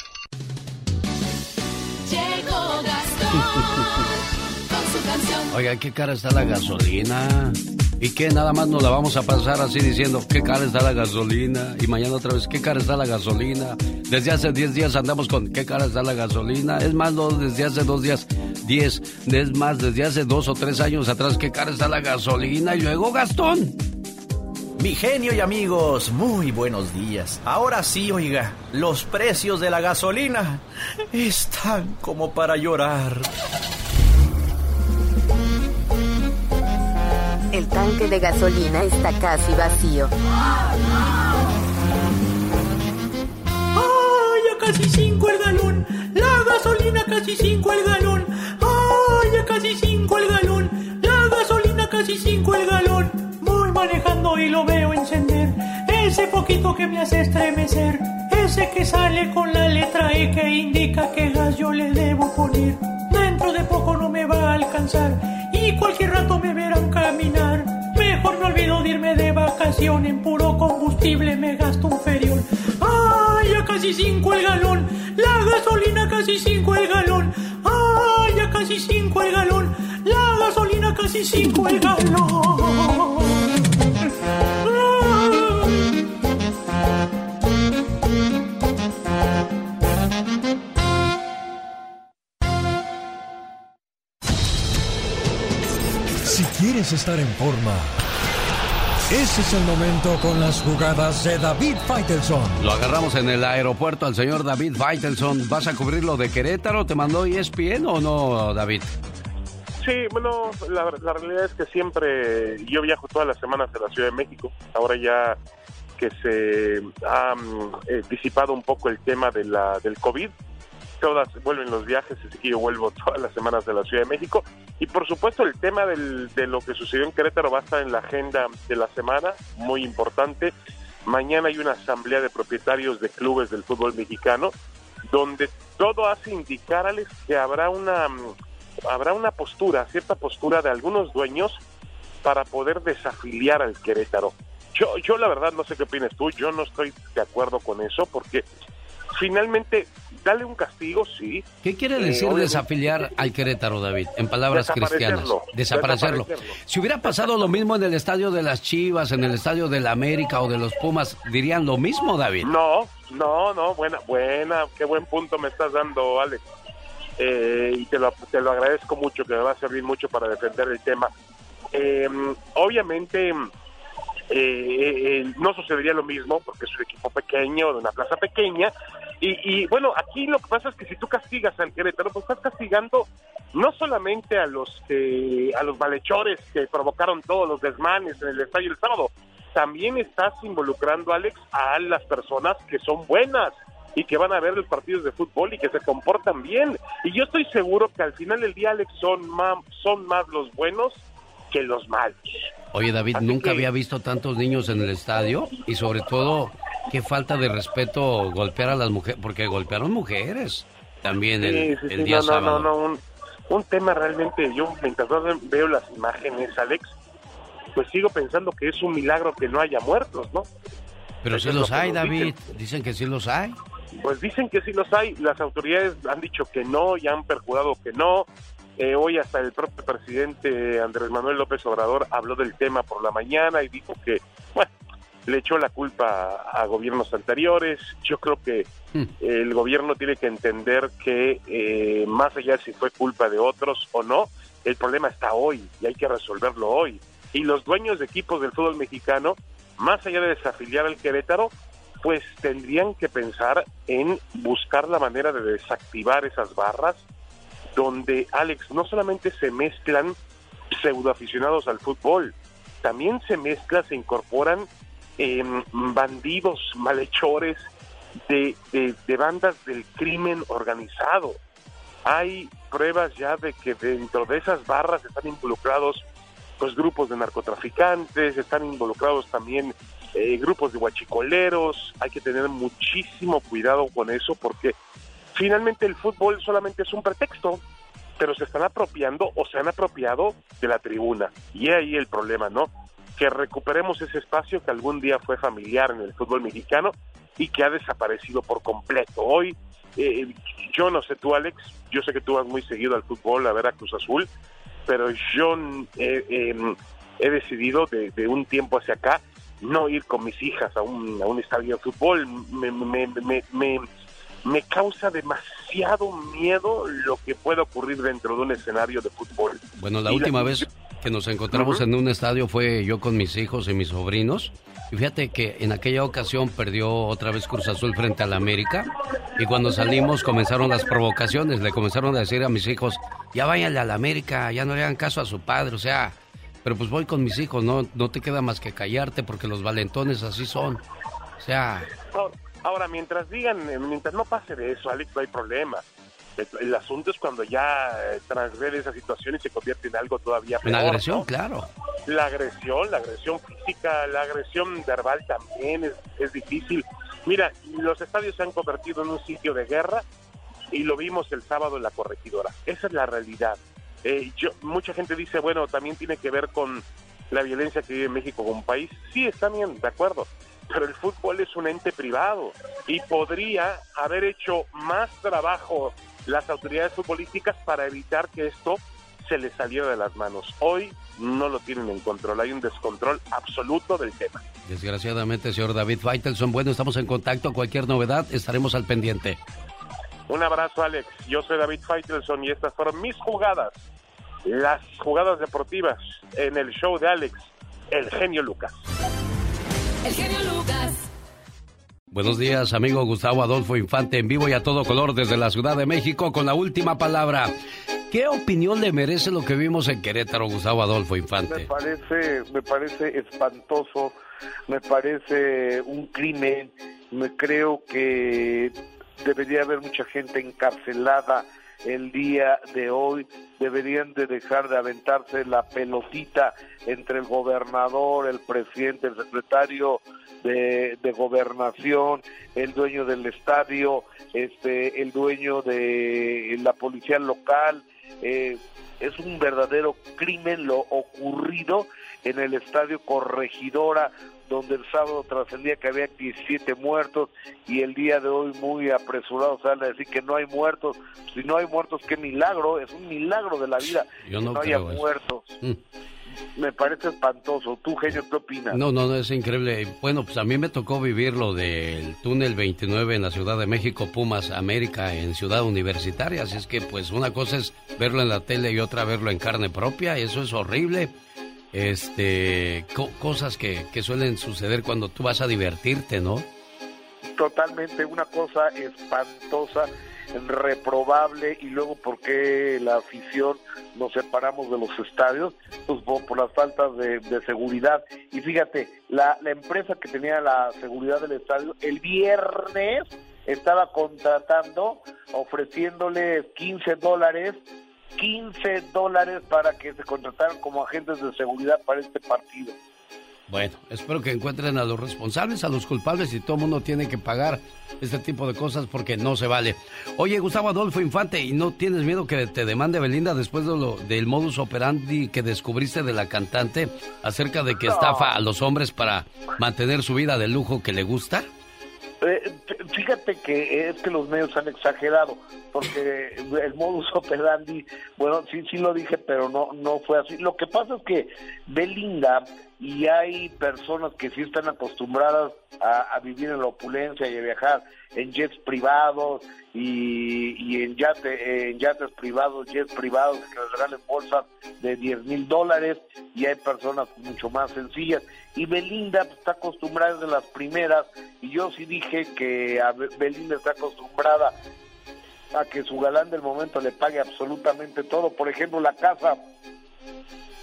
Oiga, qué cara está la gasolina. ¿Y qué? Nada más nos la vamos a pasar así diciendo, qué cara está la gasolina. Y mañana otra vez, qué cara está la gasolina. Desde hace 10 días andamos con, qué cara está la gasolina. Es más, no, desde hace dos días, 10. Es más, desde hace dos o tres años atrás, qué cara está la gasolina. Y luego, Gastón. Mi genio y amigos, muy buenos días. Ahora sí, oiga, los precios de la gasolina están como para llorar. El tanque de gasolina está casi vacío. ¡Ay, ya casi cinco el galón! ¡La gasolina casi cinco el galón! ¡Ay, ya casi cinco el galón! ¡La gasolina casi cinco el galón! Voy manejando y lo veo encender. Ese poquito que me hace estremecer. Ese que sale con la letra E que indica que gas yo le debo poner. Dentro de poco no me va a alcanzar. Y cualquier rato me verán caminar. Mejor me olvido de irme de vacación. En puro combustible me gasto un ferión. ¡Ay, ya casi cinco el galón! ¡La gasolina casi cinco el galón! ¡Ay, ya casi cinco el galón! ¡La gasolina casi cinco el galón! Quieres estar en forma, ese es el momento con las jugadas de David Faitelson. Lo agarramos en el aeropuerto al señor David Faitelson. ¿Vas a cubrir lo de Querétaro? ¿Te mandó ESPN o no, David? Sí, bueno, la, la realidad es que siempre yo viajo todas las semanas a la Ciudad de México. Ahora ya que se ha mm, eh, disipado un poco el tema de la, del COVID, todas vuelven los viajes, así que yo vuelvo todas las semanas de la Ciudad de México. Y por supuesto el tema del, de lo que sucedió en Querétaro va a estar en la agenda de la semana, muy importante. Mañana hay una asamblea de propietarios de clubes del fútbol mexicano, donde todo hace indicar, Alex, que habrá una, mm, habrá una postura, cierta postura de algunos dueños para poder desafiliar al Querétaro. Yo, yo la verdad no sé qué opinas tú, yo no estoy de acuerdo con eso porque finalmente dale un castigo, sí. ¿Qué quiere Eh, decir desafiliar al Querétaro, David? En palabras cristianas. Desaparecerlo, Desaparecerlo. desaparecerlo. Si hubiera pasado lo mismo en el estadio de las Chivas, en el estadio de la América o de los Pumas, ¿dirían lo mismo, David? No, no, no, buena, buena, qué buen punto me estás dando, Alex. Eh, y te lo, te lo agradezco mucho, que me va a servir mucho para defender el tema. Eh, obviamente, eh, eh, no sucedería lo mismo, porque es un equipo pequeño, de una plaza pequeña. Y, y, bueno, aquí lo que pasa es que si tú castigas al Querétaro, pues estás castigando no solamente a los que, a los malhechores que provocaron todos los desmanes en el estadio el sábado, también estás involucrando, Alex, a las personas que son buenas y que van a ver los partidos de fútbol y que se comportan bien. Y yo estoy seguro que al final del día, Alex, son más, son más los buenos que los malos. Oye, David, Así nunca que- había visto tantos niños en el estadio y sobre todo, qué falta de respeto golpear a las mujeres, porque golpearon mujeres también el, Sí, sí, el sí, día no, sábado. no, no, un, un tema realmente, yo mientras veo las imágenes, Alex, pues sigo pensando que es un milagro que no haya muertos, ¿no? Pero sí Es los hay, David. dicen. Dicen que sí los hay. Pues dicen que sí los hay, las autoridades han dicho que no y han perjurado que no. Eh, hoy hasta el propio presidente Andrés Manuel López Obrador habló del tema por la mañana y dijo que, bueno, le echó la culpa a gobiernos anteriores. Yo creo que el gobierno tiene que entender que eh, más allá de si fue culpa de otros o no, el problema está hoy y hay que resolverlo hoy. Y los dueños de equipos del fútbol mexicano, más allá de desafiliar al Querétaro, pues tendrían que pensar en buscar la manera de desactivar esas barras donde, Alex, no solamente se mezclan pseudoaficionados al fútbol, también se mezclan, se incorporan eh, bandidos, malhechores de, de, de bandas del crimen organizado. Hay pruebas ya de que dentro de esas barras están involucrados pues grupos de narcotraficantes, están involucrados también eh, grupos de huachicoleros, hay que tener muchísimo cuidado con eso porque finalmente el fútbol solamente es un pretexto, pero se están apropiando o se han apropiado de la tribuna. Y ahí el problema, ¿no? Que recuperemos ese espacio que algún día fue familiar en el fútbol mexicano y que ha desaparecido por completo. Hoy, eh, yo no sé tú, Alex, yo sé que tú vas muy seguido al fútbol, a ver a Cruz Azul, pero yo eh, eh, he decidido de, de, un tiempo hacia acá no ir con mis hijas a un, a un estadio de fútbol. Me, me, me, me, causa demasiado miedo lo que pueda ocurrir dentro de un escenario de fútbol. Bueno, la y última la... vez que nos encontramos uh -huh. en un estadio fue yo con mis hijos y mis sobrinos. Y fíjate que en aquella ocasión perdió otra vez Cruz Azul frente al América. Y cuando salimos comenzaron las provocaciones. Le comenzaron a decir a mis hijos, ya váyanle al América, ya no le hagan caso a su padre. O sea, pero pues voy con mis hijos, no, no te queda más que callarte porque los valentones así son. O sea... Ahora, mientras digan, mientras no pase de eso, Alex, no hay problema. El, el asunto es cuando ya eh, transgrede esa situación y se convierte en algo todavía peor. En agresión, ¿no? claro. La agresión, la agresión física, la agresión verbal también es, es difícil. Mira, los estadios se han convertido en un sitio de guerra y lo vimos el sábado en la corregidora. Esa es la realidad. Eh, yo, mucha gente dice, bueno, también tiene que ver con la violencia que vive México como país. Sí, está bien, de acuerdo. Pero el fútbol es un ente privado y podría haber hecho más trabajo las autoridades futbolísticas para evitar que esto se les saliera de las manos. Hoy no lo tienen en control, hay un descontrol absoluto del tema. Desgraciadamente, señor David Faitelson, bueno, estamos en contacto, cualquier novedad estaremos al pendiente. Un abrazo, Alex. Yo soy David Faitelson y estas fueron mis jugadas, las jugadas deportivas en el show de Alex, el genio Lucas. El genio Lucas. Buenos días, amigo Gustavo Adolfo Infante, en vivo y a todo color desde la Ciudad de México con la última palabra. ¿Qué opinión le merece lo que vimos en Querétaro, Gustavo Adolfo Infante? Me parece, me parece espantoso, me parece un crimen, me creo que debería haber mucha gente encarcelada el día de hoy, deberían de dejar de aventarse la pelotita entre el gobernador, el presidente, el secretario de, gobernación, el dueño del estadio, este, el dueño de la policía local, eh, es un verdadero crimen lo ocurrido en el estadio Corregidora, donde el sábado trascendía que había 17 muertos y el día de hoy muy apresurado sale a decir que no hay muertos. Si no hay muertos, qué milagro, es un milagro de la vida Yo no, que no haya eso. muertos. Mm. Me parece espantoso. ¿Tú, genio, qué opinas? No, no, no, es increíble. Bueno, pues a mí me tocó vivir lo del túnel 29 en la Ciudad de México, Pumas América, en Ciudad Universitaria. Así es que, pues, una cosa es verlo en la tele y otra verlo en carne propia. Eso es horrible. Este, co cosas que, que suelen suceder cuando tú vas a divertirte, ¿no? Totalmente, una cosa espantosa, reprobable, y luego, ¿por qué la afición nos separamos de los estadios? Pues por, por las faltas de, de, seguridad. Y fíjate, la, la empresa que tenía la seguridad del estadio, el viernes estaba contratando, ofreciéndole 15 dólares 15 dólares para que se contrataran como agentes de seguridad para este partido. Bueno, espero que encuentren a los responsables, a los culpables y todo el mundo tiene que pagar este tipo de cosas porque no se vale. Oye, Gustavo Adolfo Infante, ¿y no tienes miedo que te demande Belinda después de lo, del modus operandi que descubriste de la cantante acerca de que no. estafa a los hombres para mantener su vida de lujo que le gusta? Eh, fíjate que es que los medios han exagerado, porque el modus operandi, bueno, sí, sí lo dije, pero no, no fue así. Lo que pasa es que Belinda y hay personas que sí están acostumbradas a, vivir en la opulencia y a viajar en jets privados y, en, yate, en yates privados, jets privados que les regalen bolsas de 10 mil dólares y hay personas mucho más sencillas. Y Belinda está acostumbrada desde las primeras y yo sí dije que a Belinda está acostumbrada a que su galán del momento le pague absolutamente todo. Por ejemplo, la casa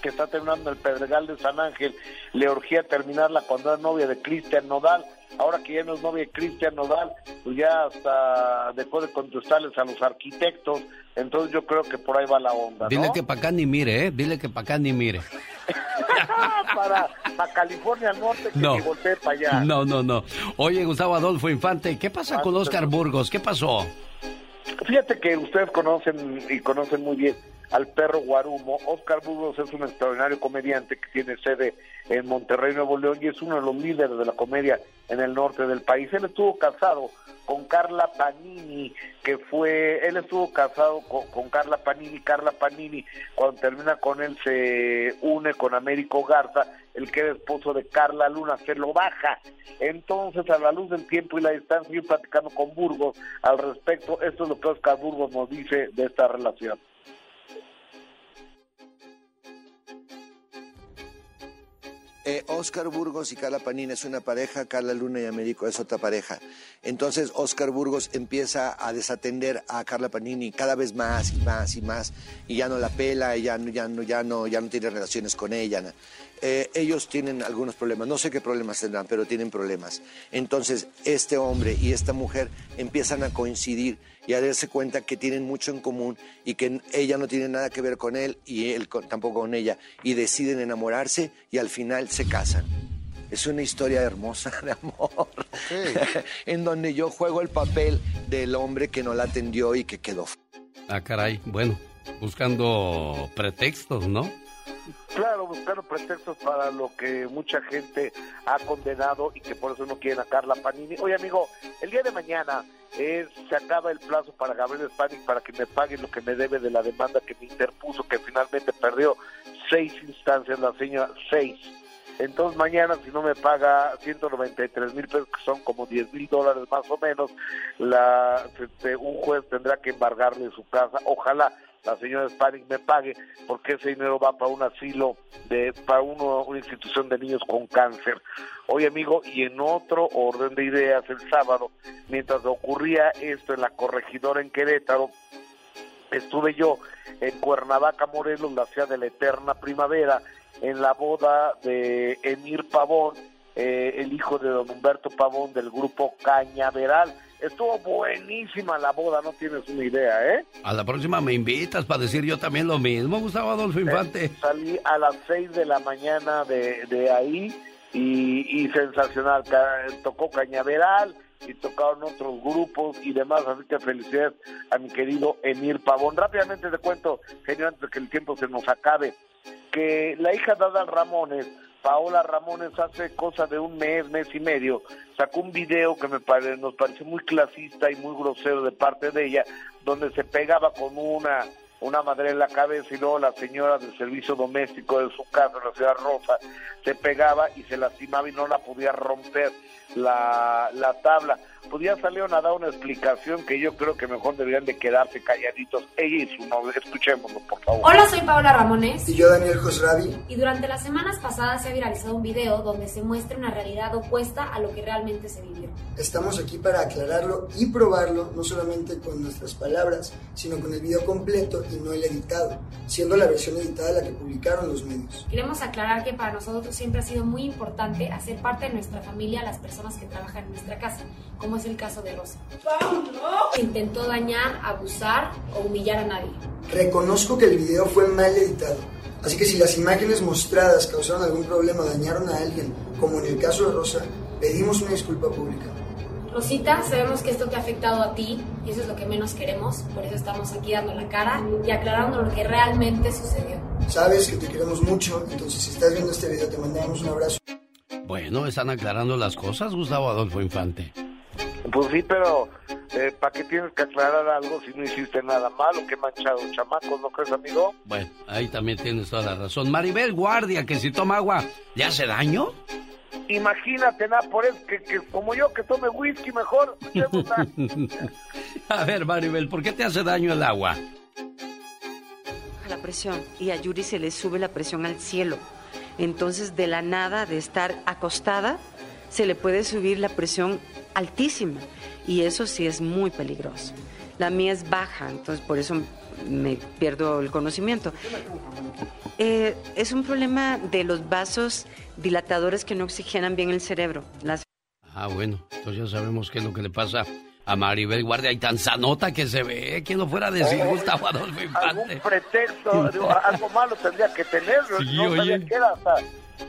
que está terminando el Pedregal de San Ángel, le urgía terminarla cuando era novia de Cristian Nodal. Ahora que ya no es novia de Cristian Nodal, pues ya hasta dejó de contestarles a los arquitectos. Entonces yo creo que por ahí va la onda. Dile que para acá ni mire, ¿eh? Dile que para acá ni mire. <laughs> para, California Norte que no. voltee para allá. No, no, no. Oye, Gustavo Adolfo Infante, ¿qué pasa con Oscar Burgos? ¿Qué pasó? Fíjate que ustedes conocen y conocen muy bien al perro Guarumo. Oscar Burgos es un extraordinario comediante que tiene sede en Monterrey, Nuevo León, y es uno de los líderes de la comedia en el norte del país. Él estuvo casado con Carla Panini, que fue, él estuvo casado con, Carla Panini, Carla Panini, cuando termina con él se une con Américo Garza, el que era esposo de Carla Luna, se lo baja. Entonces, a la luz del tiempo y la distancia, yo platicando con Burgos al respecto, esto es lo que Oscar Burgos nos dice de esta relación. Eh, Oscar Burgos y Carla Panini es una pareja, Carla Luna y Américo es otra pareja. Entonces Oscar Burgos empieza a desatender a Carla Panini cada vez más y más y más y ya no la pela, ya no, ya no, ya no, ya no tiene relaciones con ella. Eh, ellos tienen algunos problemas, no sé qué problemas tendrán, pero tienen problemas. Entonces este hombre y esta mujer empiezan a coincidir y a darse cuenta que tienen mucho en común y que ella no tiene nada que ver con él y él tampoco con ella y deciden enamorarse y al final se casan. Es una historia hermosa de amor, <laughs> en donde yo juego el papel del hombre que no la atendió y que quedó. Ah, caray, bueno, buscando pretextos, ¿no? Claro, buscando pretextos para lo que mucha gente ha condenado y que por eso no quieren a Carla Panini. Oye, amigo, el día de mañana se acaba el plazo para Gabriel Spanik para que me pague lo que me debe de la demanda que me interpuso, que finalmente perdió seis instancias la señora, seis. Entonces mañana si no me paga 193 mil pesos, que son como 10 mil dólares más o menos, la, este, un juez tendrá que embargarle su casa. Ojalá la señora Spanik me pague, porque ese dinero va para un asilo, de para uno, una institución de niños con cáncer. Oye, amigo, y en otro orden de ideas, el sábado, mientras ocurría esto en la corregidora en Querétaro, estuve yo en Cuernavaca, Morelos, la ciudad de la eterna primavera, en la boda de Emir Pavón, eh, el hijo de don Humberto Pavón del grupo Cañaveral Estuvo buenísima la boda, no tienes una idea, ¿eh? A la próxima me invitas para decir yo también lo mismo, Gustavo Adolfo eh, Infante. salí a las 6 de la mañana de, de ahí y, sensacional. Tocó Cañaveral y tocaron otros grupos y demás, así que felicidades a mi querido Emir Pavón. Rápidamente te cuento, genio, antes de que el tiempo se nos acabe, que la hija de Adal Ramones Paola Ramones hace cosa de un mes, mes y medio, sacó un video que me nos pareció muy clasista y muy grosero de parte de ella, donde se pegaba con una una madre en la cabeza y luego la señora del servicio doméstico de su casa, la ciudad Rosa, se pegaba y se lastimaba y no la podía romper la, la tabla podía salir a dar una explicación que yo creo que mejor deberían de quedarse calladitos ella y su novio. Escuchémoslo, por favor. Hola, soy Paola Ramones. Y yo, Daniel Josravi. Y durante las semanas pasadas se ha viralizado un video donde se muestra una realidad opuesta a lo que realmente se vivió. Estamos aquí para aclararlo y probarlo, no solamente con nuestras palabras, sino con el video completo y no el editado, siendo la versión editada la que publicaron los medios. Queremos aclarar que para nosotros siempre ha sido muy importante hacer parte de nuestra familia las personas que trabajan en nuestra casa, como es el caso de Rosa. Intentó dañar, abusar o humillar a nadie. Reconozco que el video fue mal editado. Así que si las imágenes mostradas causaron algún problema o dañaron a alguien, como en el caso de Rosa, pedimos una disculpa pública. Rosita, sabemos que esto te ha afectado a ti y eso es lo que menos queremos, por eso estamos aquí dando la cara y aclarando lo que realmente sucedió. Sabes que te queremos mucho, entonces si estás viendo este video te mandamos un abrazo. Bueno, están aclarando las cosas, Gustavo Adolfo Infante. Pues sí, pero eh, ¿para qué tienes que aclarar algo si no hiciste nada malo? Qué manchado, chamacos, ¿no crees, amigo? Bueno, ahí también tienes toda la razón. Maribel Guardia, que si toma agua, ¿le hace daño? Imagínate, nada, por eso que, que como yo que tome whisky mejor. <laughs> a ver, Maribel, ¿por qué te hace daño el agua? La presión y a Yuri se le sube la presión al cielo. Entonces, de la nada, de estar acostada, se le puede subir la presión altísima y eso sí es muy peligroso. La mía es baja, entonces por eso me pierdo el conocimiento. Eh, es un problema de los vasos dilatadores que no oxigenan bien el cerebro. Las... Ah, bueno, entonces ya sabemos qué es lo que le pasa a Maribel Guardia y tan sanota que se ve. ¿Quién lo fuera a decir, Eh, Gustavo Adolfo Infante? Algún pretexto, digo, algo malo tendría que tener. Sí, no sabía oye. que hasta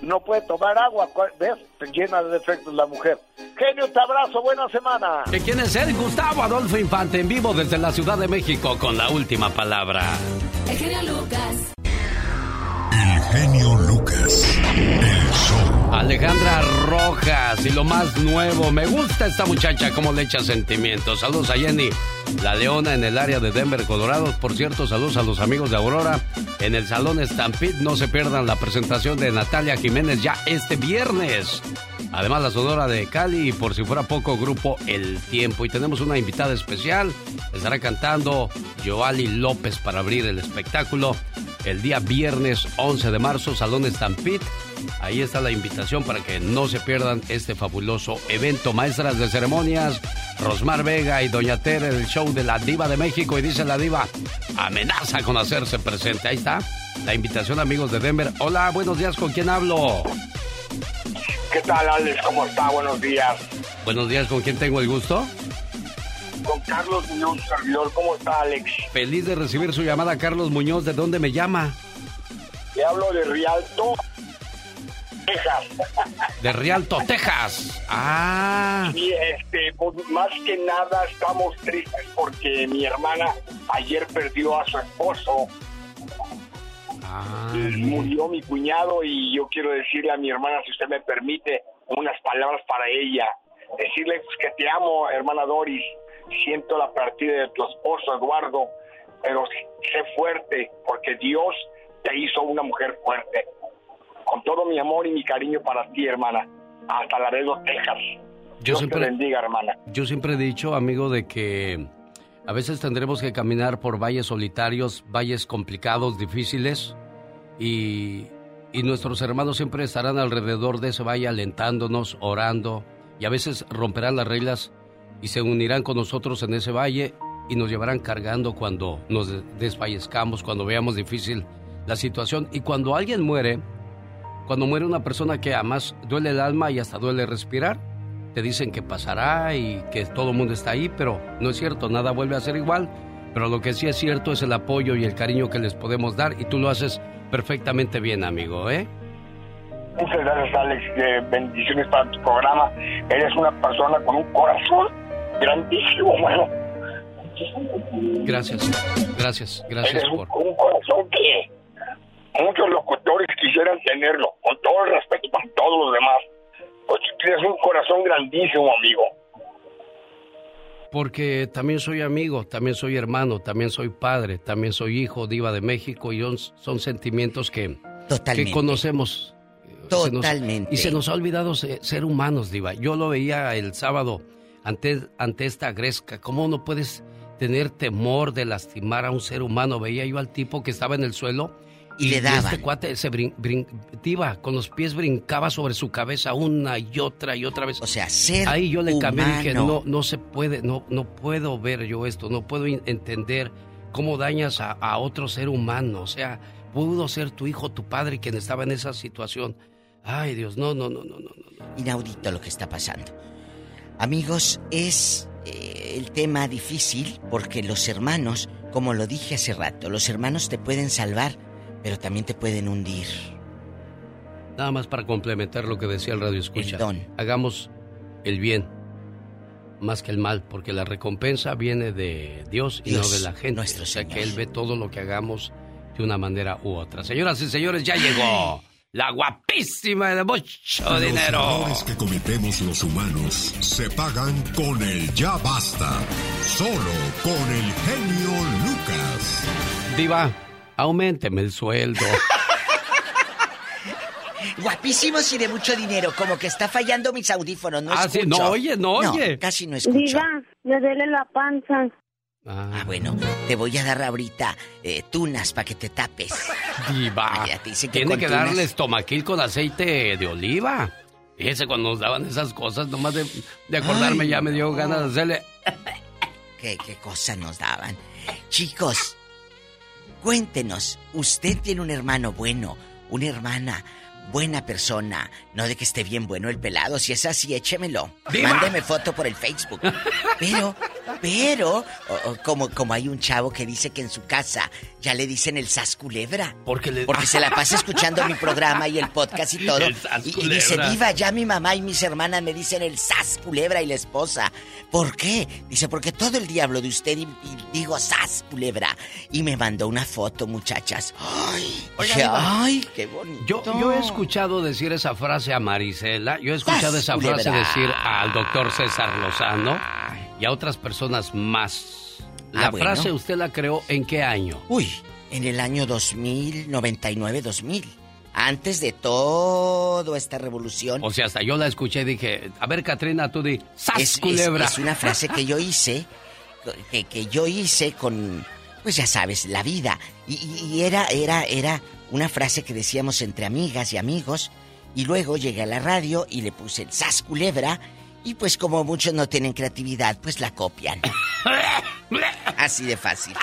no puede tomar agua. ¿cuál- ¿Ves? Llena de defectos la mujer. Genio, te abrazo, buena semana. ¿Que quién es él? Gustavo Adolfo Infante en vivo desde la Ciudad de México con la última palabra. El genio Lucas. El genio Lucas. El show. Alejandra Rojas y lo más nuevo. Me gusta esta muchacha cómo le echa sentimientos. Saludos a Jenny, la leona en el área de Denver, Colorado. Por cierto, saludos a los amigos de Aurora en el Salón Stampede. No se pierdan la presentación de Natalia Jiménez ya este viernes. Además, la sonora de Cali y por si fuera poco, grupo El Tiempo. Y tenemos una invitada especial. Estará cantando Joali López para abrir el espectáculo el día viernes 11 de marzo, Salón Stampede. Ahí está la invitación para que no se pierdan este fabuloso evento. Maestras de ceremonias, Rosmar Vega y Doña Tere, el show de la Diva de México. Y dice la Diva, amenaza con hacerse presente. Ahí está la invitación, amigos de Denver. Hola, buenos días, ¿con quién hablo? ¿Qué tal, Alex? ¿Cómo está? Buenos días. Buenos días, ¿con quién tengo el gusto? Con Carlos Muñoz, servidor. ¿Cómo está, Alex? Feliz de recibir su llamada, Carlos Muñoz. ¿De dónde me llama? Le hablo de Rialto, Texas. De Rialto, Texas. Ah. Y este, pues, más que nada estamos tristes porque mi hermana ayer perdió a su esposo. Ah, Murió mi cuñado y yo quiero decirle a mi hermana, si usted me permite, unas palabras para ella. Decirle pues, que te amo, hermana Doris. Siento la partida de tu esposo, Eduardo, pero sé fuerte porque Dios te hizo una mujer fuerte. Con todo mi amor y mi cariño para ti, hermana. Hasta Laredo, Texas. Yo Dios siempre- te bendiga, hermana. Yo siempre he dicho, amigo, de que a veces tendremos que caminar por valles solitarios, valles complicados, difíciles, y, y nuestros hermanos siempre estarán alrededor de ese valle alentándonos, orando, y a veces romperán las reglas y se unirán con nosotros en ese valle y nos llevarán cargando cuando nos de- desfallezcamos, cuando veamos difícil la situación. Y cuando alguien muere, cuando muere una persona que además duele el alma y hasta duele respirar, te dicen que pasará y que todo el mundo está ahí, pero no es cierto, nada vuelve a ser igual. Pero lo que sí es cierto es el apoyo y el cariño que les podemos dar y tú lo haces perfectamente bien, amigo, ¿eh? Muchas gracias, Alex. Eh, bendiciones para tu programa. Eres una persona con un corazón grandísimo, bueno. Gracias, gracias, gracias Eres un, por... un corazón que muchos locutores quisieran tenerlo, con todo el respeto para todos los demás. Pues tú tienes un corazón grandísimo, amigo. Porque también soy amigo, también soy hermano, también soy padre, también soy hijo, diva de México y son, son sentimientos que, Totalmente. que conocemos. Se nos- Totalmente. y se nos ha olvidado se- ser humanos, diva. Yo lo veía el sábado ante, ante esta gresca. ¿Cómo no puedes tener temor de lastimar a un ser humano? Veía yo al tipo que estaba en el suelo Y le daban. este cuate se brin, con los pies brincaba sobre su cabeza una y otra y otra vez. O sea, ser Ahí yo le cambié y dije, no, no se puede, no, no puedo ver yo esto, no puedo entender cómo dañas a, a otro ser humano. O sea, pudo ser tu hijo, tu padre quien estaba en esa situación. Ay, Dios, no, no, no, no, no. Inaudito lo que está pasando. Amigos, es eh, el tema difícil porque los hermanos, como lo dije hace rato, los hermanos te pueden salvar, pero también te pueden hundir. Nada más para complementar lo que decía el radio escucha. El don. Hagamos el bien más que el mal, porque la recompensa viene de Dios y Dios, no de la gente. nuestro o sea que. Él ve todo lo que hagamos de una manera u otra. Señoras y señores, ya llegó <laughs> la guapísima de mucho Los dinero. errores que cometemos los humanos se pagan con el ya basta. Solo con el genio Lucas. Diva, aumenteme el sueldo. <laughs> Guapísimos y de mucho dinero, como que está fallando mis audífonos, no Ah, sí, escucho. no oye, no oye. casi no escucho. Diva, me duele la panza. Ah, bueno, te voy a dar ahorita eh, tunas para que te tapes. Diva. Que Tiene que tunas- darle estomaquil con aceite de oliva. Fíjese, cuando nos daban esas cosas, nomás de, de acordarme Ay, ya me dio no. ganas de hacerle... ¿Qué, qué cosa nos daban? Chicos, cuéntenos, ¿usted tiene un hermano bueno, una hermana buena persona? No de que esté bien bueno el pelado, si es así, échemelo. ¡Diva! Mándeme foto por el Facebook. Pero, pero, o- o como, como hay un chavo que dice que en su casa ya le dicen el sas culebra. Porque, le... Porque se la pasa escuchando mi programa y el podcast y todo. Y, y dice. Diva, ya mi mamá y mis hermanas me dicen el sas culebra y la esposa. ¿Por qué? Dice, porque todo el día hablo de usted y, y digo sas culebra. Y me mandó una foto, muchachas. Ay, Oiga, dije, Diva, ay, qué bonito. Yo, yo he escuchado decir esa frase a Marisela, yo he escuchado ¡Sas, esa frase decir al doctor César Lozano y a otras personas más. La Ah, bueno. frase usted la creó en qué año? Uy, en el año 2000, 99, 2000. Antes de toda esta revolución. O sea, hasta yo la escuché y dije, a ver, Katrina, tú di, ¡sas, es, es- culebra! es una frase que yo hice, que, que yo hice con, pues ya sabes, la vida. Y- y era, era, era una frase que decíamos entre amigas y amigos. Y luego llegué a la radio y le puse el sas culebra. Y pues como muchos no tienen creatividad, pues la copian. <laughs> Así de fácil.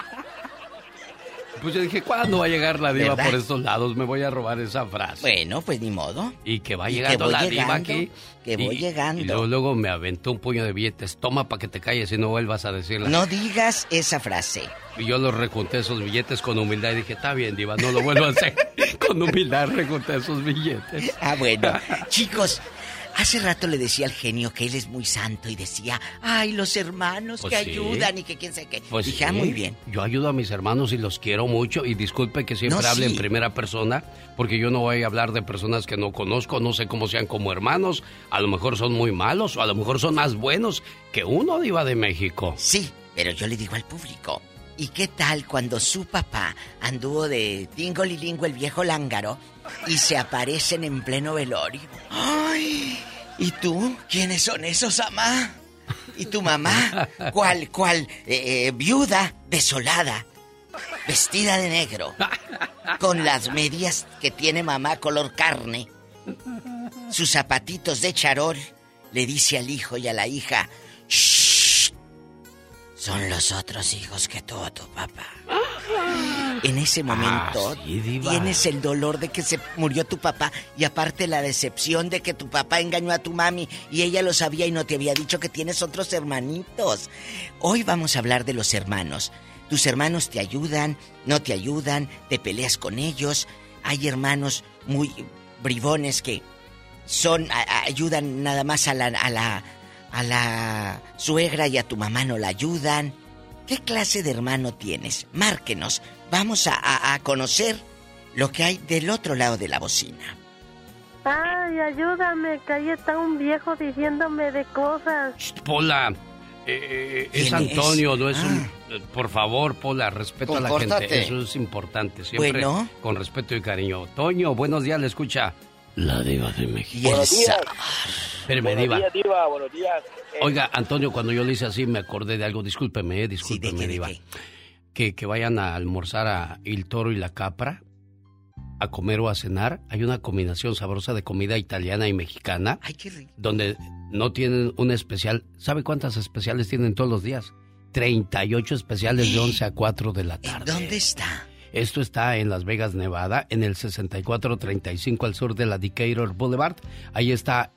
Pues yo dije, ¿cuándo va a llegar la diva ¿Verdad? por estos lados? Me voy a robar esa frase. Bueno, pues ni modo. Y que va Y llegando la llegando, diva aquí. que voy y, llegando. Y luego, luego me aventó un puño de billetes. Toma para que te calles y no vuelvas a decirla. No digas esa frase. Y yo los rejunté esos billetes con humildad y dije, está bien, diva, no lo vuelvo a hacer. <laughs> con humildad rejunté esos billetes. Ah, bueno. <laughs> Chicos, hace rato le decía al genio que él es muy santo y decía, ay, los hermanos Pues que sí. ayudan y que quién sabe qué. Pues Dije, ah, muy bien. Yo ayudo a mis hermanos y los quiero mucho. Y disculpe que siempre No, hable sí. en primera persona, porque yo no voy a hablar de personas que no conozco, no sé cómo sean como hermanos. A lo mejor son muy malos o a lo mejor son más buenos que uno, Diva de México. Sí, pero yo le digo al público. ¿Y qué tal cuando su papá anduvo de tingolilingo el viejo lángaro y se aparecen en pleno velorio? ¡Ay! ¿Y tú? ¿Quiénes son esos, mamá? ¿Y tu mamá? ¿Cuál, cuál? eh, eh, viuda, desolada, vestida de negro, con las medias que tiene mamá color carne, sus zapatitos de charol, le dice al hijo y a la hija, "Shh, son los otros hijos que tuvo tu papá. En ese momento Ah, sí, diva. tienes el dolor de que se murió tu papá y aparte la decepción de que tu papá engañó a tu mami y ella lo sabía y no te había dicho que tienes otros hermanitos. Hoy vamos a hablar de los hermanos. Tus hermanos te ayudan, no te ayudan, te peleas con ellos. Hay hermanos muy bribones que son a- ayudan nada más a la a la a la suegra y a tu mamá no la ayudan. ¿Qué clase de hermano tienes? Márquenos. Vamos a, a- a conocer lo que hay del otro lado de la bocina. Ay, ayúdame, que ahí está un viejo diciéndome de cosas. Pola, eh, eh, es. Antonio, no es un... Ah. eh, Por favor, Pola, respeto a la gente. Eso es importante. Siempre Bueno. con respeto y cariño. Toño, buenos días, le escucha la diva de México. Y el Buenos días. Espéreme, Buenos diva. días, Diva. Buenos días. Eh, Oiga, Antonio, cuando yo le hice así, me acordé de algo. Discúlpeme, eh, discúlpeme, de diva. qué? Que, que vayan a almorzar a El Toro y la Capra, a comer o a cenar. Hay una combinación sabrosa de comida italiana y mexicana. Ay, qué rico. donde no tienen un especial. ¿Sabe cuántas especiales tienen todos los días? 38 especiales de 11 a 4 de la tarde. ¿Dónde está? Esto está en Las Vegas, Nevada, en el 6435 al sur de la Decatur Boulevard. Ahí está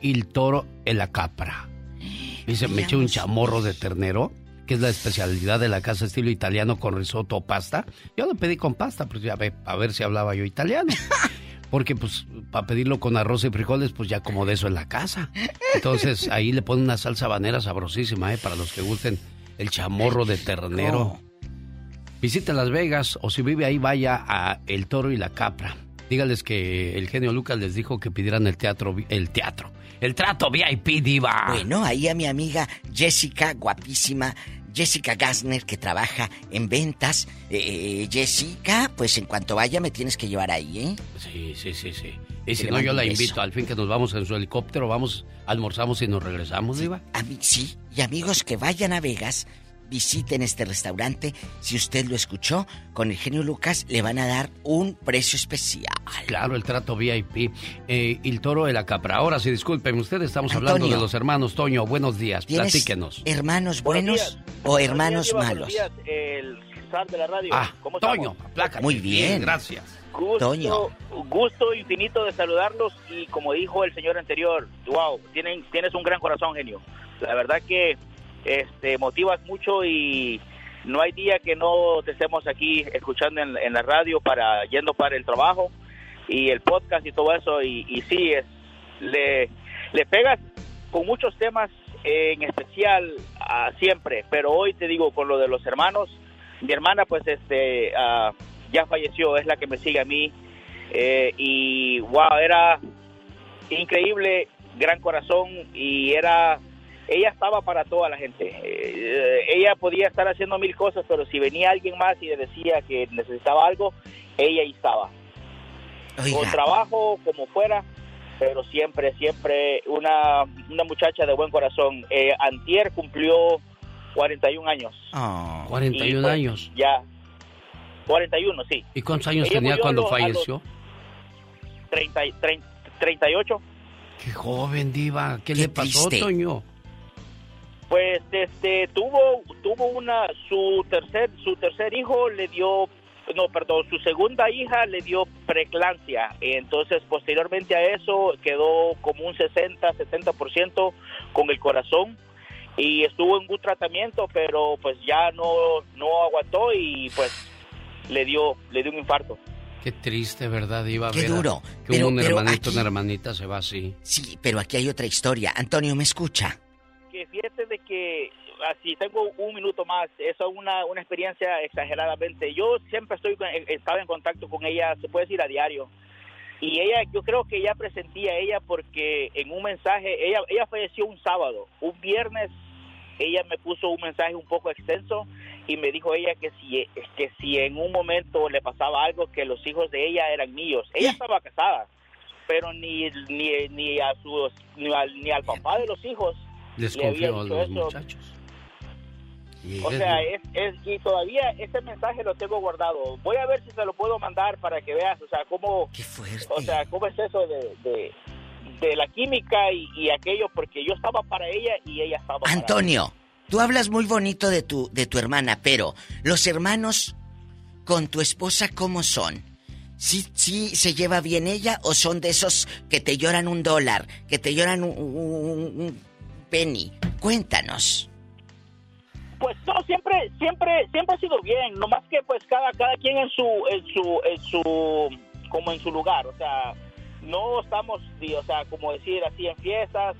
El Toro en la Capra. Dice, me eché un chamorro de ternero, que es la especialidad de la casa estilo italiano con risotto o pasta. Yo lo pedí con pasta, pues ya ve, a ver si hablaba yo italiano. <laughs> Porque pues para pedirlo con arroz y frijoles, pues ya como de eso en la casa. Entonces ahí le ponen una salsa habanera sabrosísima, ¿eh? Para los que gusten el chamorro de ternero. Visite Las Vegas o si vive ahí vaya a El Toro y la Capra. dígales que el genio Lucas les dijo que pidieran el teatro, el teatro, el trato VIP diva. Bueno, ahí a mi amiga Jessica, guapísima, Jessica Gassner, que trabaja en ventas. Eh, Jessica, pues en cuanto vaya me tienes que llevar ahí, ¿eh? Sí, sí, sí, sí. Y si no, yo la invito. Al fin que nos vamos en su helicóptero, vamos, almorzamos y nos regresamos, Diva. A mí, sí. Y amigos que vayan a Vegas, visiten este restaurante. Si usted lo escuchó, con el genio Lucas le van a dar un precio especial. Claro, el trato VIP. Eh, el toro de la capra. Ahora sí, disculpen, ustedes estamos hablando de los hermanos Toño. Buenos días, ¿Tienes platíquenos. ¿Hermanos buenos o hermanos malos? Buenos días, el zar de la radio. Ah, ¿Cómo Toño, placa. Muy bien. Gracias. Gusto, Toño. gusto infinito de saludarlos y como dijo el señor anterior, wow, tienen, tienes un gran corazón, genio. La verdad que este, motivas mucho y no hay día que no te estemos aquí escuchando en, la radio para yendo para el trabajo y el podcast y todo eso. Y, sí es le, le pegas con muchos temas en especial ah, siempre. Pero hoy te digo con lo de los hermanos mi hermana pues este ah, ya falleció es la que me sigue a mí. Eh, y wow era increíble gran corazón y era ella estaba para toda la gente. Eh, ella podía estar haciendo mil cosas, pero si venía alguien más y le decía que necesitaba algo, ella ahí estaba. Con trabajo, como fuera, pero siempre, siempre una, una muchacha de buen corazón. Eh, Antier cumplió 41 años. Ah. 41 pues, años. Ya. 41, sí. ¿Y cuántos años Ella tenía cuando a los- falleció? 30, y- 30, 38. Qué joven, Diva. ¿Qué, Qué le pasó, triste. Toño? Pues este tuvo tuvo una su tercer su tercer hijo le dio no perdón su segunda hija le dio preeclampsia entonces posteriormente a eso quedó como un 60 70 con el corazón y estuvo en un tratamiento pero pues ya no no aguantó y pues le dio le dio un infarto Qué triste, ¿verdad? Qué Ver a- duro. Que Pero- un pero hermanito, aquí- una hermanita se va así. Sí, pero aquí hay otra historia. Antonio, ¿me escucha? Que fíjate de que así tengo un minuto más eso es una, una experiencia exageradamente. Yo siempre estoy estaba en contacto con ella se puede decir a diario. Y ella yo creo que ya presentía ella porque en un mensaje ella ella falleció un sábado. Un viernes ella me puso un mensaje un poco extenso y me dijo ella que si que si en un momento le pasaba algo que los hijos de ella eran míos. Ella estaba casada pero ni ni, ni a sus ni al, ni al papá de los hijos Les a los eso. muchachos. Y O es- sea, es, es, y todavía ese mensaje lo tengo guardado. Voy a ver si se lo puedo mandar para que veas, o sea, cómo, o sea, cómo es eso de, de, de la química y, y aquello, porque yo estaba para ella y ella estaba para Antonio, tú hablas muy bonito de tu, de tu hermana, pero los hermanos con tu esposa, ¿cómo son? ¿Sí, ¿Sí se lleva bien ella o son de esos que te lloran un dólar, que te lloran un, un- un penny? Cuéntanos. Pues no, siempre, siempre, siempre ha sido bien, nomás que pues cada, cada quien en su, en su, en su, como en su lugar, o sea, no estamos, o sea, como decir así en fiestas,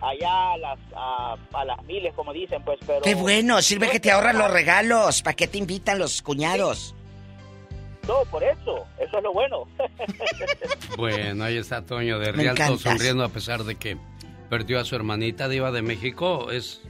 allá a las, a, a las miles, como dicen, pues, pero... Qué bueno, sirve que te ahorran los regalos. ¿Para qué te invitan los cuñados? No, por eso, eso es lo bueno. <laughs> Bueno, ahí está Toño de Me Rialto encantas. sonriendo a pesar de que perdió a su hermanita Diva de México. Es,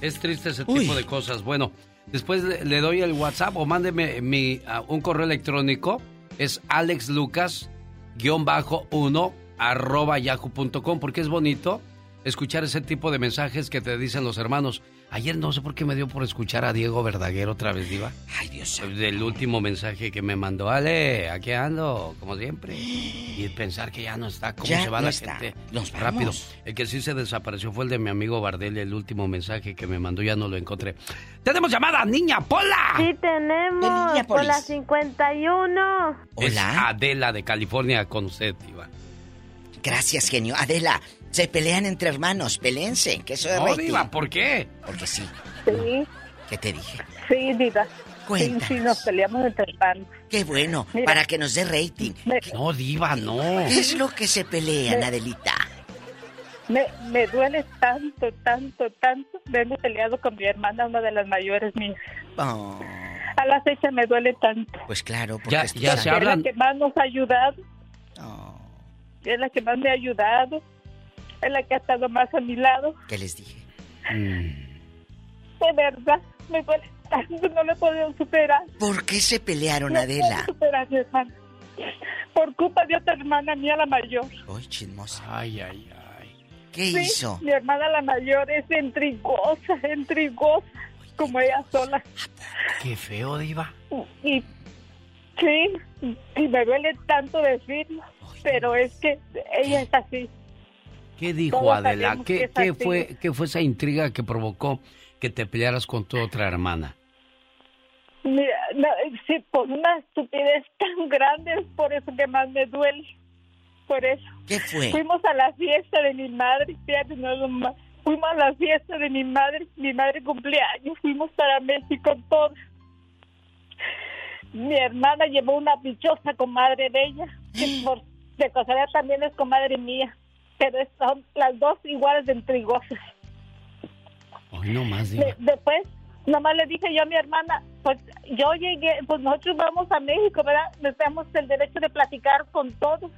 es triste ese tipo de cosas. Bueno, después le, le doy el WhatsApp o mándeme mi, un correo electrónico. Es alexlucas-1 arroba yahoo.com porque es bonito escuchar ese tipo de mensajes que te dicen los hermanos. Ayer no sé por qué me dio por escuchar a Diego Verdaguer otra vez, Diva. Ay, Dios Del último mensaje que me mandó. Ale, aquí ando, como siempre. Y pensar que ya no está, cómo Ya se va no la está. gente. Nos Rápido. vamos. El que sí se desapareció fue el de mi amigo Bardelli, el último mensaje que me mandó, ya no lo encontré. ¡Tenemos llamada, niña Pola! Sí tenemos, por la 51. Es Adela de California con usted, Diva. Gracias, genio. Adela, se pelean entre hermanos, peleense, que eso es No, rating. Diva, ¿por qué? Porque sí. Sí, ¿Qué te dije? sí, Diva. Sí, Cuéntanos. sí, nos peleamos entre hermanos. Qué bueno, Mira. para que nos dé rating. No, Diva, no. ¿Qué es lo que se pelean, Me- Adelita? Me, me duele tanto, tanto, tanto. Me he peleado con mi hermana, una de las mayores mías. Oh, A la fecha me duele tanto. pues claro, porque Ya- ya se sangre. Es la que más nos ha ayudado. es la que más me ha ayudado, es la que ha estado más a mi lado. ¿Qué les dije? De verdad, me duele tanto, no lo he podido superar. ¿Por qué se pelearon, No Adela? superar, mi hermana. Por culpa de otra hermana mía, la mayor. Ay, chismosa. Ay, ay, ¿Qué Sí, hizo? Mi hermana la mayor es intrigosa, intrigosa, como ella sola. Qué feo, Diva. Y sí, y me duele tanto decirlo, pero es que ella es así. ¿Qué dijo Todos Adela? ¿Qué, qué fue, ¿Qué fue esa intriga que provocó que te pelearas con tu otra hermana? Mira, no, sí, por una estupidez tan grande, es por eso que más me duele. Por eso. ¿Qué fue? Fuimos a la fiesta de mi madre, fíjate, no lo más. Fuimos a la fiesta de mi madre, mi madre cumpleaños, fuimos para México todos. Mi hermana llevó una dichosa comadre de ella, que <gasps> por de casualidad también es comadre mía, pero son las dos iguales de intrigosas. Hoy no más, Diva. De- después, nomás le dije yo a mi hermana, pues yo llegué, pues nosotros vamos a México, ¿verdad? Tenemos el derecho de platicar con todos,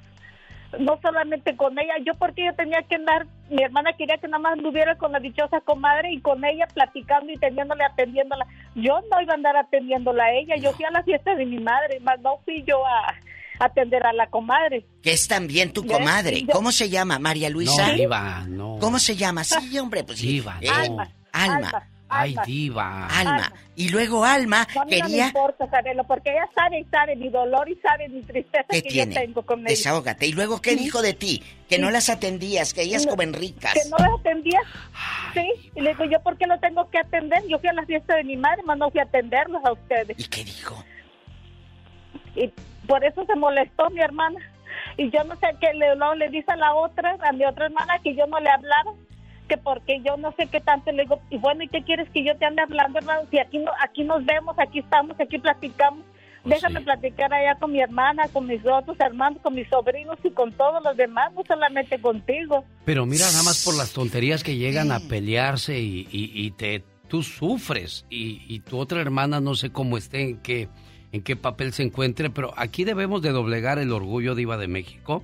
no solamente con ella. Yo porque yo tenía que andar, mi hermana quería que nada más anduviera con la dichosa comadre y con ella platicando y teniéndole, atendiéndola. Yo no iba a andar atendiéndola a ella, yo fui a la fiesta de mi madre, más no fui yo a atender a la comadre. Que es también tu comadre. Yo- ¿Cómo se llama? María Luisa. No, Diva, no. ¿Cómo se llama? Sí, hombre, pues sí. Diva, Eh, no. Alma. Alma. Ay, Alma. Diva. Alma. Y luego Alma No, a mí no me quería... importa saberlo, porque ella sabe y sabe mi dolor y sabe mi tristeza ¿Qué que tiene? yo tengo con ella. Desahógate. ¿Y luego qué dijo de ti? Que no las atendías, que ellas No, comen ricas. Que no las atendía. Sí, y le digo, ¿yo por qué lo tengo que atender? Yo fui a la fiesta de mi madre, más no fui a atenderlos a ustedes. ¿Y qué dijo? Y por eso se molestó mi hermana. Y yo no sé qué le, luego le dice a la otra, a mi otra hermana, que yo no le hablara, que porque yo no sé qué tanto le digo, y bueno, ¿y qué quieres que yo te ande hablando, hermano? Si aquí, no, aquí nos vemos, aquí estamos, aquí platicamos. Déjame platicar allá con mi hermana, con mis otros hermanos, con mis sobrinos y con todos los demás, no solamente contigo. Pero mira, nada más por las tonterías que llegan a pelearse y, y- y te, tú sufres. Y, y tu otra hermana no sé cómo esté, en qué, en qué papel se encuentre, pero aquí debemos de doblegar el orgullo diva de México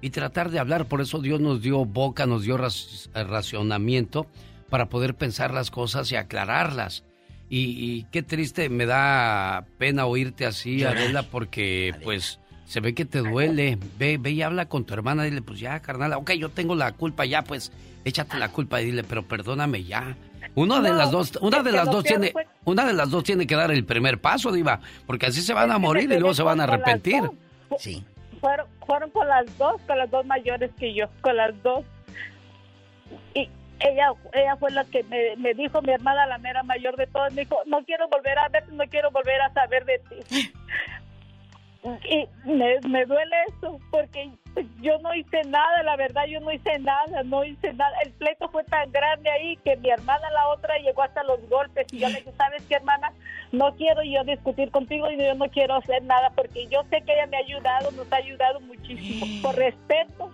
y tratar de hablar. Por eso Dios nos dio boca, nos dio raci- racionamiento para poder pensar las cosas y aclararlas. Y, y qué triste, me da pena oírte así. Adela, porque pues se ve que te duele. Ve, ve y habla con tu hermana, dile, pues ya, carnal, ok, yo tengo la culpa, ya, pues échate la culpa y dile, pero perdóname ya. Una de No, las dos, una de las dos peor tiene, fue- una de las dos tiene que dar el primer paso, diva, porque así se van a morir y luego se van a arrepentir. Sí. Fueron, fueron con las dos, con las dos mayores que yo, con las dos. Y ella ella fue la que me, me dijo, mi hermana, la mera mayor de todas, me dijo, no quiero volver a verte, no quiero volver a saber de ti. <laughs> Y me, me duele eso, porque yo no hice nada, la verdad, yo no hice nada, no hice nada. El pleito fue tan grande ahí que mi hermana, la otra, llegó hasta los golpes. Y yo le dije, <laughs> ¿sabes qué, hermana? No quiero yo discutir contigo y yo no quiero hacer nada, porque yo sé que ella me ha ayudado, nos ha ayudado muchísimo. Por respeto,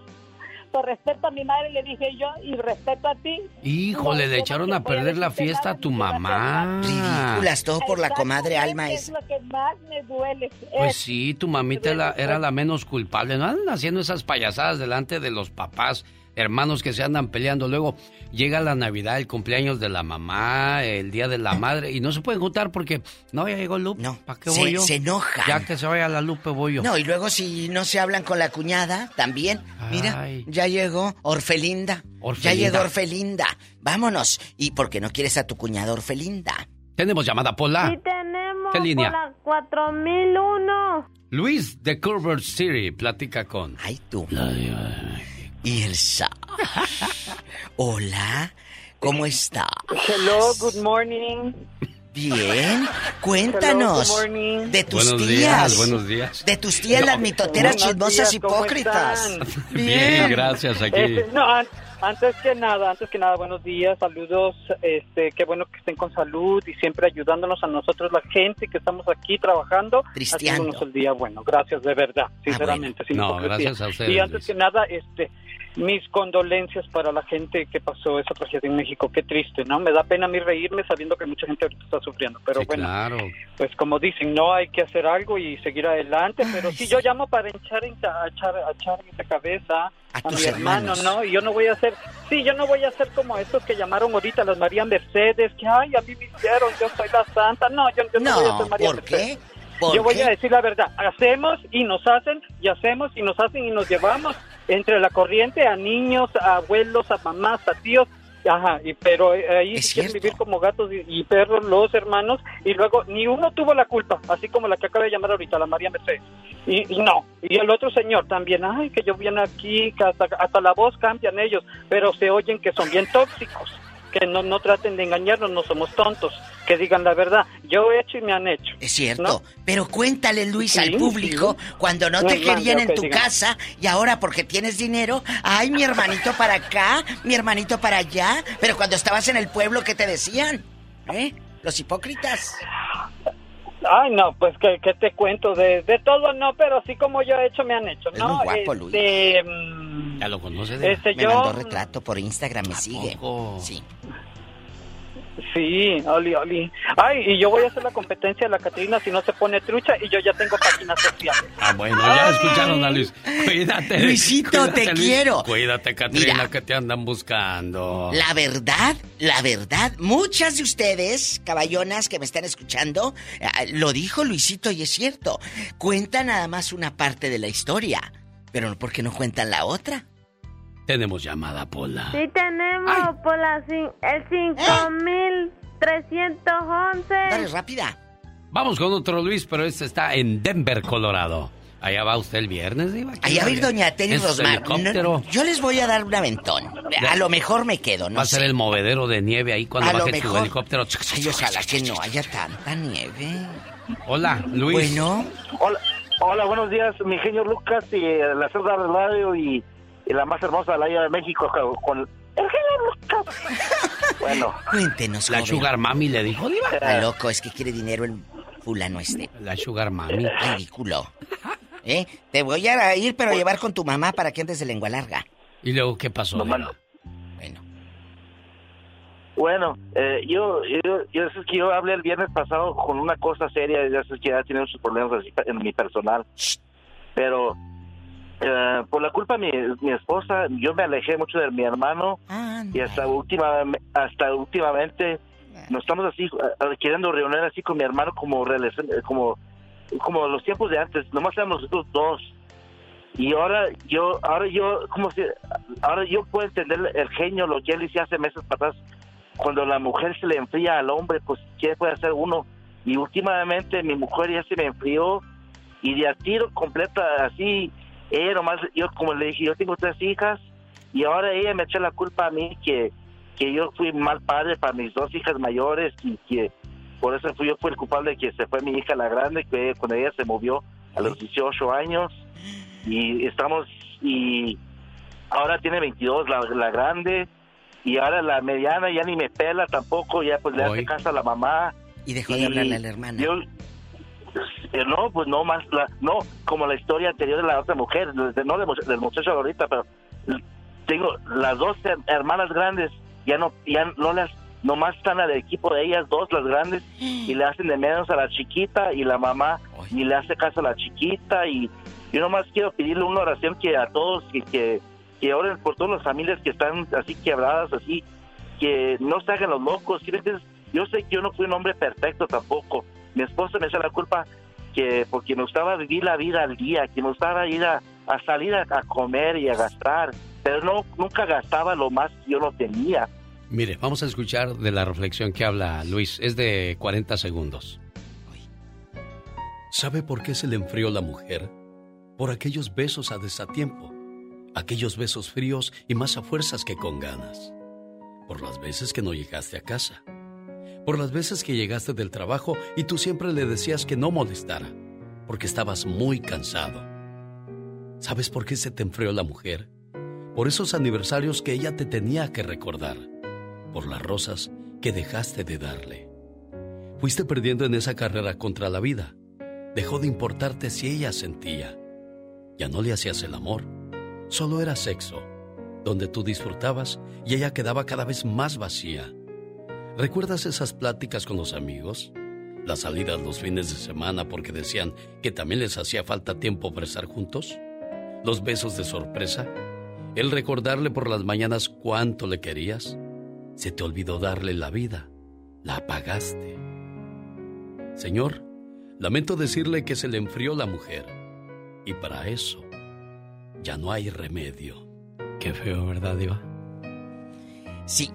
por respeto a mi madre, le dije yo, y respeto a ti. Híjole, No, le echaron a perder la fiesta a tu mamá. Ridículas, todo por la comadre Alma Es es... lo que más me duele. Pues Es- sí, tu mamita era, era la menos culpable. No andan haciendo esas payasadas delante de los papás, hermanos que se andan peleando. Luego llega la Navidad, el cumpleaños de la mamá, el Día de la Madre, y no se pueden juntar porque, no, ya llegó Lupe. No, ¿para qué se- voy yo? se enojan. Ya que se vaya la Lupe, voy yo. No, y luego si no se hablan con la cuñada, también. Mira, Ay. ya llegó Orfelinda. Ya Orfelinda. llegó Orfelinda. Vámonos. ¿Y por qué no quieres a tu cuñada Orfelinda? Tenemos llamada Pola. Sí tenemos ¿Qué línea? por la 4001. Luis de Culver City platica con. Ay, tú. Y Elsa. <laughs> Hola, ¿cómo está? Hello, good morning. Bien, cuéntanos Hello, good morning. de tus Buenos tías. días, buenos días. De tus tías, las mitoteras chismosas días, ¿cómo hipócritas. están? <laughs> Bien, gracias, aquí. Este, no, an- antes que nada, antes que nada, buenos días, saludos, este, qué bueno que estén con salud y siempre ayudándonos a nosotros, la gente que estamos aquí trabajando, haciéndonos el día bueno. Gracias, de verdad, sinceramente. sin No, hipocresía. gracias a ustedes, Y antes que nada, este, mis condolencias para la gente que pasó esa tragedia en México. Qué triste, ¿no? Me da pena a mí reírme sabiendo que mucha gente ahorita está sufriendo. Pero bueno, Claro. pues como dicen, no hay que hacer algo y seguir adelante. Pero sí, yo llamo para echar en, a echar, a echar en la cabeza a, tus mi hermano, hermanos. ¿no? Y yo no voy a hacer, sí, yo no voy a hacer como estos que llamaron ahorita, las María Mercedes, que ay, a mí me hicieron, yo soy la santa. No, yo, yo no, No, voy a ser María ¿por Mercedes. qué? ¿Por yo voy a decir la verdad, hacemos y nos hacen, y hacemos y nos hacen y nos llevamos entre la corriente a niños, a abuelos, a mamás, a tíos. Ajá, y, pero ahí Es quieren cierto. vivir como gatos y, y perros los hermanos y luego ni uno tuvo la culpa, así como la que acaba de llamar ahorita, la María Mercedes. Y, y no, y el otro señor también, ay, que yo viene aquí, que hasta, hasta la voz cambian ellos, pero se oyen que son bien tóxicos, que no, no traten de engañarnos, no somos tontos, que digan la verdad. Yo he hecho y me han hecho. Es cierto. ¿no? Pero cuéntale, Luis, Sí, al público, sí. cuando no te querían en tu casa y ahora porque tienes dinero, ay, mi hermanito para acá, mi hermanito para allá. Pero cuando estabas en el pueblo, ¿qué te decían? ¿Eh? Los hipócritas. Ay, no, pues que, que te cuento, de, de todo no, pero así como yo he hecho, me han hecho, Es ¿no? muy guapo, Luis. Este, mm, Ya lo conoce de Este, Me yo- mandó retrato por Instagram, me sigue. Sí. Sí, Oli, Oli. Ay, y yo voy a hacer la competencia de la Catrina si no se pone trucha y yo ya tengo página social. Ah, bueno, ya escucharon a Luis. Cuídate. Luisito, te Luis. quiero. Cuídate, Catrina, Mira. que te andan buscando. La verdad, la verdad, muchas de ustedes, caballonas que me están escuchando, ah, lo dijo Luisito y es cierto. Cuentan nada más una parte de la historia, pero ¿por qué no cuentan la otra? Tenemos llamada, Pola. Sí tenemos por la cin- el 5311. Dale, rápida. Vamos con otro Luis, pero este está en Denver, Colorado. Allá va usted el viernes, Diva. Allá va a ir doña Teni ¿Es Rosmar. helicóptero? No, yo les voy a dar un aventón. A lo mejor me quedo, no va a ser el movedero de nieve ahí cuando A baje su mejor. helicóptero. Ay, ojalá que no haya tanta nieve. Hola, Luis. Bueno. Hola, hola, buenos días, mi genio Lucas y la cerda del radio y, y la más hermosa de la isla de México con. <laughs> Bueno, Cuéntenos, La joven. Sugar Mami le dijo, Diva. Está loco, es que quiere dinero el fulano este. La Sugar Mami. Ridículo. ¿Eh? Te voy a ir, pero a llevar con tu mamá para que andes de lengua larga. ¿Y luego qué pasó? No, mano. bueno, eh, yo, yo, yo es que yo hablé el viernes pasado con una cosa seria, ya sé que ya tienen sus problemas así en mi personal, pero eh, por la culpa de mi, mi esposa, yo me alejé mucho de mi hermano y hasta última, hasta últimamente nos estamos así eh, queriendo reunir así con mi hermano como eh, como como los tiempos de antes, nomás éramos nosotros dos. Y ahora yo, ahora yo, como si, ahora yo puedo entender el genio, lo que él hizo hace meses para atrás, cuando la mujer se le enfría al hombre, pues ¿qué puede hacer uno? Y últimamente mi mujer ya se me enfrió y de a tiro completa así, ella nomás, yo como le dije, yo tengo tres hijas y ahora ella me echa la culpa a mí que, que yo fui mal padre para mis dos hijas mayores y que por eso fui, yo fui el culpable de que se fue mi hija la grande, que cuando ella se movió a los 18 años y estamos y ahora tiene 22 la, la grande y ahora la mediana ya ni me pela tampoco, ya pues le hace Hoy. caso a la mamá. Y dejó de hablarle a la hermana. Yo, eh, no, pues no más, la, no, como la historia anterior de la otra mujer, de- no del, del muchacho ahorita, pero tengo las dos her- hermanas grandes, ya no, ya no las, nomás están al equipo de ellas dos, las grandes, y le hacen de menos a la chiquita y la mamá ni le hace caso a la chiquita y yo nomás quiero pedirle una oración que a todos que, que, que oren por todas las familias que están así quebradas, así, que no se hagan los locos. Yo sé que yo no fui un hombre perfecto tampoco. Mi esposa me echa la culpa que porque me gustaba vivir la vida al día, que me gustaba ir a, a salir a, a comer y a gastar, pero no nunca gastaba lo más que yo no tenía. Mire, vamos a escuchar de la reflexión que habla Luis. Es de 40 segundos. ¿Sabe por qué se le enfrió la mujer? Por aquellos besos a desatiempo, aquellos besos fríos y más a fuerzas que con ganas. Por las veces que no llegaste a casa. Por las veces que llegaste del trabajo y tú siempre le decías que no molestara, porque estabas muy cansado. ¿Sabes por qué se te enfrió la mujer? Por esos aniversarios que ella te tenía que recordar, por las rosas que dejaste de darle. Fuiste perdiendo en esa carrera contra la vida. Dejó de importarte si ella sentía. Ya no le hacías el amor, solo era sexo. donde tú disfrutabas y ella quedaba cada vez más vacía. ¿Recuerdas esas pláticas con los amigos? Las salidas los fines de semana porque decían que también les hacía falta tiempo para estar juntos. Los besos de sorpresa. El recordarle por las mañanas cuánto le querías. Se te olvidó darle la vida. La apagaste. Señor, lamento decirle que se le enfrió la mujer. Y para eso ya no hay remedio. Qué feo, ¿verdad, Diva? Sí,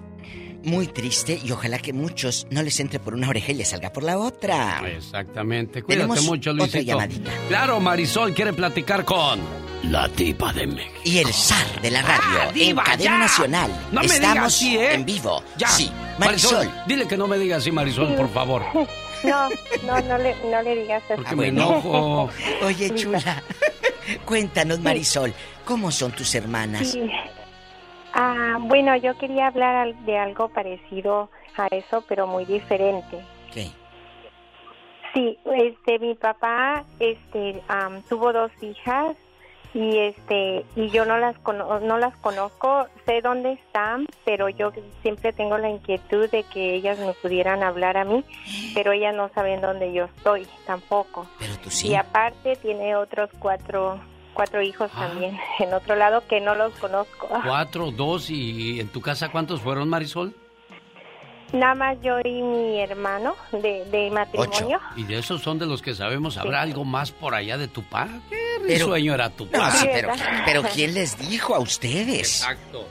muy triste y ojalá que muchos no les entre por una oreja y les salga por la otra. Exactamente. Cuídate Tenemos mucho, otra Luisito. llamadita. Claro, Marisol quiere platicar con la tipa de México. Y el zar de la radio Ah, diva, en cadena ya. nacional. No me Estamos digas así, ¿eh? en vivo. Ya. Sí, Marisol. Dile que no me diga así, Marisol, por favor. <laughs> No, no, no le, no le digas así. Porque me enojo. Oye, chula. <laughs> Cuéntanos, Marisol, ¿cómo son tus hermanas? Sí. Ah, bueno, yo quería hablar de algo parecido a eso, pero muy diferente. ¿Qué? Sí, este, mi papá, este, tuvo dos hijas y este, y yo no las cono- no las conozco, sé dónde están, pero yo siempre tengo la inquietud de que ellas me pudieran hablar a mí, pero ellas no saben dónde yo estoy tampoco. Pero tú sí. Y aparte tiene otros cuatro cuatro hijos también <laughs> en otro lado que no los conozco. <laughs> Cuatro, dos y en tu casa ¿cuántos fueron, Marisol? Nada más yo y mi hermano de, de matrimonio. Y de esos son de los que sabemos. ¿Habrá algo más por allá de tu pa? ¿Qué Pero- sueño era tu No, sí, pero, pero <laughs> ¿quién les dijo a ustedes? Exacto.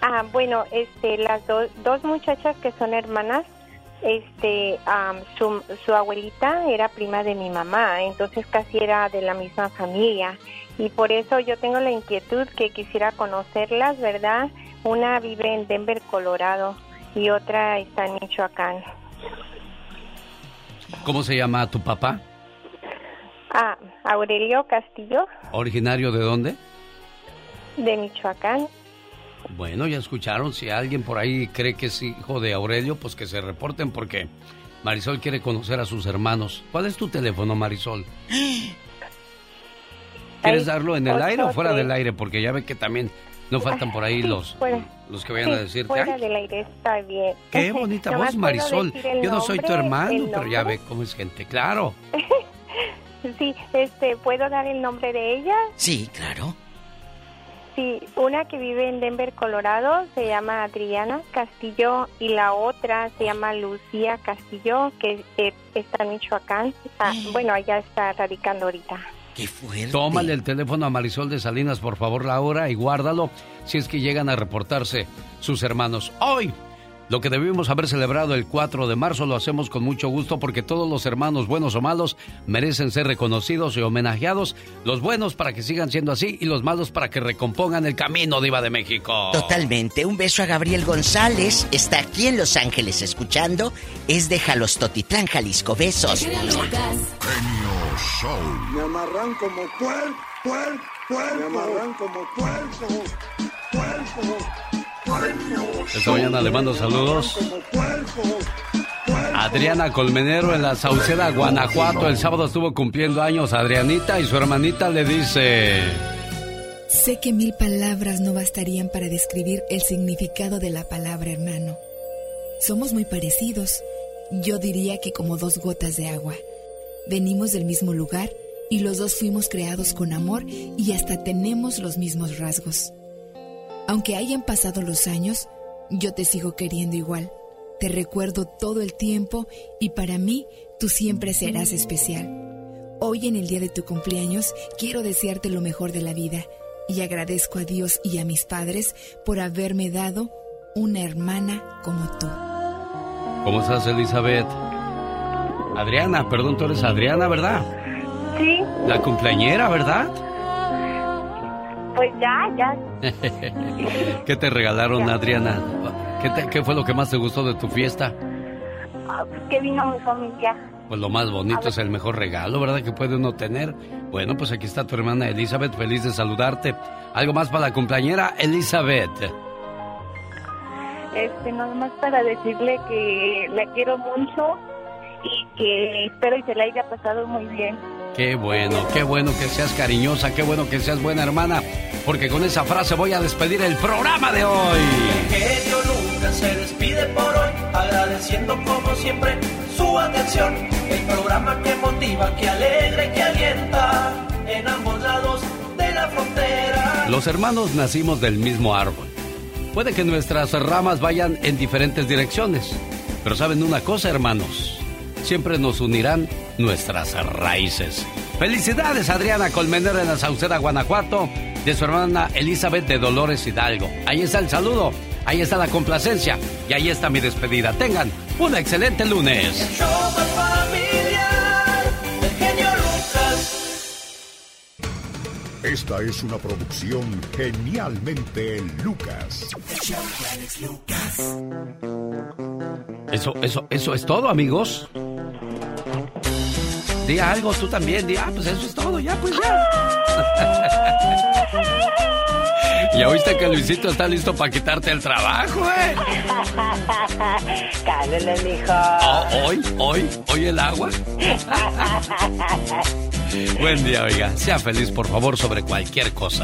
Ah, bueno, este, las do- dos muchachas que son hermanas, este, su, su abuelita era prima de mi mamá, entonces casi era de la misma familia. Y por eso yo tengo la inquietud que quisiera conocerlas, ¿verdad? Una vive en Denver, Colorado, y otra está en Michoacán. ¿Cómo se llama tu papá? Ah, Aurelio Castillo, ¿Originario de dónde? de Michoacán. Bueno, ya escucharon. Si alguien por ahí cree que es hijo de Aurelio, pues que se reporten porque Marisol quiere conocer a sus hermanos. ¿Cuál es tu teléfono, Marisol? <gasps> ¿Quieres darlo en el aire o fuera del aire? Porque ya ve que también no faltan por ahí los, los que vayan a Sí, decirte. fuera "Ay, del aire está bien. qué bonita voz, Marisol. decir Yo no soy tu hermano, pero ya ve cómo es gente. Claro. <laughs> Sí, este, ¿puedo dar el nombre de ella? Sí, claro. Sí, una que vive en Denver, Colorado, se llama Adriana Castillo y la otra se llama Lucía Castillo, que eh, está en Michoacán. Ah, bueno, allá está radicando ahorita. Qué fuerte. Tómale el teléfono a Marisol de Salinas, por favor, Laura, y guárdalo si es que llegan a reportarse sus hermanos. Hoy, lo que debimos haber celebrado el 4 de marzo lo hacemos con mucho gusto porque todos los hermanos, buenos o malos, merecen ser reconocidos y homenajeados. Los buenos para que sigan siendo así y los malos para que recompongan el camino, Diva de México. Totalmente. Un beso a Gabriel González. Está aquí en Los Ángeles escuchando. Es de Jalostotitlán, Jalisco. Besos. Show. Me amarran como puerco, puerco, puerco. Me amarran como puerco, puerco. Esta mañana le mando saludos. Adriana Colmenero en la Sauceda, Guanajuato. El sábado estuvo cumpliendo años Adrianita y su hermanita le dice... Sé que mil palabras no bastarían para describir el significado de la palabra hermano. Somos muy parecidos. Yo diría que como dos gotas de agua. Venimos del mismo lugar y los dos fuimos creados con amor y hasta tenemos los mismos rasgos. Aunque hayan pasado los años, yo te sigo queriendo igual. Te recuerdo todo el tiempo y para mí tú siempre serás especial. Hoy en el día de tu cumpleaños quiero desearte lo mejor de la vida y agradezco a Dios y a mis padres por haberme dado una hermana como tú. ¿Cómo estás, Elizabeth? Adriana, perdón, tú eres Adriana, ¿verdad? Sí, La cumpleañera, ¿verdad? Pues ya, ya. <laughs> ¿Qué te regalaron, Adriana? ¿Qué, te- qué fue lo que más te gustó de tu fiesta? Ah, pues que vino mi familia. Pues lo más bonito es el mejor regalo, ¿verdad? Que puede uno tener. Bueno, pues aquí está tu hermana Elizabeth, feliz de saludarte. ¿Algo más para la cumpleañera, Elizabeth? Este, nada más para decirle que la quiero mucho y que espero y se la haya pasado muy bien. Qué bueno, qué bueno que seas cariñosa, qué bueno que seas buena hermana, porque con esa frase voy a despedir el programa de hoy. genio Lucas se despide por hoy, agradeciendo como siempre su atención. El programa que motiva, que alegra y que alienta en ambos lados de la frontera. Los hermanos nacimos del mismo árbol. Puede que nuestras ramas vayan en diferentes direcciones, pero saben una cosa, hermanos, siempre nos unirán nuestras raíces. Felicidades Adriana Colmenero en la Sauceda, Guanajuato, de su hermana Elizabeth de Dolores Hidalgo. Ahí está el saludo, ahí está la complacencia y ahí está mi despedida. Tengan un excelente lunes. Esta es una producción genialmente Lucas. Eso, eso, eso es todo, amigos. Di algo tú también, di, ah, pues eso es todo, ya, pues ya. <laughs> Ya oíste que Luisito está listo para quitarte el trabajo, ¿eh? Cálele, mijo. Oh, hoy, hoy, hoy el agua. <laughs> Buen día, oiga. Sea feliz, por favor, sobre cualquier cosa.